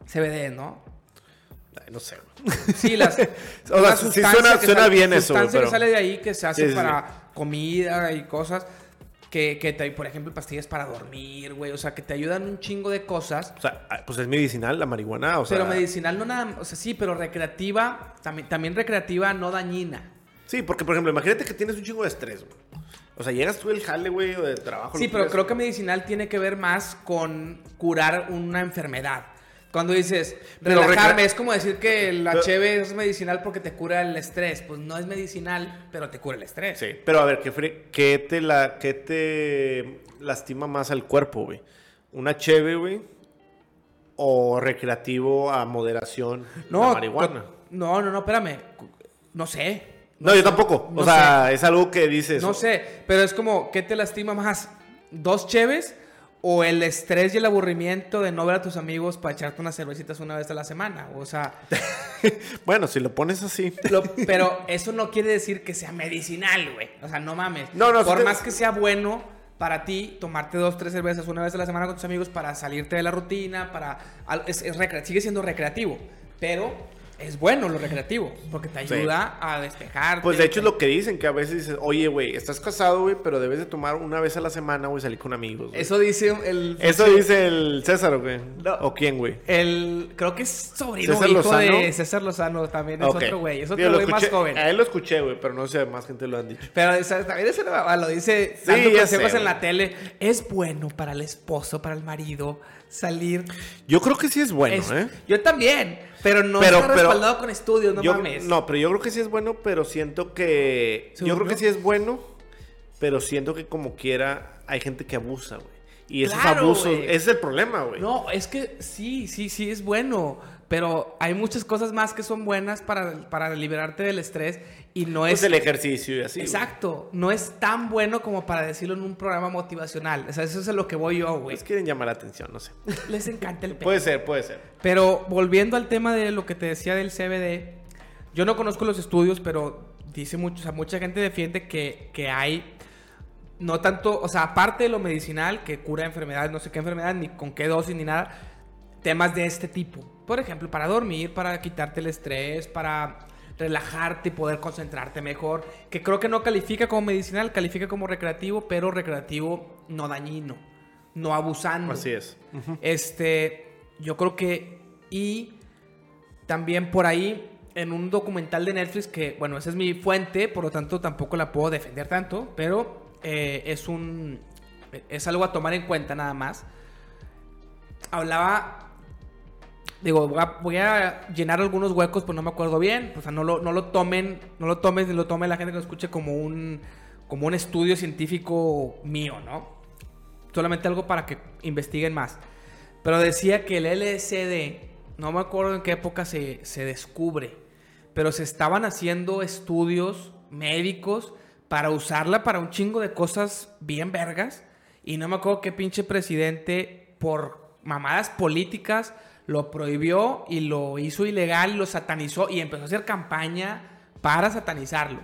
CBD, ¿no? Ay, no sé. Sí, las. sea, una sí suena- que suena sale- bien eso, pero- que sale de ahí que se hace Sí, sí, para comida y cosas. Que, que te- por ejemplo, pastillas para dormir, güey. O sea, que te ayudan un chingo de cosas. O sea, ah, pues es medicinal la marihuana, o sea... pero medicinal no nada. O sea, sí, pero recreativa. También, también recreativa, no dañina. Sí, porque, por ejemplo, imagínate que tienes un chingo de estrés, güey. O sea, llegas tú del jale, güey, o de trabajo. Sí, pero creo que medicinal tiene que ver más con curar una enfermedad. Cuando dices relajarme, es como decir que la cheve es medicinal porque te cura el estrés. Pues no es medicinal, pero te cura el estrés. Sí, pero a ver, ¿qué, te, la, qué te lastima más al cuerpo, güey? ¿Una cheve, güey? ¿O recreativo a moderación No, la marihuana? no, no, no, espérame. No sé. No, yo tampoco. no o sea, es algo que dices... No sé, pero es como, ¿qué te lastima más? ¿Dos cheves o el estrés y el aburrimiento de no ver a tus amigos para echarte unas cervecitas una vez a la semana? O sea, Bueno, si lo pones así... Lo- pero eso no quiere decir que sea medicinal, güey. O sea, no mames. No, no, Por más que sea bueno para ti tomarte dos, tres cervezas una vez a la semana con tus amigos para salirte de la rutina, para... es- es recre- sigue siendo recreativo, pero es bueno lo recreativo, porque te Sí. ayuda a despejarte. Pues de hecho es lo que dicen, que a veces dices, oye, güey, estás casado, güey, pero debes de tomar una vez a la semana, güey, salir con amigos. güey". Eso dice el... Eso dice el César, güey. No. ¿O quién, güey? El, creo que es sobrino César hijo Lozano. de César Lozano también es otro güey, es otro lo güey más escuché- joven. A él lo escuché, güey, pero no sé, más gente lo han dicho. Pero o sea, también eso lo, lo dice Sí, dando ya consejos sé, en la tele. Es bueno para el esposo, para el marido, salir. Yo creo que sí es bueno, Es- ¿eh? Yo también, pero no Pero- está pero- respaldado con estudios, no yo, mames. No, pero yo creo que sí es bueno, pero siento que... Yo creo que sí es bueno, pero siento que como quiera hay gente que abusa, güey. Y esos Claro, abusos, ese es el problema, güey. No, es que sí, sí, sí es bueno. Pero hay muchas cosas más que son buenas para, para liberarte del estrés y no Pues es... el ejercicio y así. Exacto, no es tan bueno como para decirlo en un programa motivacional. O sea, eso es a lo que voy yo, güey. Pues quieren llamar la atención, no sé. Les encanta el. Puede ser, puede ser. Pero volviendo al tema de lo que te decía del CBD, yo no conozco los estudios, pero dice mucho, o sea, mucha gente defiende que, que hay, no tanto, o sea, aparte de lo medicinal, que cura enfermedades, no sé qué enfermedad, ni con qué dosis, ni nada, temas de este tipo. Por ejemplo, para dormir, para quitarte el estrés, para relajarte y poder concentrarte mejor, que creo que no califica como medicinal, califica como recreativo, pero recreativo no dañino, no abusando. Así es. Este, yo creo que. Y también por ahí, en un documental de Netflix, que, bueno, esa es mi fuente, por lo tanto tampoco la puedo defender tanto, pero eh, es un. Es algo a tomar en cuenta nada más. Hablaba. Digo, voy a, llenar algunos huecos, pues no me acuerdo bien. O sea, no lo, no lo tomen, no lo tomen ni lo tome la gente que lo escuche como un, como un estudio científico mío, ¿no? solamente algo para que investiguen más. Pero decía que el LSD, no me acuerdo en qué época se, se descubre, pero se estaban haciendo estudios médicos para usarla para un chingo de cosas bien vergas. Y no me acuerdo qué pinche presidente, por mamadas políticas, lo prohibió y lo hizo ilegal, lo satanizó y empezó a hacer campaña para satanizarlo.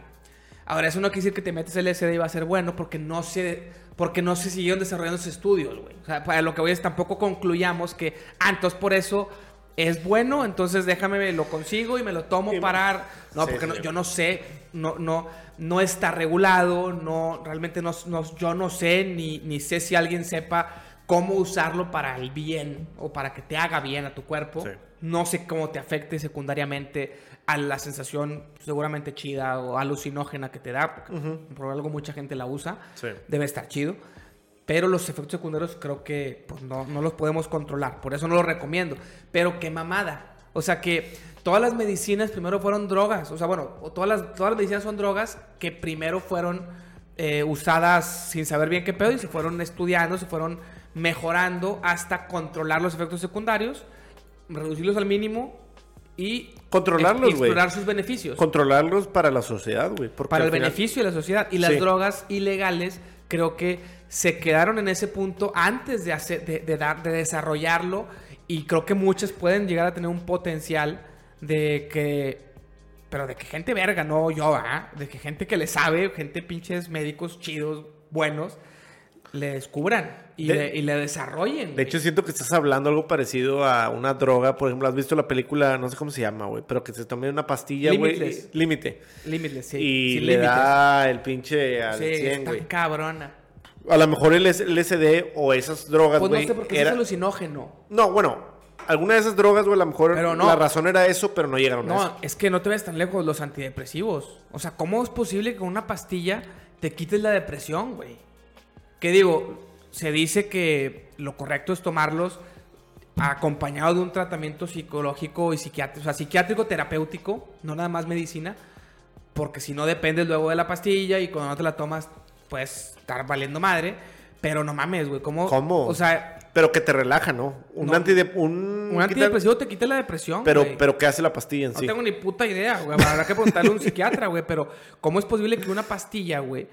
Ahora, eso no quiere decir que te metes LSD y va a ser bueno porque no se, porque no se siguieron desarrollando esos estudios, güey. O sea, para lo que voy es tampoco concluyamos que, ah, entonces por eso es bueno, entonces déjame, lo consigo y me lo tomo para... No, Sí, porque sí. no- yo no sé, no, no, no está regulado, no, realmente no, no- yo no sé, ni, ni sé si alguien sepa cómo usarlo para el bien o para que te haga bien a tu cuerpo. Sí. No sé cómo te afecte secundariamente a la sensación seguramente chida o alucinógena que te da, porque por algo mucha gente la usa. Sí. Debe estar chido. Pero los efectos secundarios creo que pues, no, no los podemos controlar. Por eso no los recomiendo. Pero qué mamada. O sea que todas las medicinas primero fueron drogas. O sea, bueno, o todas, las, todas las medicinas son drogas que primero fueron eh, usadas sin saber bien qué pedo y se fueron estudiando, se fueron mejorando hasta controlar los efectos secundarios, reducirlos al mínimo y Controlarlos, güey. explorar sus beneficios Controlarlos para la sociedad, güey. para el final- beneficio de la sociedad. Y las Sí. drogas ilegales creo que se quedaron en ese punto antes de, hacer, de, de dar, de desarrollarlo y creo que muchas pueden llegar a tener un potencial de que... Pero de que gente verga, no yo, ¿ah? De que gente que le sabe, gente pinches médicos chidos, buenos, le descubran y, De- le, y le desarrollen. De hecho, siento que estás hablando algo parecido a una droga. Por ejemplo, has visto la película, no sé cómo se llama, güey, pero que se tome una pastilla, güey. Límite. Limitless, sí. y sin le da el pinche al Sí, 100, está güey. cabrona. A lo mejor el LSD o esas drogas, Pues no güey. sé porque era- es alucinógeno. No, bueno. Alguna de esas drogas, güey, a lo mejor no. la razón era eso, pero no llegaron a No, eso. es que no te ves tan lejos los antidepresivos. O sea, ¿cómo es posible que con una pastilla te quites la depresión, güey? Que digo, se dice que lo correcto es tomarlos acompañado de un tratamiento psicológico y psiquiátrico, o sea, psiquiátrico terapéutico, no nada más medicina, porque si no dependes luego de la pastilla y cuando no te la tomas, puedes estar valiendo madre. Pero no mames, güey, ¿cómo? ¿Cómo? O sea, Pero que te relaja, ¿no? Un No. un, un antidepresivo te quita la depresión. Pero, güey. pero ¿qué hace la pastilla en No sí? tengo ni puta idea, güey. Habrá que preguntarle a un psiquiatra, güey. Pero, ¿cómo es posible que una pastilla, güey,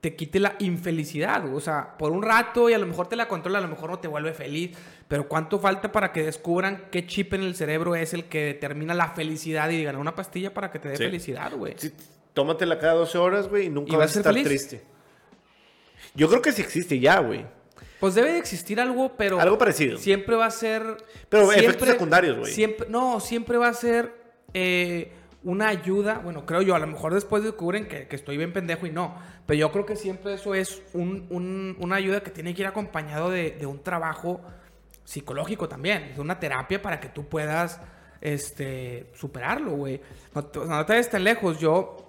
te quite la infelicidad? güey? O sea, por un rato y a lo mejor te la controla, a lo mejor no te vuelve feliz. Pero, ¿cuánto falta para que descubran qué chip en el cerebro es el que determina la felicidad y digan una pastilla para que te dé Sí. felicidad, güey? Sí, tómatela cada 12 horas, güey, y nunca ¿Y vas, vas a estar feliz? triste. Yo creo que sí existe ya, güey. Pues debe de existir algo, pero. Algo parecido. Siempre va a ser. Pero siempre- efectos secundarios, güey. Siempre, no, siempre va a ser eh, una ayuda. Bueno, creo yo, a lo mejor después descubren que, que estoy bien pendejo y no. Pero yo creo que siempre eso es un- un- una ayuda que tiene que ir acompañado de, un trabajo psicológico también. De una terapia para que tú puedas este, superarlo, güey. No, te- vayas tan lejos. Yo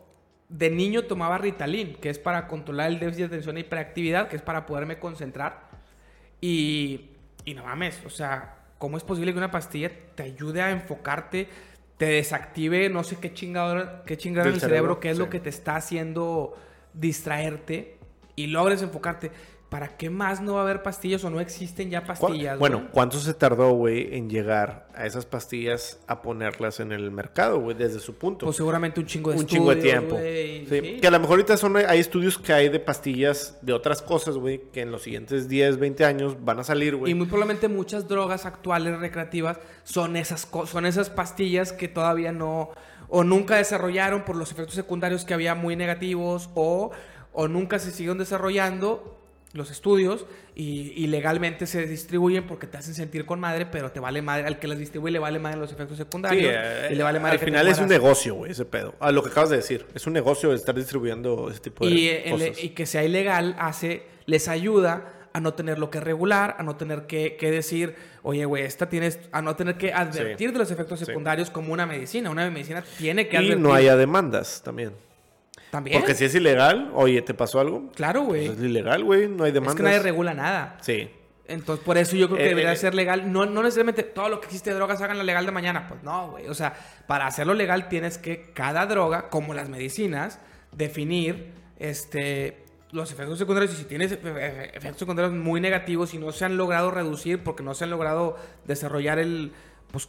de niño tomaba Ritalin, que es para controlar el déficit de atención e hiperactividad, que es para poderme concentrar. Y, y no mames, o sea, ¿cómo es posible que una pastilla te ayude a enfocarte, te desactive no sé qué chingadora, qué chingadora en el cerebro, cerebro, qué es lo que te está haciendo distraerte y logres enfocarte? ¿Para qué más no va a haber pastillas o no existen ya ¿Cuá- pastillas? Bueno, güey? ¿cuánto se tardó, güey, en llegar a esas pastillas a ponerlas en el mercado, güey, desde su punto? pues seguramente un chingo de un chingo de tiempo. güey, Sí, sí. Que a lo mejor ahorita son, hay estudios que hay de pastillas de otras cosas, güey, que en los siguientes 10, 20 años van a salir, güey. Y muy probablemente muchas drogas actuales recreativas son esas, son esas pastillas que todavía no o nunca desarrollaron por los efectos secundarios que había muy negativos o, o nunca se siguieron desarrollando los estudios y, y legalmente se distribuyen porque te hacen sentir con madre, pero te vale madre, al que las distribuye le vale madre los efectos secundarios eh, y le vale madre al final es un negocio, güey, ese pedo. A lo que acabas de decir. Es un negocio estar distribuyendo ese tipo de y, eh, el- cosas. y que sea ilegal hace, les ayuda a no tener lo que regular, a no tener que, que decir, oye, güey, esta tienes, a no tener que advertir Sí. de los efectos Sí. secundarios como una medicina. Una medicina tiene que y advertir. no haya demandas también. También. Porque si es ilegal, oye, ¿te pasó algo? Claro, güey. Pues es ilegal, güey, no hay es demandas. que nadie regula nada. Sí. Entonces, por eso yo creo que Eh, debería eh, ser legal. No, no necesariamente todo lo que existe de drogas háganlo legal de mañana. Pues no, güey. O sea, para hacerlo legal tienes que cada droga, como las medicinas, definir este, los efectos secundarios. Y si tienes efe- efe- efectos secundarios muy negativos y no se han logrado reducir porque no se han logrado desarrollar el, pues,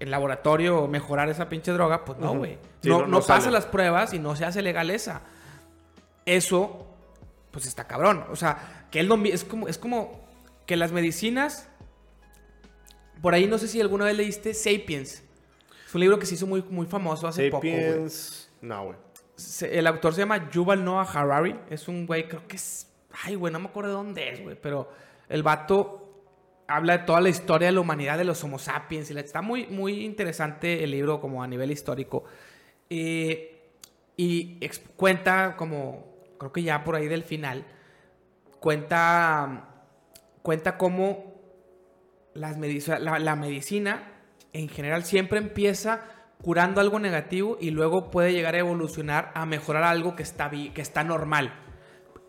el laboratorio mejorar esa pinche droga, pues no, güey. Sí, no no- pasa las pruebas y no se hace legal esa. Eso pues está cabrón. O sea, que él no es como, es como que las medicinas Por ahí no sé si alguna vez leíste Sapiens. Es un libro que se hizo muy, muy famoso hace poco. güey. Sapiens. No, güey. El autor se llama Yuval Noah Harari. Es un güey, creo que es. Ay, güey, no me acuerdo de dónde es, güey. Pero el vato habla de toda la historia de la humanidad de los Homo sapiens. Y la- está muy, muy interesante el libro, como a nivel histórico. Eh, y cuenta, como. Creo que ya por ahí del final. Cuenta. Cuenta cómo las medici- la, la medicina en general siempre empieza curando algo negativo y luego puede llegar a evolucionar a mejorar algo que está, que está normal.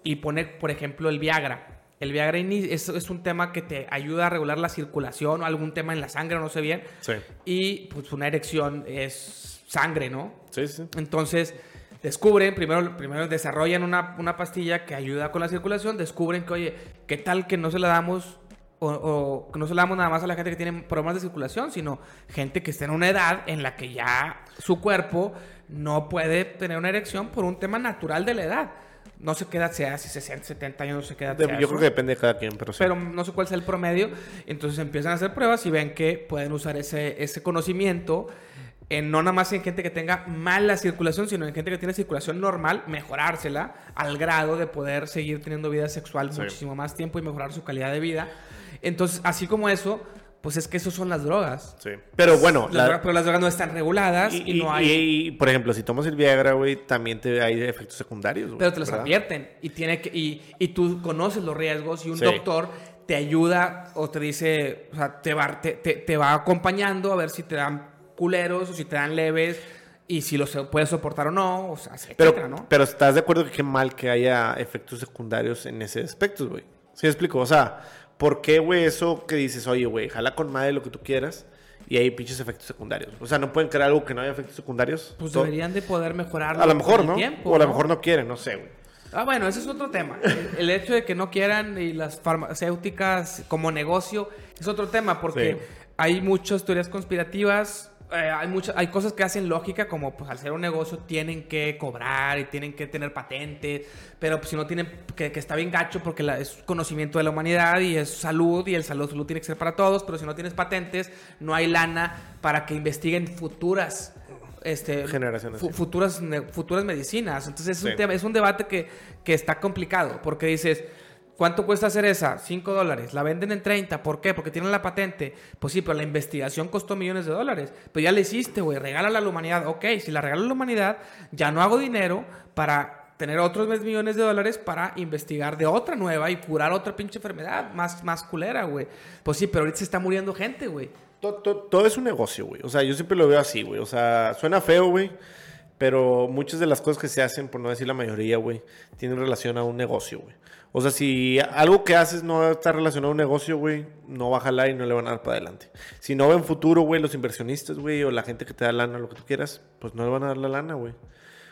Y poner, por ejemplo, el Viagra. El Viagra es, es un tema que te ayuda a regular la circulación o algún tema en la sangre, no sé bien. Sí. Y pues una erección es sangre, ¿no? Sí, sí. Entonces, descubren, primero, primero desarrollan una, una pastilla que ayuda con la circulación, descubren que, oye, ¿qué tal que no se la damos o, o no se la damos nada más a la gente que tiene problemas de circulación, sino gente que está en una edad en la que ya su cuerpo no puede tener una erección por un tema natural de la edad? No sé qué edad sea, si 60, 70 años, no sé qué edad De- sea yo creo que depende de cada quien, pero sí. pero no sé cuál sea el promedio. Entonces empiezan a hacer pruebas y ven que pueden usar ese, ese conocimiento, en, no nada más en gente que tenga mala circulación, sino en gente que tiene circulación normal, mejorársela al grado de poder seguir teniendo vida sexual Sí. muchísimo más tiempo y mejorar su calidad de vida. Entonces, así como eso, pues es que eso son las drogas. Sí. Pero bueno, Las la- drogas- pero las drogas no están reguladas y, y, no hay... y- y, por ejemplo, si tomas el Viagra, güey, también te hay efectos secundarios, güey. Pero te los ¿verdad? advierten y, tiene que, y, y tú conoces los riesgos y un Sí. doctor te ayuda o te dice, o sea, te va, te, te- te va acompañando a ver si te dan culeros o si te dan leves y si los puedes soportar o no, o sea, Pero, etcétera, ¿no? pero estás de acuerdo que qué mal que haya efectos secundarios en ese aspecto, güey. ¿Sí explico? O sea, ¿por qué, güey, eso que dices, oye, güey, jala con madre lo que tú quieras y hay pinches efectos secundarios? O sea, ¿no pueden crear algo que no haya efectos secundarios? Pues Todo- deberían de poder mejorarlo A lo mejor, ¿no? tiempo, o a lo mejor no quieren, no sé, güey. Ah, bueno, ese es otro tema. El, el hecho de que no quieran y las farmacéuticas como negocio es otro tema porque Sí. hay muchas teorías conspirativas. Eh, hay, muchas, hay cosas que hacen lógica, como pues al ser un negocio tienen que cobrar y tienen que tener patentes, pero pues, si no tienen, que, que está bien gacho porque la- es conocimiento de la humanidad y es salud y el salud, salud tiene que ser para todos, pero si no tienes patentes, no hay lana para que investiguen futuras este, Generaciones, fu- futuras, futuras medicinas. Entonces es, Sí. un tema, es un debate que, que está complicado, porque dices, ¿cuánto cuesta hacer esa? 5 dólares. La venden en 30. ¿Por qué? Porque tienen la patente. Pues sí, pero la investigación costó millones de dólares. Pero ya la hiciste, güey. Regálala a la humanidad. Ok, si la regalo a la humanidad, ya no hago dinero para tener otros millones de dólares para investigar de otra nueva y curar otra pinche enfermedad más, más culera, güey. Pues sí, pero ahorita se está muriendo gente, güey. To- to- Todo, es un negocio, güey. O sea, yo siempre lo veo así, güey. O sea, suena feo, güey. Pero muchas de las cosas que se hacen, por no decir la mayoría, güey, tienen relación a un negocio, güey. O sea, si algo que haces no está relacionado a un negocio, güey, no va a jalar y no le van a dar para adelante. Si no ven futuro, güey, los inversionistas, güey, o la gente que te da lana, lo que tú quieras, pues no le van a dar la lana, güey.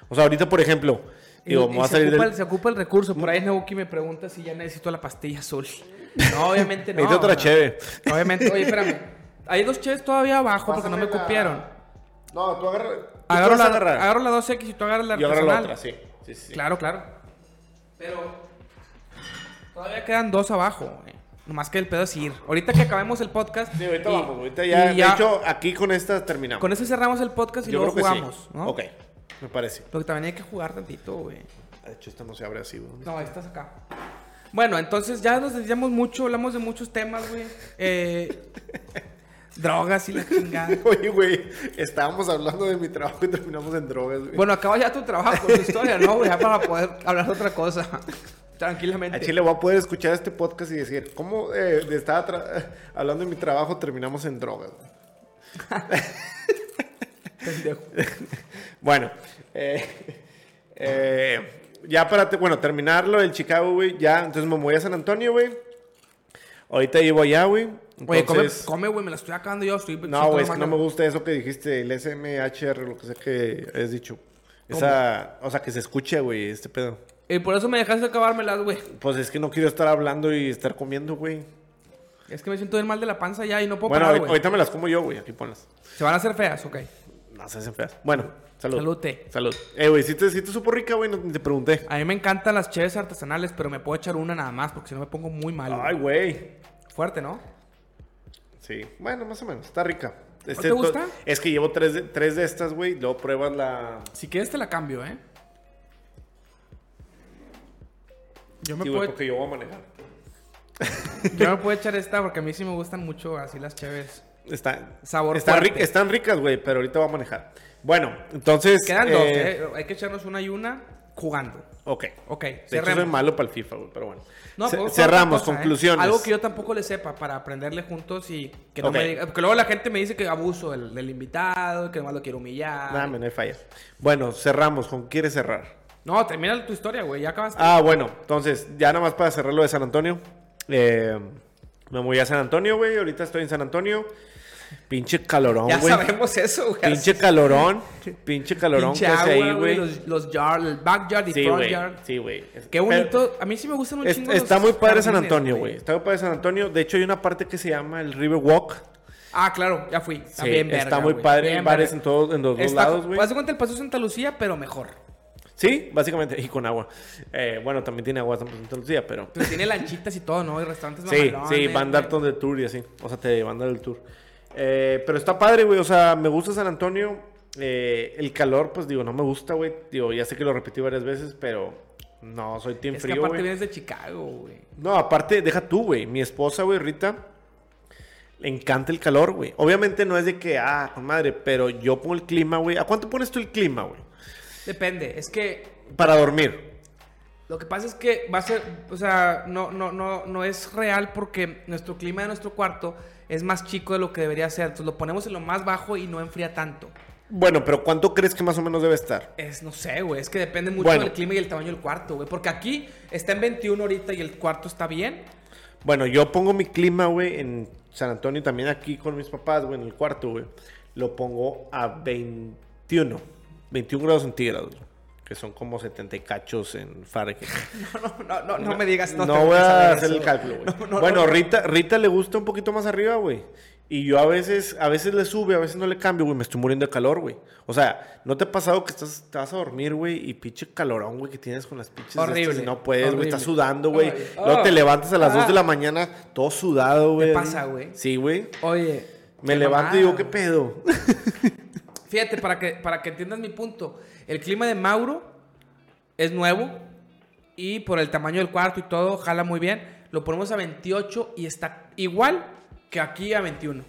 O sea, ahorita, por ejemplo, digo, Y- me y va a se, ocupa del... el, se ocupa el recurso. Por ahí Nabuki me pregunta si ya necesito la pastilla azul. No, obviamente no. Necesito otra cheve. Obviamente. Oye, espérame. Hay dos cheves todavía abajo porque no me la- copiaron. No, tú agarra... tú Agarro la, agarro la 2X y tú agarras la Yo agarro la artesanal. otra. Sí, sí, sí. Claro, claro. Pero todavía quedan dos abajo. güey. Nomás que el pedo es ir. Ahorita que acabemos el podcast. Sí, ahorita y- vamos, ahorita ya, y De hecho, aquí con esta terminamos. con eso cerramos el podcast y Yo luego creo que jugamos, sí. ¿no? Ok, me parece. Porque también hay que jugar tantito, güey. De hecho, esto no se abre así, güey. No, estás acá. Bueno, entonces ya nos desviamos mucho, hablamos de muchos temas, güey. Eh, drogas y la chingada. Oye, güey, estábamos hablando de mi trabajo y terminamos en drogas, güey. Bueno, acaba ya tu trabajo, tu historia, ¿no, güey? Ya para poder hablar de otra cosa. Tranquilamente. a Chile voy a poder escuchar este podcast y decir, ¿cómo eh, de estaba hablando de mi trabajo terminamos en drogas? Bueno, eh, eh, ya para, bueno, terminarlo el Chicago, güey, ya, entonces me voy a San Antonio, güey. Ahorita llevo allá, güey. Oye, come, Entonces- come, güey, me la estoy acabando yo. Estoy, No, güey, es que no me gusta eso que dijiste, el SMHR, lo que sea que has dicho. Esa, o sea, que se escuche, güey, este pedo. Y por eso me dejaste acabármelas, güey. Pues es que no quiero estar hablando y estar comiendo, güey. Es que me siento bien mal de la panza ya y no puedo Bueno, parar, ahorita, me las como yo, güey, aquí ponlas. Se van a hacer feas, ok. No se hacen feas. Bueno, salud. Salud, té. Salud. Eh, güey, si te, sí te supo rica, güey, no ni te pregunté. A mí me encantan las cheves artesanales, pero me puedo echar una nada más porque si no me pongo muy mal. Ay, güey. Fuerte, ¿no? Sí, bueno, más o menos. Está rica. Este te gusta? Es que llevo tres de, tres de estas, güey. Luego pruebas la. Si quieres te la cambio, ¿eh? Yo me, Sí, puedo, porque yo voy a manejar. yo me puedo echar esta porque a mí sí me gustan mucho así las chéves. Está, Sabor están, ricas, güey, pero ahorita voy a manejar. Bueno, entonces. Quedan dos, eh, ¿eh? Hay que echarnos una y una jugando. Ok. Ok, De hecho, cerremos. soy malo para el FIFA, güey, pero bueno. No, pues, cerramos, cosa, ¿eh? conclusiones. Algo que yo tampoco le sepa para aprenderle juntos y que no me diga. Porque luego la gente me dice que abuso del, del invitado, que nomás lo quiero humillar. Nada, no hay falla. Bueno, cerramos. ¿Con qué quieres cerrar? No, termina tu historia, güey. Ya acabaste. Ah, bueno, entonces, ya nada más para cerrar lo de San Antonio. Eh, me voy a San Antonio, güey. Ahorita estoy en San Antonio. Pinche calorón, ya güey. sabemos eso, güey. Pinche calorón. Pinche calorón Pinche que hace agua, ahí, güey. Los, los yard, el backyard y Sí, front yard. Sí, güey. Qué bonito. a mí sí me gustan un Es- chingo los está muy padre San Antonio, güey. Está muy padre San Antonio. De hecho, hay una parte que se llama el River Walk. Ah, claro, ya fui. Está Sí, bien verga, está muy padre. Bien bares verga. en, todos, en los dos Está- lados, güey. Haz de cuenta el Paseo Santa Lucía, pero mejor. Sí, básicamente. Y con agua. Eh, bueno, también tiene agua San Santa Lucía, pero... Pero tiene lanchitas y todo, ¿no? Y restaurantes Sí, sí, van a güey. darte de tour y así. O sea, te van a dar el tour. Eh, pero está padre, güey. O sea, me gusta San Antonio. Eh, el calor, pues digo, no me gusta, güey. Digo, ya sé que lo repetí varias veces, pero no soy team Es que frío, aparte güey. vienes de Chicago, güey. No, aparte, deja tú, güey. Mi esposa, güey, Rita, le encanta el calor, güey. Obviamente no es de que, ah, madre, pero yo pongo el clima, güey. ¿A cuánto pones tú el clima, güey? Depende, es que Para dormir. lo que pasa es que va a ser, o sea, no, no, no, no es real porque nuestro clima de nuestro cuarto es más chico de lo que debería ser. Entonces lo ponemos en lo más bajo y no enfría tanto. Bueno, pero ¿cuánto crees que más o menos debe estar? Es, no sé, güey, es que depende mucho Bueno. del clima y el tamaño del cuarto, güey. Porque aquí está en 21 ahorita y el cuarto está bien. Bueno, yo pongo mi clima, güey, en San Antonio, también aquí con mis papás, güey, en el cuarto, güey. Lo pongo a 21. 21 grados centígrados, que son como 70 y cachos en Fahrenheit. No, no, no, no me digas, no, No, voy a hacer eso. el cálculo, güey. No, no, bueno, no. Rita, Rita le gusta un poquito más arriba, güey. Y yo a veces, a veces le sube, a veces no le cambio, güey. Me estoy muriendo de calor, güey. O sea, ¿no te ha pasado que estás, te vas a dormir, güey? Y pinche calorón, güey, que tienes con las pinches estas Horrible, y no puedes, güey. Estás sudando, güey. Ay, Luego ah, te levantas a las 2 de ah. la mañana, todo sudado, güey. pasa, güey? Sí, güey. Oye. Me qué levanto y digo, ¿qué pedo? Fíjate, para que, para que entiendas mi punto. El clima de Mauro es nuevo y por el tamaño del cuarto y todo, jala muy bien. Lo ponemos a 28 y está igual que aquí a 21.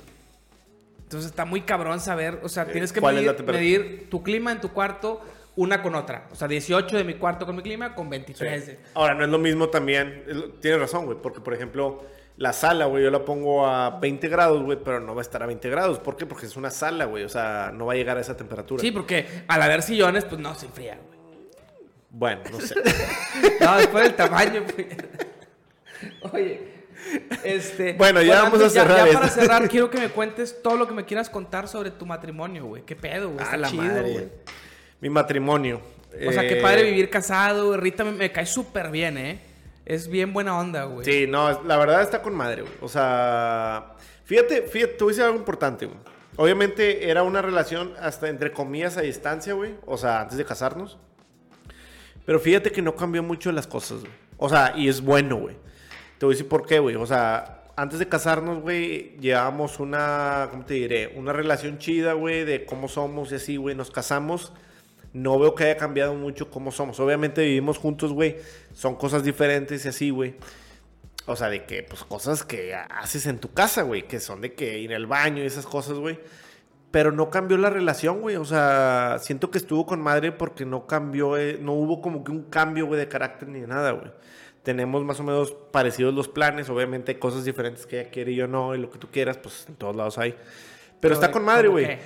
Entonces está muy cabrón saber, o sea, tienes que ¿cuál es la medir, medir tu clima en tu cuarto una con otra. O sea, 18 de mi cuarto con mi clima con 23 de... Ahora, no es lo mismo también. Tienes razón, güey. Porque, por ejemplo, la sala, güey, yo la pongo a 20 grados, güey, pero no va a estar a 20 grados. ¿Por qué? Porque es una sala, güey. O sea, no va a llegar a esa temperatura. Sí, porque al haber sillones, pues no se enfría, güey. Bueno, no sé. No, después del tamaño, güey. Oye, este. Bueno, ya vamos a cerrar Ya, para cerrar, quiero que me cuentes todo lo que me quieras contar sobre tu matrimonio, güey. ¿Qué pedo, güey? A Está la chido, madre. güey. Mi matrimonio. O sea, qué Eh, padre vivir casado. Rita me, me cae súper bien, ¿eh? Es bien buena onda, güey. Sí, no, la verdad está con madre, güey. O sea, fíjate, fíjate, a decir algo importante, güey. Obviamente era una relación hasta entre comillas a distancia, güey. O sea, antes de casarnos. Pero fíjate que no cambió mucho las cosas, güey. O sea, y es bueno, güey. Te voy a decir por qué, güey. O sea, antes de casarnos, güey, llevábamos una, ¿cómo te diré? Una relación chida, güey, de cómo somos y así, güey. Nos casamos. No veo que haya cambiado mucho cómo somos. Obviamente vivimos juntos, güey. Son cosas diferentes y así, güey. O sea, de que, pues, cosas que haces en tu casa, güey. Que son de que ir al baño y esas cosas, güey. Pero no cambió la relación, güey. O sea, siento que estuvo con madre porque no cambió, eh, no hubo como que un cambio, güey, de carácter ni de nada, güey. Tenemos más o menos parecidos los planes. Obviamente hay cosas diferentes que ella quiere y yo no. Y lo que tú quieras, pues en todos lados hay. Pero está de- con madre, ¿cómo güey. qué?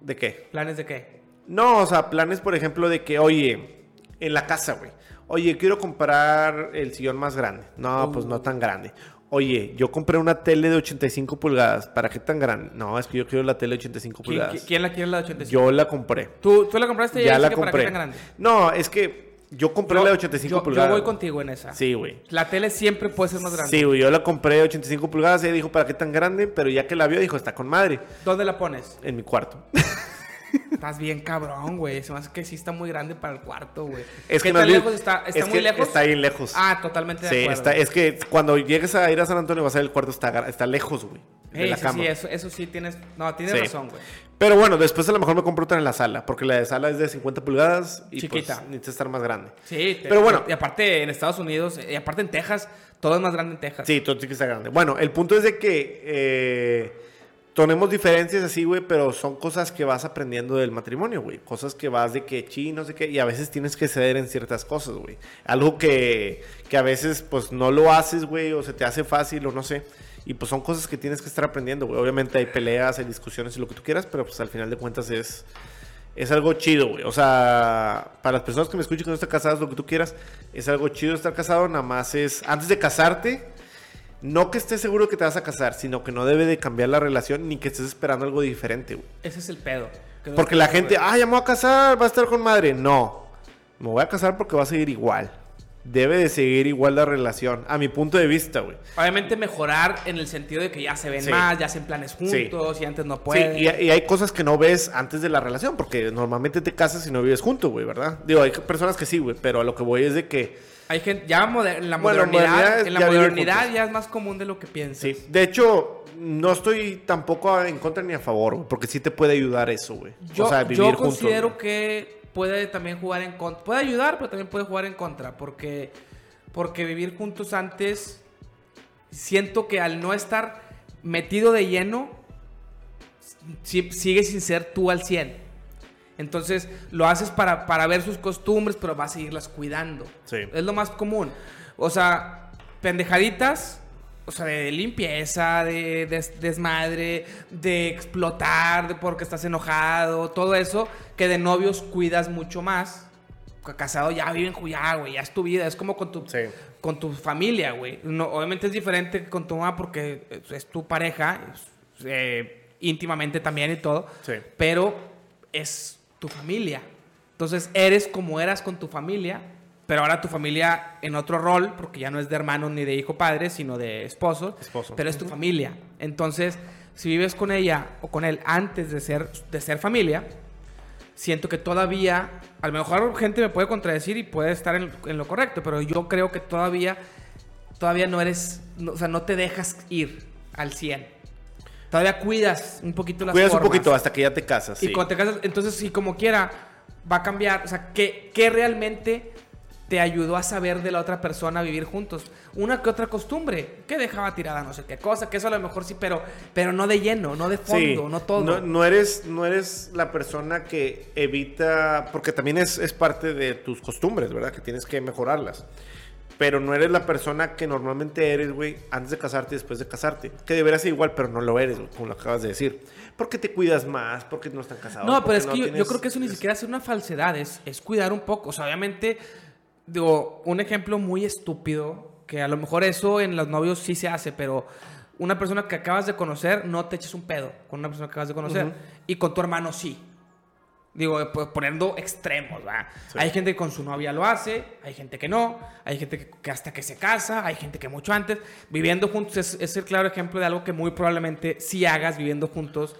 ¿De qué? ¿Planes de qué? No, o sea, planes, por ejemplo, de que, oye, en la casa, güey. Oye, quiero comprar el sillón más grande. No, pues no tan grande. Oye, yo compré una tele de 85 pulgadas. ¿Para qué tan grande? No, es que yo quiero la tele de 85 ¿Quién, pulgadas. quién la quiere la de 85? Yo la compré. ¿Tú, tú la compraste y Ya ella la que para qué compré. tan grande? No, es que yo compré Yo- la de 85 yo, pulgadas. Yo voy contigo en esa. Sí, güey. La tele siempre puede ser más grande. Sí, güey, yo la compré de 85 pulgadas. Ella dijo, ¿para qué tan grande? Pero ya que la vio, dijo, está con madre. ¿Dónde la pones? En mi cuarto. Estás bien cabrón, güey. Se me hace que sí está muy grande para el cuarto, güey. Es ¿Qué que no tan lejos está? ¿Está es muy que lejos? Está bien lejos. Ah, totalmente de sí, acuerdo. está, es que cuando llegues a ir a San Antonio vas a ver el cuarto está, está lejos, güey. De Ey, la sí, cama. sí, eso, eso sí tienes... No, tienes Sí. razón, güey. Pero bueno, después a lo mejor me compro otra en la sala, porque la de sala es de 50 pulgadas y Chiquita. pues necesita estar más grande. Sí, te- Pero bueno. Y aparte en Estados Unidos, y aparte en Texas, todo es más grande en Texas. Sí, todo tiene que estar grande. Bueno, el punto es de que eh, tenemos diferencias así, güey, pero son cosas que vas aprendiendo del matrimonio, güey. Cosas que vas de que chi, no sé qué, y a veces tienes que ceder en ciertas cosas, güey. Algo que, que a veces, pues, no lo haces, güey, o se te hace fácil, o no sé. Y pues son cosas que tienes que estar aprendiendo, güey. Obviamente hay peleas, hay discusiones y lo que tú quieras, pero pues al final de cuentas es, es algo chido, güey. O sea, para las personas que me escuchan que no están casadas, lo que tú quieras, es algo chido estar casado. Nada más es, antes de casarte, no que estés seguro que te vas a casar, sino que no debe de cambiar la relación ni que estés esperando algo diferente, güey. Ese es el pedo. Porque la gente, ah, ya me voy a casar, va a estar con madre. No, me voy a casar porque va a seguir igual. Debe de seguir igual la relación, a mi punto de vista, güey. Obviamente mejorar en el sentido de que ya se ven Sí. más, ya hacen planes juntos y antes no Sí, pueden. y, y hay cosas que no ves antes de la relación, porque normalmente te casas y no vives juntos, güey, ¿verdad? Digo, hay personas que sí, güey, pero a lo que voy es de que, Hay gente, ya moder- la Bueno, modernidad, modernidad en la ya modernidad ya es más común de lo que piensas. sí. De hecho, no estoy tampoco en contra ni a favor, porque sí te puede ayudar eso, güey. Yo, o sea, vivir yo considero que puede también jugar en contra. Puede ayudar, pero también puede jugar en contra. Porque, porque vivir juntos antes, siento que al no estar metido de lleno, si- sigue sin ser tú al 100. Entonces lo haces para, para ver sus costumbres, pero vas a seguirlas cuidando. Sí. Es lo más común. O sea, pendejaditas, o sea, de limpieza, de, des- desmadre, de explotar de porque estás enojado, todo eso, que de novios cuidas mucho más. Casado ya viven, ya, güey, ya es tu vida, es como con tu, Sí. con tu familia, güey. No, obviamente es diferente con tu mamá porque es, es tu pareja, es, eh, íntimamente también y todo, Sí. pero es tu familia. Entonces eres como eras con tu familia, pero ahora tu familia en otro rol, porque ya no es de hermano ni de hijo padre, sino de esposo, Esposo. pero es tu familia. Entonces, si vives con ella o con él antes de ser, de ser familia, siento que todavía, a lo mejor gente me puede contradecir y puede estar en, en lo correcto, pero yo creo que todavía, todavía no eres, no- o sea, no te dejas ir al 100. Todavía cuidas un poquito las Cuidas un poquito hasta que ya te casas. Y sí. cuando te casas, entonces, si como quiera, va a cambiar. O sea, ¿qué, qué realmente te ayudó a saber de la otra persona vivir juntos? Una que otra costumbre, que dejaba tirada no sé qué cosa, que eso a lo mejor sí, pero, pero no de lleno, no de fondo, no todo. No, no eres, no eres la persona que evita, porque también es, es parte de tus costumbres, ¿verdad? Que tienes que mejorarlas. Pero no eres la persona que normalmente eres, güey, antes de casarte y después de casarte. Que debería ser igual, pero no lo eres, como lo acabas de decir. Porque te cuidas más, porque no están casados. No, pero es que yo, yo tienes- creo que eso ni siquiera es una falsedad, es, es cuidar un poco. O sea, obviamente, digo, un ejemplo muy estúpido, que a lo mejor eso en los novios sí se hace, pero una persona que acabas de conocer, no te eches un pedo con una persona que acabas de conocer. Y con tu hermano sí. Digo, pues, poniendo extremos, ¿verdad? Sí. Hay gente que con su novia lo hace, hay gente que no, hay gente que, que hasta que se casa, hay gente que mucho antes. Viviendo juntos es, es el claro ejemplo de algo que muy probablemente sí hagas viviendo juntos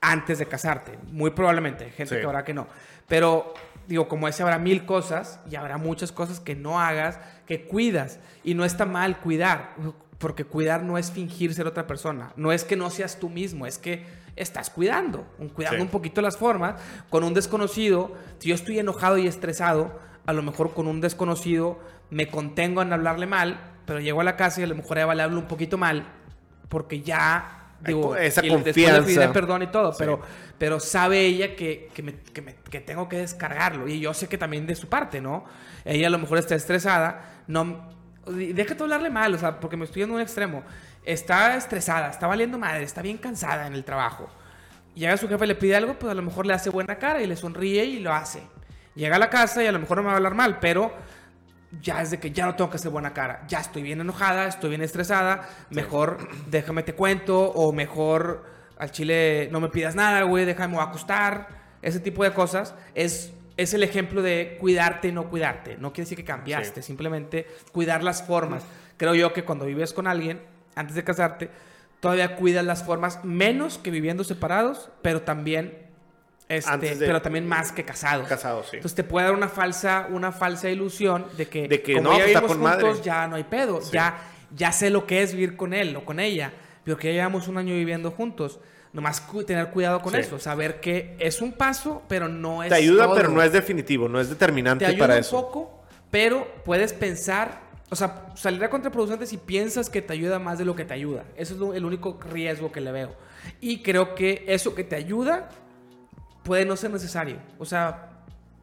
antes de casarte. Muy probablemente, hay gente Sí. que habrá que no. Pero, digo, como ese habrá mil cosas y habrá muchas cosas que no hagas, que cuidas. Y no está mal cuidar, porque cuidar no es fingir ser otra persona. No es que no seas tú mismo, es que estás cuidando, un- cuidando Sí. un poquito las formas. Con un desconocido, si yo estoy enojado y estresado, a lo mejor con un desconocido me contengo en hablarle mal, pero llego a la casa y a lo mejor Eva le hablo un poquito mal, porque ya... Digo, esa y le confianza. pediré perdón y todo, Sí. pero, pero sabe ella que, que, me- que me- que tengo que descargarlo. Y yo sé que también de su parte, ¿no? Ella a lo mejor está estresada, no... de hablarle mal, o sea, porque me estoy yendo a un extremo. Está estresada, está valiendo madre, está bien cansada en el trabajo. Llega su jefe, le pide algo, pues a lo mejor le hace buena cara y le sonríe y lo hace. Llega a la casa y a lo mejor no me va a hablar mal, pero ya es de que ya no tengo que hacer buena cara. Ya estoy bien enojada, estoy bien estresada. Mejor déjame te cuento o mejor al chile no me pidas nada, güey, déjame a acostar. Ese tipo de cosas es, es el ejemplo de cuidarte y no cuidarte. No quiere decir que cambiaste, simplemente cuidar las formas. Creo yo que cuando vives con alguien, antes de casarte, todavía cuidas las formas, menos que viviendo separados, pero también Este, de- pero también más que casados. Casados, sí. Entonces te puede dar una falsa, una falsa ilusión de que, De que, como no, ya pues, vivimos con madre. juntos, ya no hay pedo. Ya, ya sé lo que es vivir con él o con ella. Porque ya llevamos un año viviendo juntos. Nomás cu- tener cuidado con Sí. eso. Saber que es un paso, pero no es Te ayuda, todo. pero no es definitivo, no es Te determinante ayuda para un eso. poco, pero puedes pensar... O sea, saldrá contraproducente si piensas que te ayuda más de lo que te ayuda. Eso es lo- el único riesgo que le veo. Y creo que eso que te ayuda puede no ser necesario. O sea,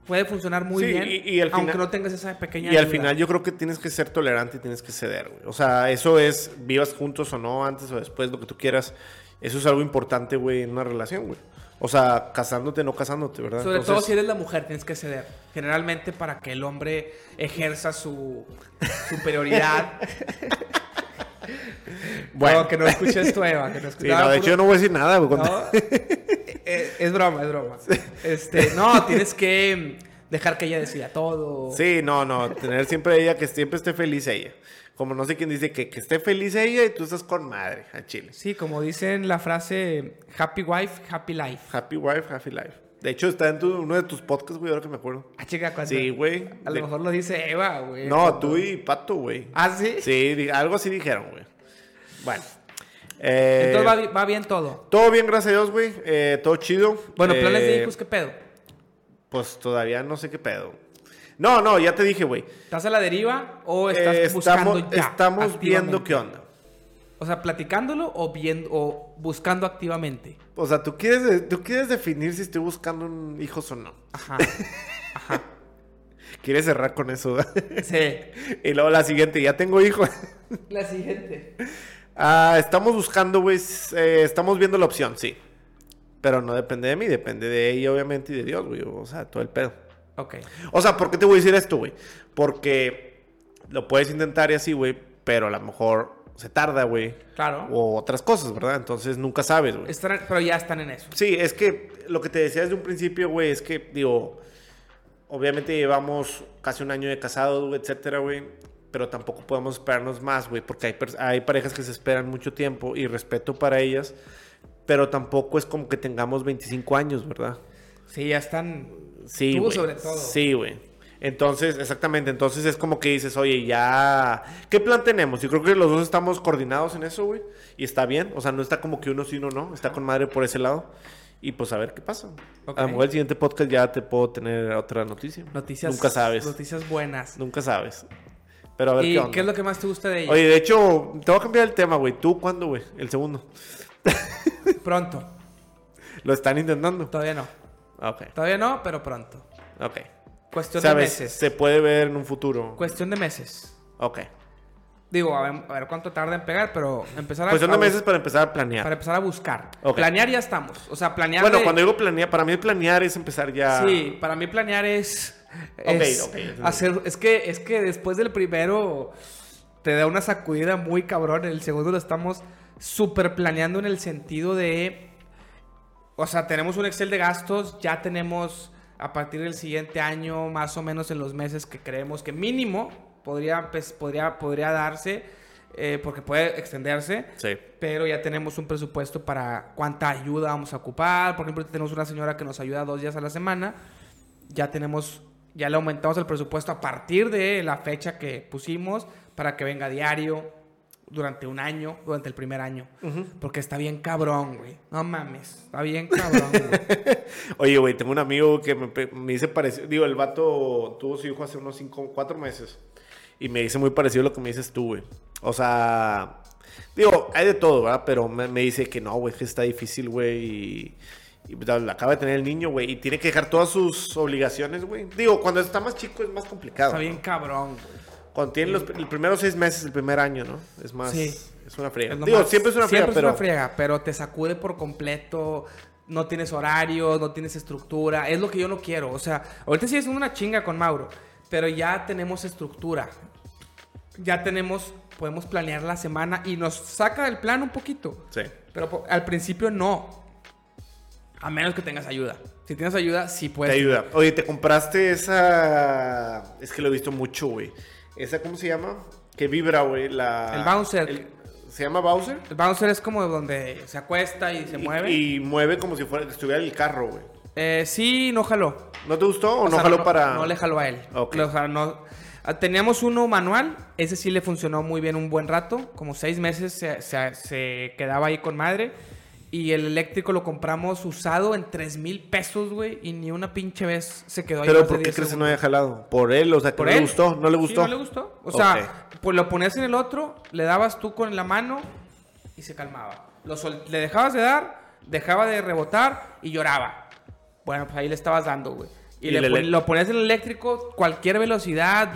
puede funcionar muy Sí, bien, y- y al aunque final- no tengas esa pequeña Y al ayuda. final yo creo que tienes que ser tolerante y tienes que ceder, güey. O sea, eso es, vivas juntos o no, antes o después, lo que tú quieras. Eso es algo importante, güey, en una relación, güey. O sea, casándote, no casándote, ¿verdad? Sobre todo si eres la mujer, tienes que ceder. Generalmente para que el hombre ejerza su superioridad. Bueno. No, que no escuches esto, Eva. Que no Sí, escuches no, de hecho yo no voy a decir nada, cuando- No, eh, es broma, es broma. Este, no, tienes que dejar que ella decida todo. Sí, no, no. Tener siempre ella, que siempre esté feliz ella. Como no sé quién dice que, que esté feliz ella y tú estás con madre, a Chile. Sí, como dicen la frase happy wife, happy life. Happy wife, happy life. De hecho, está en tu- uno de tus podcasts, güey, ahora que me acuerdo. Ah, chica, ¿cuánto? Sí, güey. A lo mejor lo dice Eva, güey. No, Cuando- tú y Pato, güey. Ah, sí. Sí, algo así dijeron, güey. Bueno. Eh, Entonces va bien todo. Todo bien, gracias a Dios, güey. Eh, todo chido. Bueno, planes de Eh, hijos, ¿qué pedo? Pues todavía no sé qué pedo. No, no, ya te dije, güey. ¿Estás a la deriva o estás Eh, buscando estamos ya? estamos viendo qué onda. O sea, platicándolo o viendo o buscando activamente. O sea, ¿tú quieres, tú quieres definir si estoy buscando un hijos o no. Ajá. Ajá. Quieres cerrar con eso. Sí. y luego la siguiente, ya tengo hijos. La siguiente. Ah, estamos buscando, güey. eh, estamos viendo la opción, sí. Pero no depende de mí, depende de ella, obviamente, y de Dios, güey. O sea, todo el pedo. Ok. O sea, ¿por qué te voy a decir esto, güey? Porque lo puedes intentar y así, güey, pero a lo mejor se tarda, güey. Claro. O otras cosas, ¿verdad? Entonces nunca sabes, güey. Pero ya están en eso. Sí, es que lo que te decía desde un principio, güey, es que, digo, obviamente llevamos casi un año de casados, güey, etcétera, güey. Pero tampoco podemos esperarnos más, güey, porque hay, hay parejas que se esperan mucho tiempo y respeto para ellas. Pero tampoco es como que tengamos 25 años, ¿verdad? Sí, ya están. Sí, Tú sobre todo. Sí, güey. Entonces, exactamente. Entonces es como que dices, oye, ya. ¿Qué plan tenemos? Yo creo que los dos estamos coordinados en eso, güey. Y está bien. O sea, no está como que uno sí, uno no. Está con madre por ese lado. Y pues a ver qué pasa. Ok. A lo mejor el siguiente podcast ya te puedo tener otra noticia. Noticias. Nunca sabes. Noticias buenas. Nunca sabes. Pero a ver ¿Y qué onda. qué es lo que más te gusta de ella? Oye, de hecho, te voy a cambiar el tema, güey. ¿Tú cuándo, güey? El segundo. Pronto. ¿Lo están intentando? Todavía no. Ok. Todavía no, pero pronto. Ok. Cuestión de meses. Se puede ver en un futuro. Cuestión de meses. Ok. Digo, a ver, a ver cuánto tarda en pegar, pero empezar a. Cuestión de meses para empezar a planear. Para empezar a buscar. Ok. Planear ya estamos. O sea, planear. Bueno, de- cuando digo planear, para mí planear es empezar ya. Sí, para mí planear es. es hacer, es que es que después del primero te da una sacudida muy cabrón. En el segundo lo estamos super planeando en el sentido de. O sea, tenemos un Excel de gastos, ya tenemos a partir del siguiente año, más o menos en los meses que creemos que mínimo podría, pues, podría, podría darse, eh, porque puede extenderse. Sí. Pero ya tenemos un presupuesto para cuánta ayuda vamos a ocupar. Por ejemplo, tenemos una señora que nos ayuda dos días a la semana. Ya tenemos, ya le aumentamos el presupuesto a partir de la fecha que pusimos para que venga diario durante un año, durante el primer año. Porque está bien cabrón, güey. No mames, está bien cabrón, güey. Oye, güey, tengo un amigo que me, dice parecido. Digo, el vato tuvo su hijo hace unos 5, 4 meses. Y me dice muy parecido a lo que me dices tú, güey. O sea, digo, hay de todo, ¿verdad? Pero me, me dice que no, güey, que está difícil, güey. Y, y pues, acaba de tener el niño, güey. Y tiene que dejar todas sus obligaciones, güey. Digo, cuando está más chico es más complicado. Está ¿no? bien cabrón, güey. Cuando tiene los el primeros seis meses, el primer año, ¿no? Es más. Sí. Es una friega. Digo, siempre es una friega, siempre pero. es una friega, pero te sacude por completo. No tienes horario, no tienes estructura. Es lo que yo no quiero. O sea, ahorita sí es una chinga con Mauro, pero ya tenemos estructura. Ya tenemos, podemos planear la semana y nos saca del plan un poquito. Sí. Pero al principio no. A menos que tengas ayuda. Si tienes ayuda, sí Te puedes. ayuda. Oye, te compraste esa. Es que lo he visto mucho, güey. Esa, ¿cómo se llama? Que vibra, güey. La... El bouncer. el- ¿Se llama Bowser? El bouncer es como donde se acuesta y se mueve. Y, mueve como si fuera estuviera el carro, güey. Eh, sí, no jaló. ¿No te gustó o, O no sea, jaló para.? No le jaló a él. O sea, no- ah, teníamos uno manual, ese sí le funcionó muy bien un buen rato, como seis meses se, se- se quedaba ahí con madre. Y el eléctrico lo compramos usado en tres mil pesos, güey, y ni una pinche vez se quedó ahí. Pero ¿por qué 10 crees que no haya jalado? ¿Por él? O sea, que ¿Por no le gustó. ¿No le Sí, gustó? no le gustó. O sea, pues lo ponías en el otro, le dabas tú con la mano y se calmaba. Lo le dejabas de dar, dejaba de rebotar y lloraba. Bueno, pues ahí le estabas dando, güey. Y, Y le pon- lo ponías en el eléctrico, cualquier velocidad,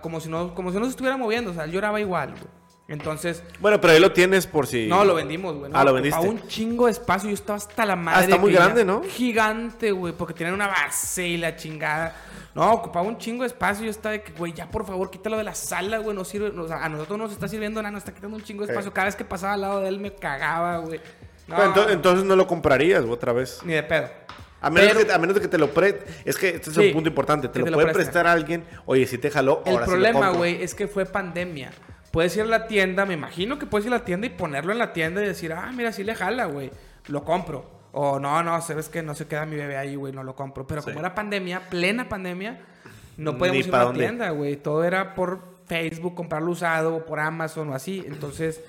como si no, como si no se estuviera moviendo. O sea, él lloraba igual, güey. Entonces, Bueno, pero ahí lo tienes por si. no, lo vendimos, güey. No, Ah, lo vendiste. un chingo de espacio. Yo estaba hasta la madre. está muy grande, ¿no? Gigante, güey. Porque tenía una base y la chingada. No, ocupaba un chingo de espacio. Yo estaba de que, güey, ya por favor, quítalo de la sala, güey. No sirve. O sea, a nosotros no nos está sirviendo nada. Nos está quitando un chingo de espacio. Cada vez que pasaba al lado de él me cagaba, güey. No, entonces, no lo comprarías güey, otra vez. ni de pedo. A menos, Pero- de que, a menos que te lo preste. Es que este es Sí, un punto importante. Te lo te lo puede prestar a alguien. Oye, si te jaló, El ahora problema, güey, es que fue pandemia. Puedes ir a la tienda, me imagino que puedes ir a la tienda y ponerlo en la tienda y decir, ah, mira, sí le jala, güey, lo compro. O no, no, sabes que no se queda mi bebé ahí, güey, no lo compro. Pero como era pandemia, plena pandemia, no podíamos ir a la tienda, güey. Todo era por Facebook, comprarlo usado, por Amazon o así. Entonces,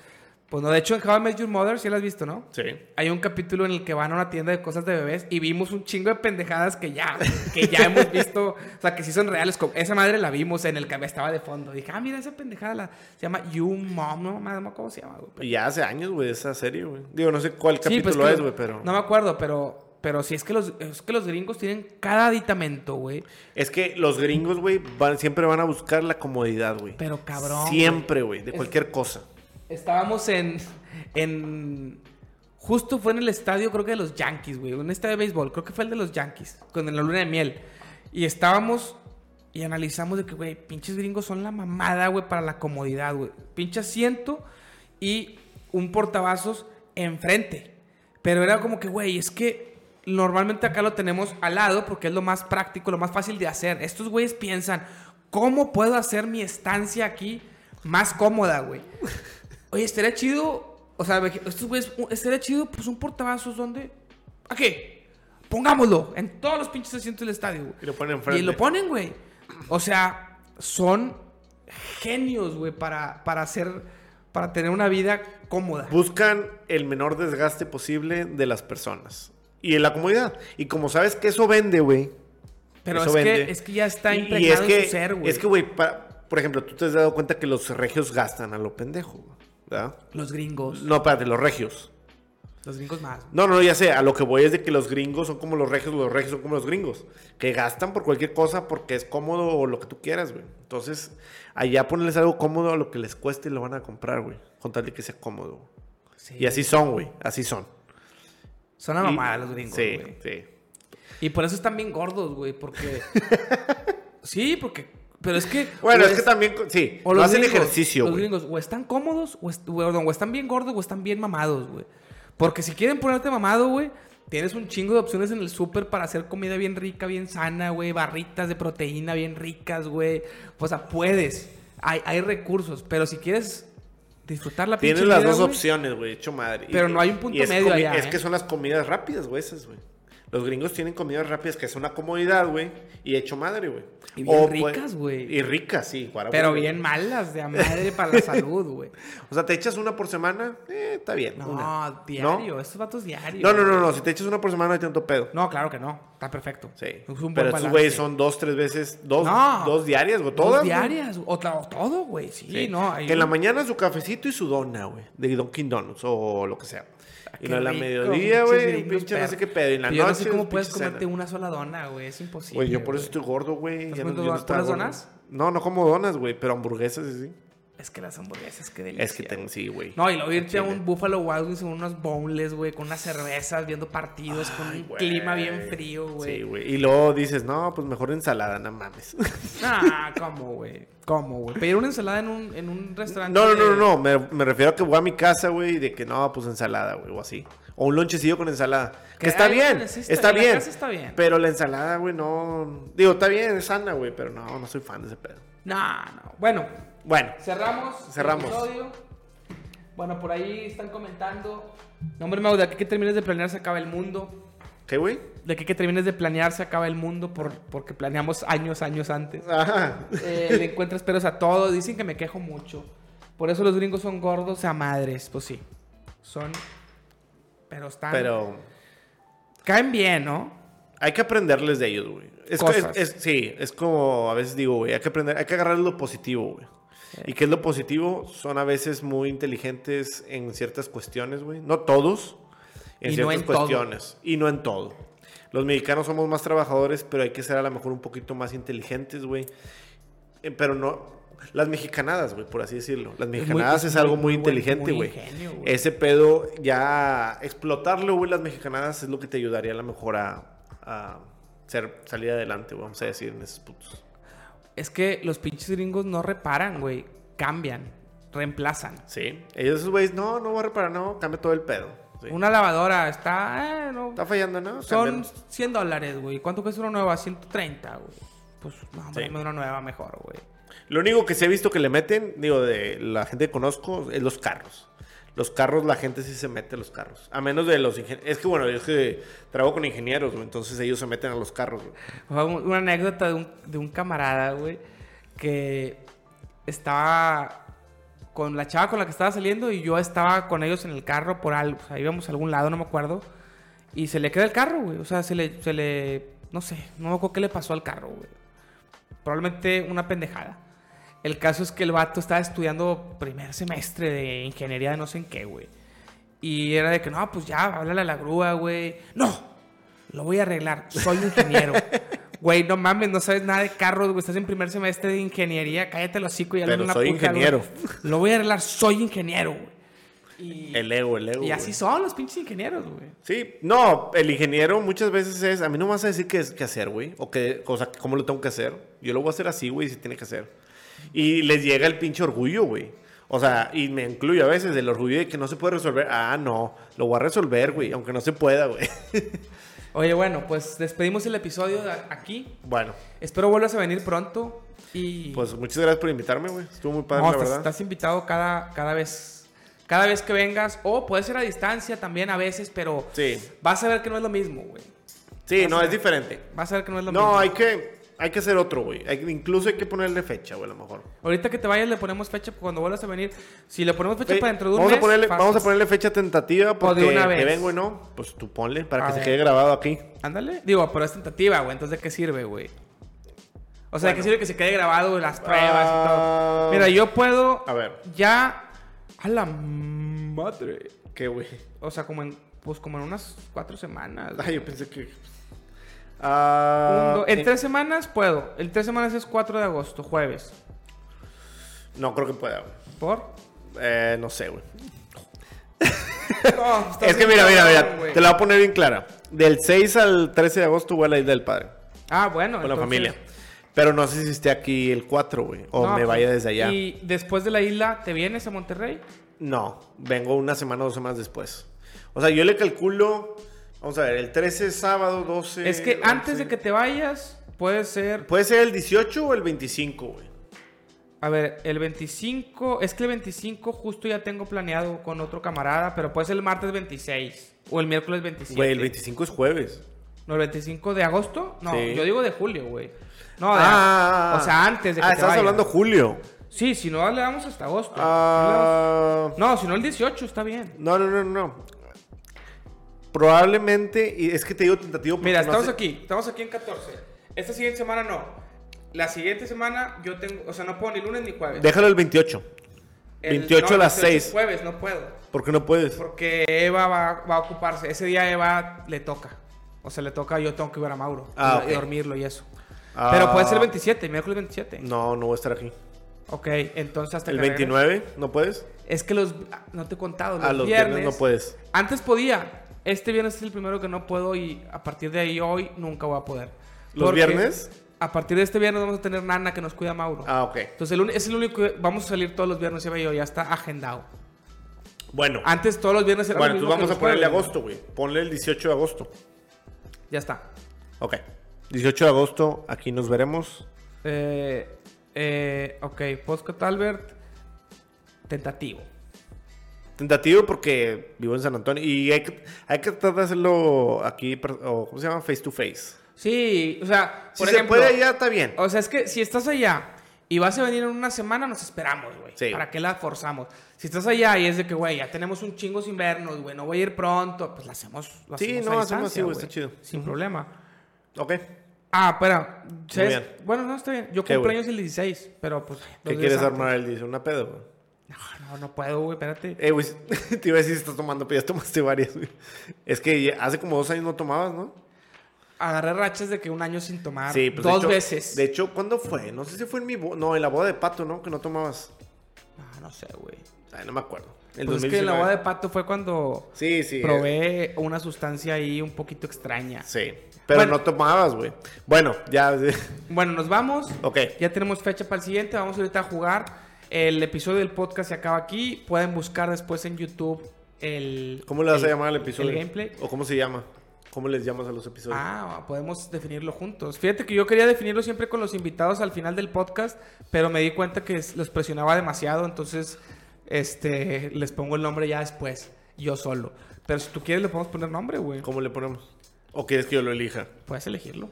pues no, de hecho en How I Met Your Mother, sí lo has visto, ¿no? Sí. Hay un capítulo en el que van a una tienda de cosas de bebés y vimos un chingo de pendejadas que ya, que ya hemos visto, o sea, que sí son reales. como- Esa madre la vimos en el que estaba de fondo. Dije, ah, mira esa pendejada, la, se llama You Mom, no, no, ¿cómo se llama, güey? Y ya hace años, güey, esa serie, güey. Digo, no sé cuál Sí, capítulo pues que es, lo- güey, pero. No me acuerdo, pero, pero sí es que los, es que los gringos tienen cada aditamento, güey. Es que los gringos, güey, van, siempre van a buscar la comodidad, güey. Pero cabrón, Siempre, güey, de Es- cualquier cosa. Estábamos en, en... Justo fue en el estadio, creo que de los Yankees, güey. Un estadio de béisbol, creo que fue el de los Yankees, con la luna de miel. Y estábamos y analizamos de que, güey, pinches gringos son la mamada, güey, para la comodidad, güey. Pinche asiento y un portavasos enfrente. Pero era como que, güey, es que normalmente acá lo tenemos al lado porque es lo más práctico, lo más fácil de hacer. Estos güeyes piensan, ¿cómo puedo hacer mi estancia aquí más cómoda, güey? Oye, estaría chido. O sea, estos güeyes, estaría chido, pues un portavasos donde. ¿A qué? Pongámoslo en todos los pinches asientos del estadio, güey. Y lo ponen Y enfrente. lo ponen, güey. O sea, son genios, güey, para, para hacer. Para tener una vida cómoda. Buscan el menor desgaste posible de las personas. Y en la comodidad. Y como sabes que eso vende, güey. Pero eso es que, es que ya está Y- impregnado y es que, en su ser, güey. Es que, güey, por ejemplo, tú te has dado cuenta que los regios gastan a lo pendejo, güey, ¿verdad? Los gringos. No, espérate, los regios. Los gringos más. No, no, ya sé, a lo que voy es de que los gringos son como los regios, los regios son como los gringos, que gastan por cualquier cosa porque es cómodo o lo que tú quieras, güey. Entonces, allá ponerles algo cómodo a lo que les cueste y lo van a comprar, güey, con tal de que sea cómodo. Sí. Y así son, güey, así son. Son Y- mamada los gringos, Sí, sí. Y por eso están bien gordos, güey, porque... sí, porque... Pero es que... Bueno, es que también, sí, o no los hacen gringos, ejercicio, Los güey. gringos o están cómodos o, est- o- o están bien gordos o están bien mamados, güey. Porque si quieren ponerte mamado, güey, tienes un chingo de opciones en el súper para hacer comida bien rica, bien sana, güey. Barritas de proteína bien ricas, güey. O sea, puedes. Hay, hay recursos. Pero si quieres disfrutar la Tienes las vida, dos opciones, güey, hecho madre. Pero Y- no hay un punto medio allá, Es ¿eh? que son las comidas rápidas, güey, esas, güey. Los gringos tienen comidas rápidas que es una comodidad, güey, y hecho madre, güey. Y bien O, ricas, güey. Y ricas, sí. Pero bien malas de a madre para la salud, güey. O sea, te echas una por semana, eh, está bien. No, una. diario. Estos vatos diarios. No, no, no, no. Si te echas una por semana, no hay tanto pedo. No, claro que no. Está perfecto. Sí. Es un Pero estos güeyes son dos, tres veces, dos, No. dos diarias, güey. Dos Todas. güey. diarias. O, todo, güey. Sí, Sí. no. hay que en la mañana su cafecito y su dona, güey. De Dunkin' Donuts o lo que sea. Y no en la rico, mediodía, güey. Pinche no sé qué pedo. Y en la yo noche. no sé cómo puedes cena. comerte una sola dona, güey. Es imposible. Güey, yo por eso estoy gordo, güey. ¿Estás Ya no- donas? No, no como donas, güey, pero hamburguesas sí, sí. Es que las hamburguesas, qué delicia. Es que tengo, sí, güey. No, y luego irte a un Buffalo Wild Wings con unos boneless, güey, con unas cervezas, viendo partidos, con un güey. clima bien frío, güey. Sí, güey. Y luego dices, no, pues mejor ensalada, no mames. Ah, ¿cómo, güey? ¿Cómo, güey? Pedir una ensalada en un, en un restaurante. No, no, no, no, no. Me, me refiero a que voy a mi casa, güey, y de que no, pues ensalada, güey, o así. O un lonchecillo con ensalada. Que Que está bien, la casa está bien. Pero la ensalada, güey, no. Digo, está bien, es sana, güey, pero no, no soy fan de ese pedo. No, no. Bueno, Bueno, cerramos. Cerramos. El episodio. Bueno, por ahí están comentando. No, hombre, Mau, de aquí que termines de planear se acaba el mundo. ¿Qué, güey? De que, que termines de planear se acaba el mundo por, porque planeamos años, años antes. Ajá. Eh, le encuentras peros a todo. Dicen que me quejo mucho. Por eso los gringos son gordos a madres. Pues sí. Son. Pero están. Pero Caen bien, ¿no? hay que aprenderles de ellos, güey. Es, Cosas. es- es- sí, es como a veces digo, güey, hay que aprender, hay que agarrar lo positivo, güey. ¿Y qué es lo positivo? Son a veces muy inteligentes en ciertas cuestiones, güey. No todos, en Y no ciertas todo. cuestiones. Y no en todo. Los mexicanos somos más trabajadores, pero hay que ser a lo mejor un poquito más inteligentes, güey. Eh, Pero no... Las mexicanadas, güey, por así decirlo. Las muy- mexicanadas es, es algo muy- muy, muy inteligente, muy güey. Ese pedo, ya explotarlo, güey, las mexicanadas es lo que te ayudaría a lo mejor a, a ser, salir adelante, vamos a decir, en esos putos. Es que los pinches gringos no reparan, güey. Cambian. Reemplazan. Sí. Ellos, esos güeyes, no, no voy a reparar, no, cambia todo el pedo. Sí. Una lavadora está. eh, no, Está fallando, ¿no? son Cámbialo. 100 dólares, güey. ¿Cuánto cuesta una nueva? 130, güey. Pues, no, Sí. una nueva mejor, güey. Lo único que sí he visto que le meten, digo, de la gente que conozco, es los carros. Los carros, la gente sí se mete a los carros. A menos de los ingenieros. Es que, bueno, yo es que trabajo con ingenieros, güey, entonces ellos se meten a los carros, güey. Una anécdota de un, de un camarada, güey, que estaba con la chava con la que estaba saliendo y yo estaba con ellos en el carro por algo, o sea, íbamos a algún lado, no me acuerdo, y se le queda el carro, güey, o sea, se le, se le, no sé, no me acuerdo qué le pasó al carro, güey. Probablemente una pendejada. El caso es que el vato estaba estudiando primer semestre de ingeniería de no sé en qué, güey. Y era de que, no, pues ya, háblale a la grúa, güey. No, lo voy a arreglar. Soy ingeniero. Güey, no mames, no sabes nada de carros, güey. Estás en primer semestre de ingeniería. Cállate el hocico y hazle Pero una soy puta, ingeniero. güey. Lo voy a arreglar. Soy ingeniero, güey. Y, El ego, el ego. y güey. así son los pinches ingenieros, güey. Sí, no, el ingeniero muchas veces es, a mí no me vas a decir qué, es- qué hacer, güey, o qué, o sea, cómo lo tengo que hacer. Yo lo voy a hacer así, güey, si tiene que hacer. Y les llega el pinche orgullo, güey. O sea, y me incluye a veces el orgullo de que no se puede resolver. Ah, no, lo voy a resolver, güey, aunque no se pueda, güey. Oye, bueno, pues despedimos el episodio aquí. bueno, Espero vuelvas a venir pronto. Y. pues muchas gracias por invitarme, güey. Estuvo muy padre, No, la estás, verdad. estás invitado cada, cada vez. Cada vez que vengas. O puede ser a distancia también a veces, pero. Sí, Vas a ver que no es lo mismo, güey. sí, Vas no, es diferente. Vas a ver que no es lo mismo. No, hay que, hay que hacer otro, güey. Hay incluso hay que ponerle fecha, güey, a lo mejor. Ahorita que te vayas le ponemos fecha cuando vuelvas a venir. Si le ponemos fecha Fe- para dentro de un vamos, mes. a ponerle, fácil. vamos a ponerle fecha tentativa porque de una vez. que vengo y no, pues tú ponle para A que se quede grabado aquí. Ándale. Digo, pero es tentativa, güey. Entonces, ¿de qué sirve, güey? O sea, ¿de qué sirve que se quede grabado las pruebas y Ah. todo? Mira, yo puedo A ver, ya... A la madre. ¿qué, güey? O sea, como en... Pues como en unas cuatro semanas. Ay, yo pensé que... Ah, en tres semanas puedo. En tres semanas es 4 de agosto, jueves. No creo que pueda, güey. ¿Por? Eh, no sé, güey. No, Es que mira, mira, mira. Te la voy a poner bien clara. Del 6 al 13 de agosto voy a la isla del padre. Ah, bueno. Con la familia. Pero no sé si esté aquí el 4, güey. O No, me pues, vaya desde allá. Y después de la isla, ¿te vienes a Monterrey? No, vengo una semana o dos semanas después. O sea, yo le calculo... Vamos a ver, el 13 es sábado, 12... es que antes 11. de que te vayas, puede ser... Puede ser el 18 o el 25, güey. A ver, el 25... Es que el 25 justo ya tengo planeado con otro camarada, pero puede ser el martes 26 o el miércoles 27. Güey, el 25 es jueves. ¿No, el 25 de agosto? No, Sí. yo digo de julio, güey. No, de- Ah, o sea, antes de que Ah, te estás vayas. hablando julio. Sí, si no, le damos hasta agosto. Ah, No, si no, el 18 está bien. no, no, no, no. Probablemente, y es que te digo tentativo Mira, no estamos aquí, estamos aquí en 14. Esta siguiente semana no. La siguiente semana yo tengo, o sea, no puedo ni lunes ni jueves. Déjalo el 28. El- 28 no, a las el 18 es 6. jueves, no puedo. ¿Por qué no puedes? Porque Eva va, va a ocuparse. Ese día Eva le toca. O sea, le toca, yo tengo que ver a Mauro. Ah, y, dormirlo y eso. Ah, Pero puede ser el 27, miércoles 27. No, no voy a estar aquí. Ok, entonces hasta ¿El que regrese. 29 no puedes? Es que los. No te he contado. Los, A los viernes, viernes no puedes. Antes podía. Este viernes es el primero que no puedo y a partir de ahí hoy nunca voy a poder. ¿Los Porque viernes? A partir de este viernes vamos a tener nana que nos cuida a Mauro. Ah, ok. Entonces el es el único que vamos a salir todos los viernes, Eva y yo, ya está agendado. Bueno. Antes todos los viernes era bueno, entonces vamos a ponerle jueves. agosto, güey. Ponle el 18 de agosto. Ya está. Ok. 18 de agosto, aquí nos veremos. Eh, eh, ok, Postcat Albert, tentativo. Tentativo porque vivo en San Antonio y hay que, hay que tratar de hacerlo aquí, o ¿cómo se llama? Face to face. Sí, o sea, Si por se ejemplo, puede allá, está bien. O sea, es que si estás allá y vas a venir en una semana, nos esperamos, güey. Sí. ¿Para qué la forzamos? Si estás allá y es de que, güey, ya tenemos un chingo sin vernos, güey, no voy a ir pronto, pues la hacemos. lo Sí, hacemos no, a hacemos así, güey, está chido. Sin problema. Ok. Ah, espera. ¿sabes? bien. Bueno, no, está bien. Yo ¿Qué, cumplo güey? años el 16, pero pues. ¿Qué quieres antes. armar el dice? ¿Una pedo, güey? No, no, no puedo, güey, espérate. Eh, güey, te iba a decir si estás tomando, pero ya tomaste varias, güey. Es que hace como dos años no tomabas, ¿no? Agarré rachas de que un año sin tomar. Sí, pues de dos hecho- veces. De hecho, ¿cuándo fue? No sé si fue en mi boda. No, en la boda de pato, ¿no? Que no tomabas. No, no sé, güey. Ay, no me acuerdo. El Pues es que en la 2019. boda de pato fue cuando Sí, sí. eh, probé una sustancia ahí un poquito extraña. Sí. Pero Bueno. no tomabas, güey. Bueno, ya. Bueno, nos vamos. ok. Ya tenemos fecha para el siguiente. Vamos ahorita a jugar. El episodio del podcast se acaba aquí. Pueden buscar después en YouTube el. ¿Cómo le vas a llamar al episodio? El gameplay. ¿O cómo se llama? ¿Cómo les llamas a los episodios? Ah, podemos definirlo juntos. Fíjate que yo quería definirlo siempre con los invitados al final del podcast, pero me di cuenta que los presionaba demasiado, entonces este les pongo el nombre ya después, yo solo. Pero si tú quieres le podemos poner nombre, güey. ¿Cómo le ponemos? ¿O quieres que yo lo elija? Puedes elegirlo.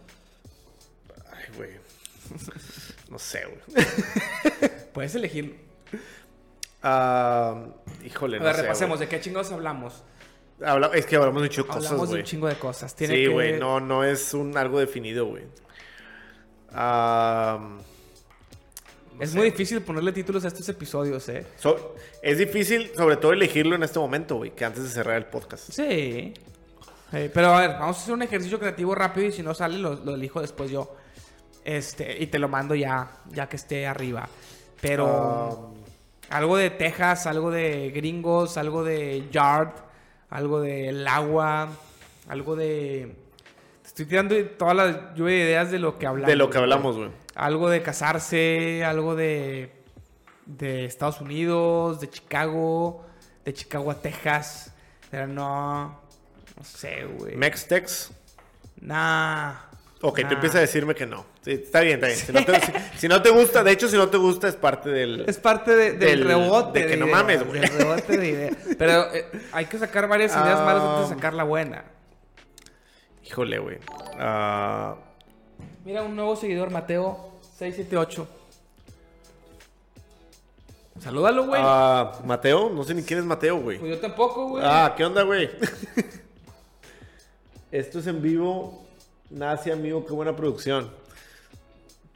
Ay, güey. No sé, güey. Puedes elegirlo. Ah, híjole, A no ver, sé, repasemos. ¿De qué chingados hablamos? Habla- es que hablamos mucho de cosas, hablamos de güey. un chingo de cosas. Tiene Sí, que- güey, no, no es un algo definido, güey. Ah, es muy difícil ponerle títulos a estos episodios, ¿eh? So- es difícil, sobre todo, elegirlo en este momento, güey, que antes de cerrar el podcast. Sí. Eh, pero a ver, vamos a hacer un ejercicio creativo rápido y si no sale lo, lo elijo después yo. Este, y te lo mando ya, ya que esté arriba. Pero Ah, algo de Texas, algo de gringos, algo de Yard, algo del agua, algo de... Te estoy tirando toda la lluvia de ideas de lo que hablamos. de lo que hablamos, güey. Algo de casarse, algo de, de Estados Unidos, de Chicago, de Chicago a Texas. Pero no, no sé, güey. Mextex. Nah. Ok, tú nah. empiezas a decirme que no. Sí, está bien, está bien. Si no, te, si- si no te gusta, de hecho, si no te gusta, es parte del. Es parte de- del, Del- rebote. de que no mames, güey. Rebote de ideas. Pero eh, hay que sacar varias ideas Ah. malas antes de sacar la buena. Híjole, güey. Ah, Mira, un nuevo seguidor, Mateo 678. Salúdalo, güey. ah, Mateo, no sé ni quién es Mateo, güey. Pues yo tampoco, güey. Ah, ¿qué onda, güey? Esto es en vivo. Nace, amigo, qué buena producción.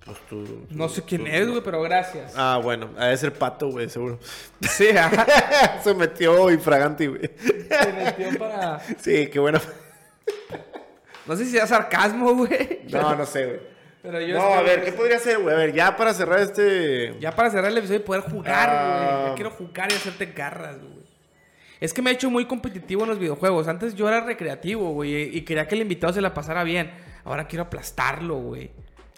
Pues tú. no sé quién tú- es, güey, pero gracias. Ah, bueno, ha de ser pato, güey, seguro. Sí, ajá. Se metió infraganti, güey. Se metió para. Sí, qué bueno. No sé si sea sarcasmo, güey. No, no sé, güey. Pero yo. No, a ver, ¿qué podría ser, güey? A ver, ya para cerrar este. Ya para cerrar el episodio y poder jugar, Ah. güey. Ya quiero jugar y hacerte garras, güey. Es que me ha hecho muy competitivo en los videojuegos. Antes yo era recreativo, güey, y quería que el invitado se la pasara bien. Ahora quiero aplastarlo, güey.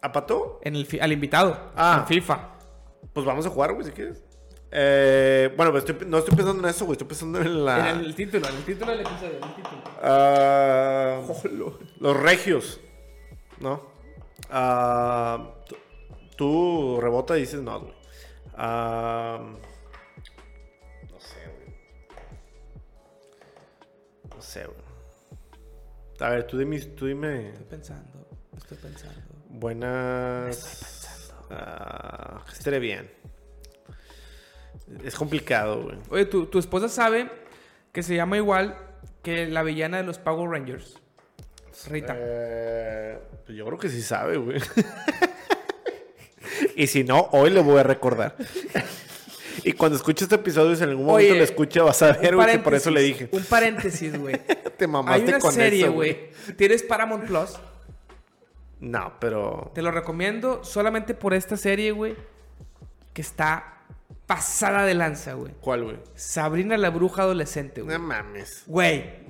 ¿A pato? En el fi- al invitado. Ah. En FIFA. Pues vamos a jugar, güey, si quieres. Eh, bueno, pues estoy- no estoy pensando en eso, güey. Estoy pensando en la. En el título, en el título del episodio, en el título. Ah, los regios, ¿no? Ah, tú- tú rebota y dices no, güey. Ah, sé, güey. A ver, tú dime, tú dime Estoy pensando, estoy pensando. buenas... Ah, que esté bien. Es complicado, güey. Oye, ¿tu, tu esposa sabe que se llama igual que la villana de los Power Rangers. Rita. Eh, pues yo creo que sí sabe, güey. y si no, hoy le voy a recordar. Y cuando escuche este episodio, si en algún momento Oye, lo escuche, vas a ver, güey, que por eso le dije. Un paréntesis, güey. Te mamaste Hay una con serie, güey. ¿Tienes Paramount Plus? No, pero. Te lo recomiendo solamente por esta serie, güey. Que está pasada de lanza, güey. ¿Cuál, güey? Sabrina la bruja adolescente, güey. No mames. Güey.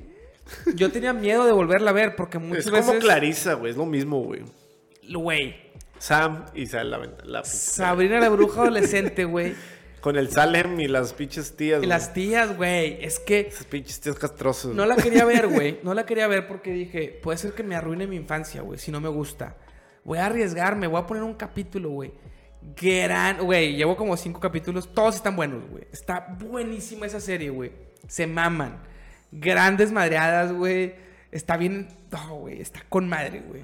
Yo tenía miedo de volverla a ver porque muchas Es veces. como Clarisa, güey. Es lo mismo, güey. Güey. Sam y Sal la venta. La, Sabrina la bruja adolescente, güey. Con el Salem y las pinches tías. Y güey. las tías, güey. Es que Esas pinches tías castrosas. no la quería ver, güey. No la quería ver porque dije, puede ser que me arruine mi infancia, güey, si no me gusta. Voy a arriesgarme, voy a poner un capítulo, güey. Gran, güey, llevo como cinco capítulos, todos están buenos, güey. Está buenísima esa serie, güey. Se maman. Grandes madreadas, güey. Está bien, no, güey, está con madre, güey.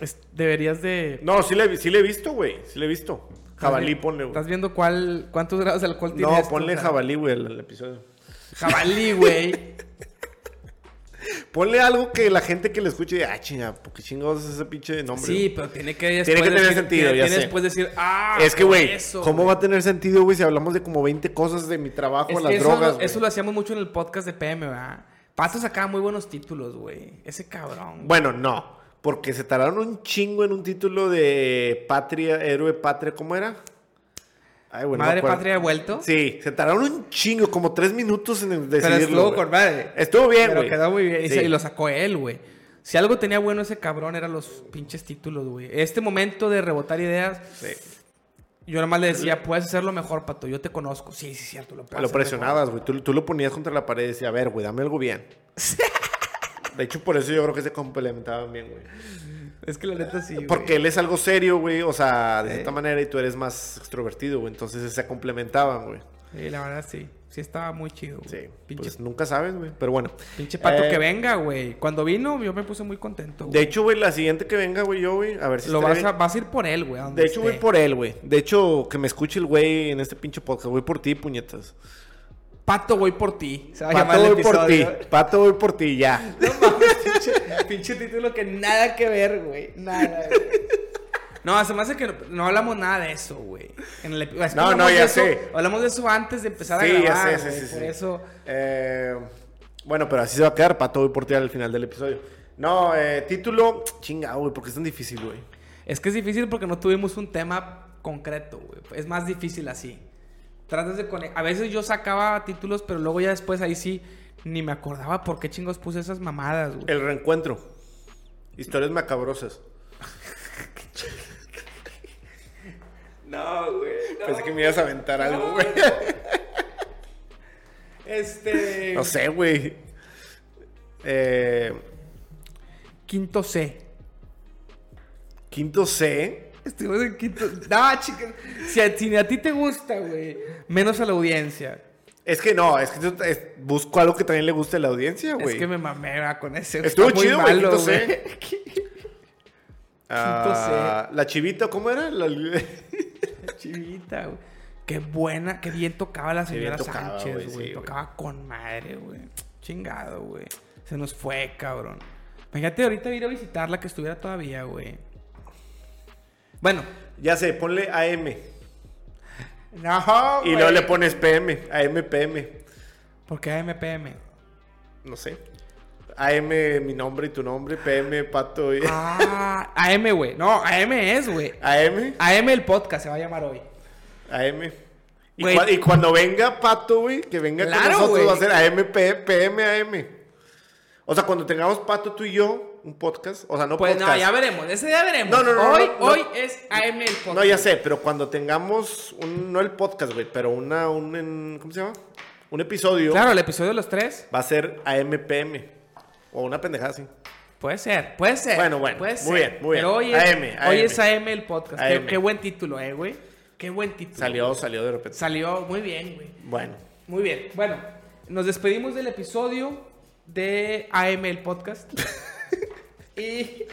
Es- deberías de... No, sí le, sí le he visto, güey. Sí le he visto. Jabalí, ponle, güey. ¿Estás viendo cuál, cuántos grados de alcohol tiene No, esto? ponle jabalí, güey, al, al episodio. Jabalí, güey. Ponle algo que la gente que le escuche diga, ah, chinga, ¿por qué chingados es ese pinche nombre? Sí, güey?" pero tiene que después Tiene que tener decir- sentido, tiene ya que sé. después decir, ah, es que, güey, eso, ¿cómo va a tener sentido, güey, si hablamos de como 20 cosas de mi trabajo, Es las que eso, drogas, eso lo hacíamos mucho en el podcast de PM, ¿verdad? Pato sacaba muy buenos títulos, güey. Ese cabrón. Bueno, no. Porque se tardaron un chingo en un título de patria, héroe patria, ¿cómo era? Ay, no me Madre acuerdo. Patria vuelto. Sí, se tardaron un chingo, como tres minutos en pero decidirlo. estuvo güey. con madre. Estuvo bien, Pero quedó muy bien. Y, Sí. se- y lo sacó él, güey. Si algo tenía bueno ese cabrón, eran los pinches títulos, güey. Este momento de rebotar ideas, Sí. yo nomás le decía, puedes hacerlo mejor, Pato. Yo te conozco. Sí, sí, cierto. Lo, Lo hacer presionabas, güey. Tú, tú lo ponías contra la pared y decías, a ver, güey, dame algo bien. De hecho, por eso yo creo que se complementaban bien, güey. Es que la neta sí. güey. Porque él es algo serio, güey. O sea, de Sí. cierta manera, y tú eres más extrovertido, güey. Entonces se complementaban, güey. Sí, la verdad sí. Sí estaba muy chido, güey. Sí. Pinche, Pues nunca sabes, güey. Pero bueno. pinche Pato Eh, que venga, güey. Cuando vino, yo me puse muy contento. De güey. hecho, güey, la siguiente que venga, güey, yo, güey, a ver si Lo vas a, vas a ir por él, güey. De hecho, voy por él, güey. De hecho, que me escuche el güey en este pinche podcast. Voy por ti, puñetas. Pato, voy por ti. Se va a Pato, voy por ti. Pato, voy por ti, ya. No mames, pinche, pinche título que nada que ver, güey. Nada, güey. No, se me hace que no, no hablamos nada de eso, güey. En el es que No, no, ya eso- sé. Hablamos de eso antes de empezar Sí, a ya grabar, sé, sí, güey, sí, Por sí. eso... Eh, bueno, pero así se va a quedar. Pato, voy por ti al final del episodio. No, eh, título. Chinga, güey, porque es tan difícil, güey. Es que es difícil porque no tuvimos un tema concreto, güey. Es más difícil así. Tratas de conectar. A veces yo sacaba títulos, pero luego ya después ahí sí ni me acordaba por qué chingos puse esas mamadas, güey. El reencuentro. Historias macabrosas. No, güey. Pensé que me ibas a aventar algo, güey. Este. No sé, güey. Eh, Quinto C. quinto C. Estuvimos en quinto. No, chicas. Si a, si a ti te gusta, güey. Menos a la audiencia. Es que no, es que yo es- busco algo que también le guste a la audiencia, güey. Es que me mamé va, con ese. Estuvo Está chido, güey, quinto. C. Ah, La chivita, ¿cómo era? La- Chivita, güey. Qué buena, qué bien tocaba la señora tocaba, Sánchez, güey, güey. sí, güey. tocaba con madre, güey. Chingado, güey. Se nos fue, cabrón. Fíjate ahorita ir a visitarla que estuviera todavía, güey. Bueno. ya sé, ponle AM. No, Y luego le pones PM, AM, PM. ¿Por qué AMPM? No sé. AM, mi nombre y tu nombre. PM, pato y... Ah, AM, güey. No, AM es, güey. AM, AM el podcast se va a llamar hoy. AM. Y, Güey. cua- y cuando venga Pato, güey, que venga Claro, con nosotros güey. va a ser AM, P- PM, AM. O sea, cuando tengamos Pato, tú y yo, un podcast. O sea, no Pues podcast. no, ya veremos. Ese día veremos. No, no, no, Hoy, no, no. hoy es AM el podcast. No, ya sé, pero cuando tengamos un, no el podcast, güey, pero una, un, en- ¿cómo se llama? Un episodio Claro, el episodio de los tres. va a ser AMPM. O una pendejada así. Puede ser, puede ser. Bueno, bueno, Puede muy ser. bien, muy Pero bien. hoy es, AM, hoy es AM el podcast. Qué, buen título, eh, güey. Qué buen título. Salió, güey. salió de repente. Salió muy bien, güey. Bueno. Muy bien. Bueno, nos despedimos del episodio de AM el podcast. y.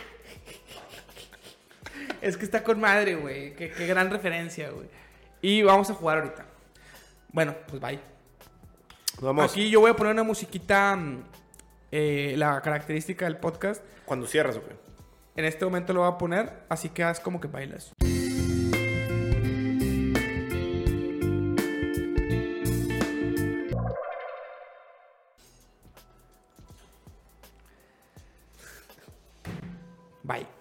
es que está con madre, güey. Qué, qué gran referencia, güey. Y vamos a jugar ahorita. Bueno, pues bye. Vamos. Aquí yo voy a poner una musiquita. mm, eh, la característica del podcast. Cuando cierras, ¿o qué? En este momento lo voy a poner, así que haz como que bailas. Bye.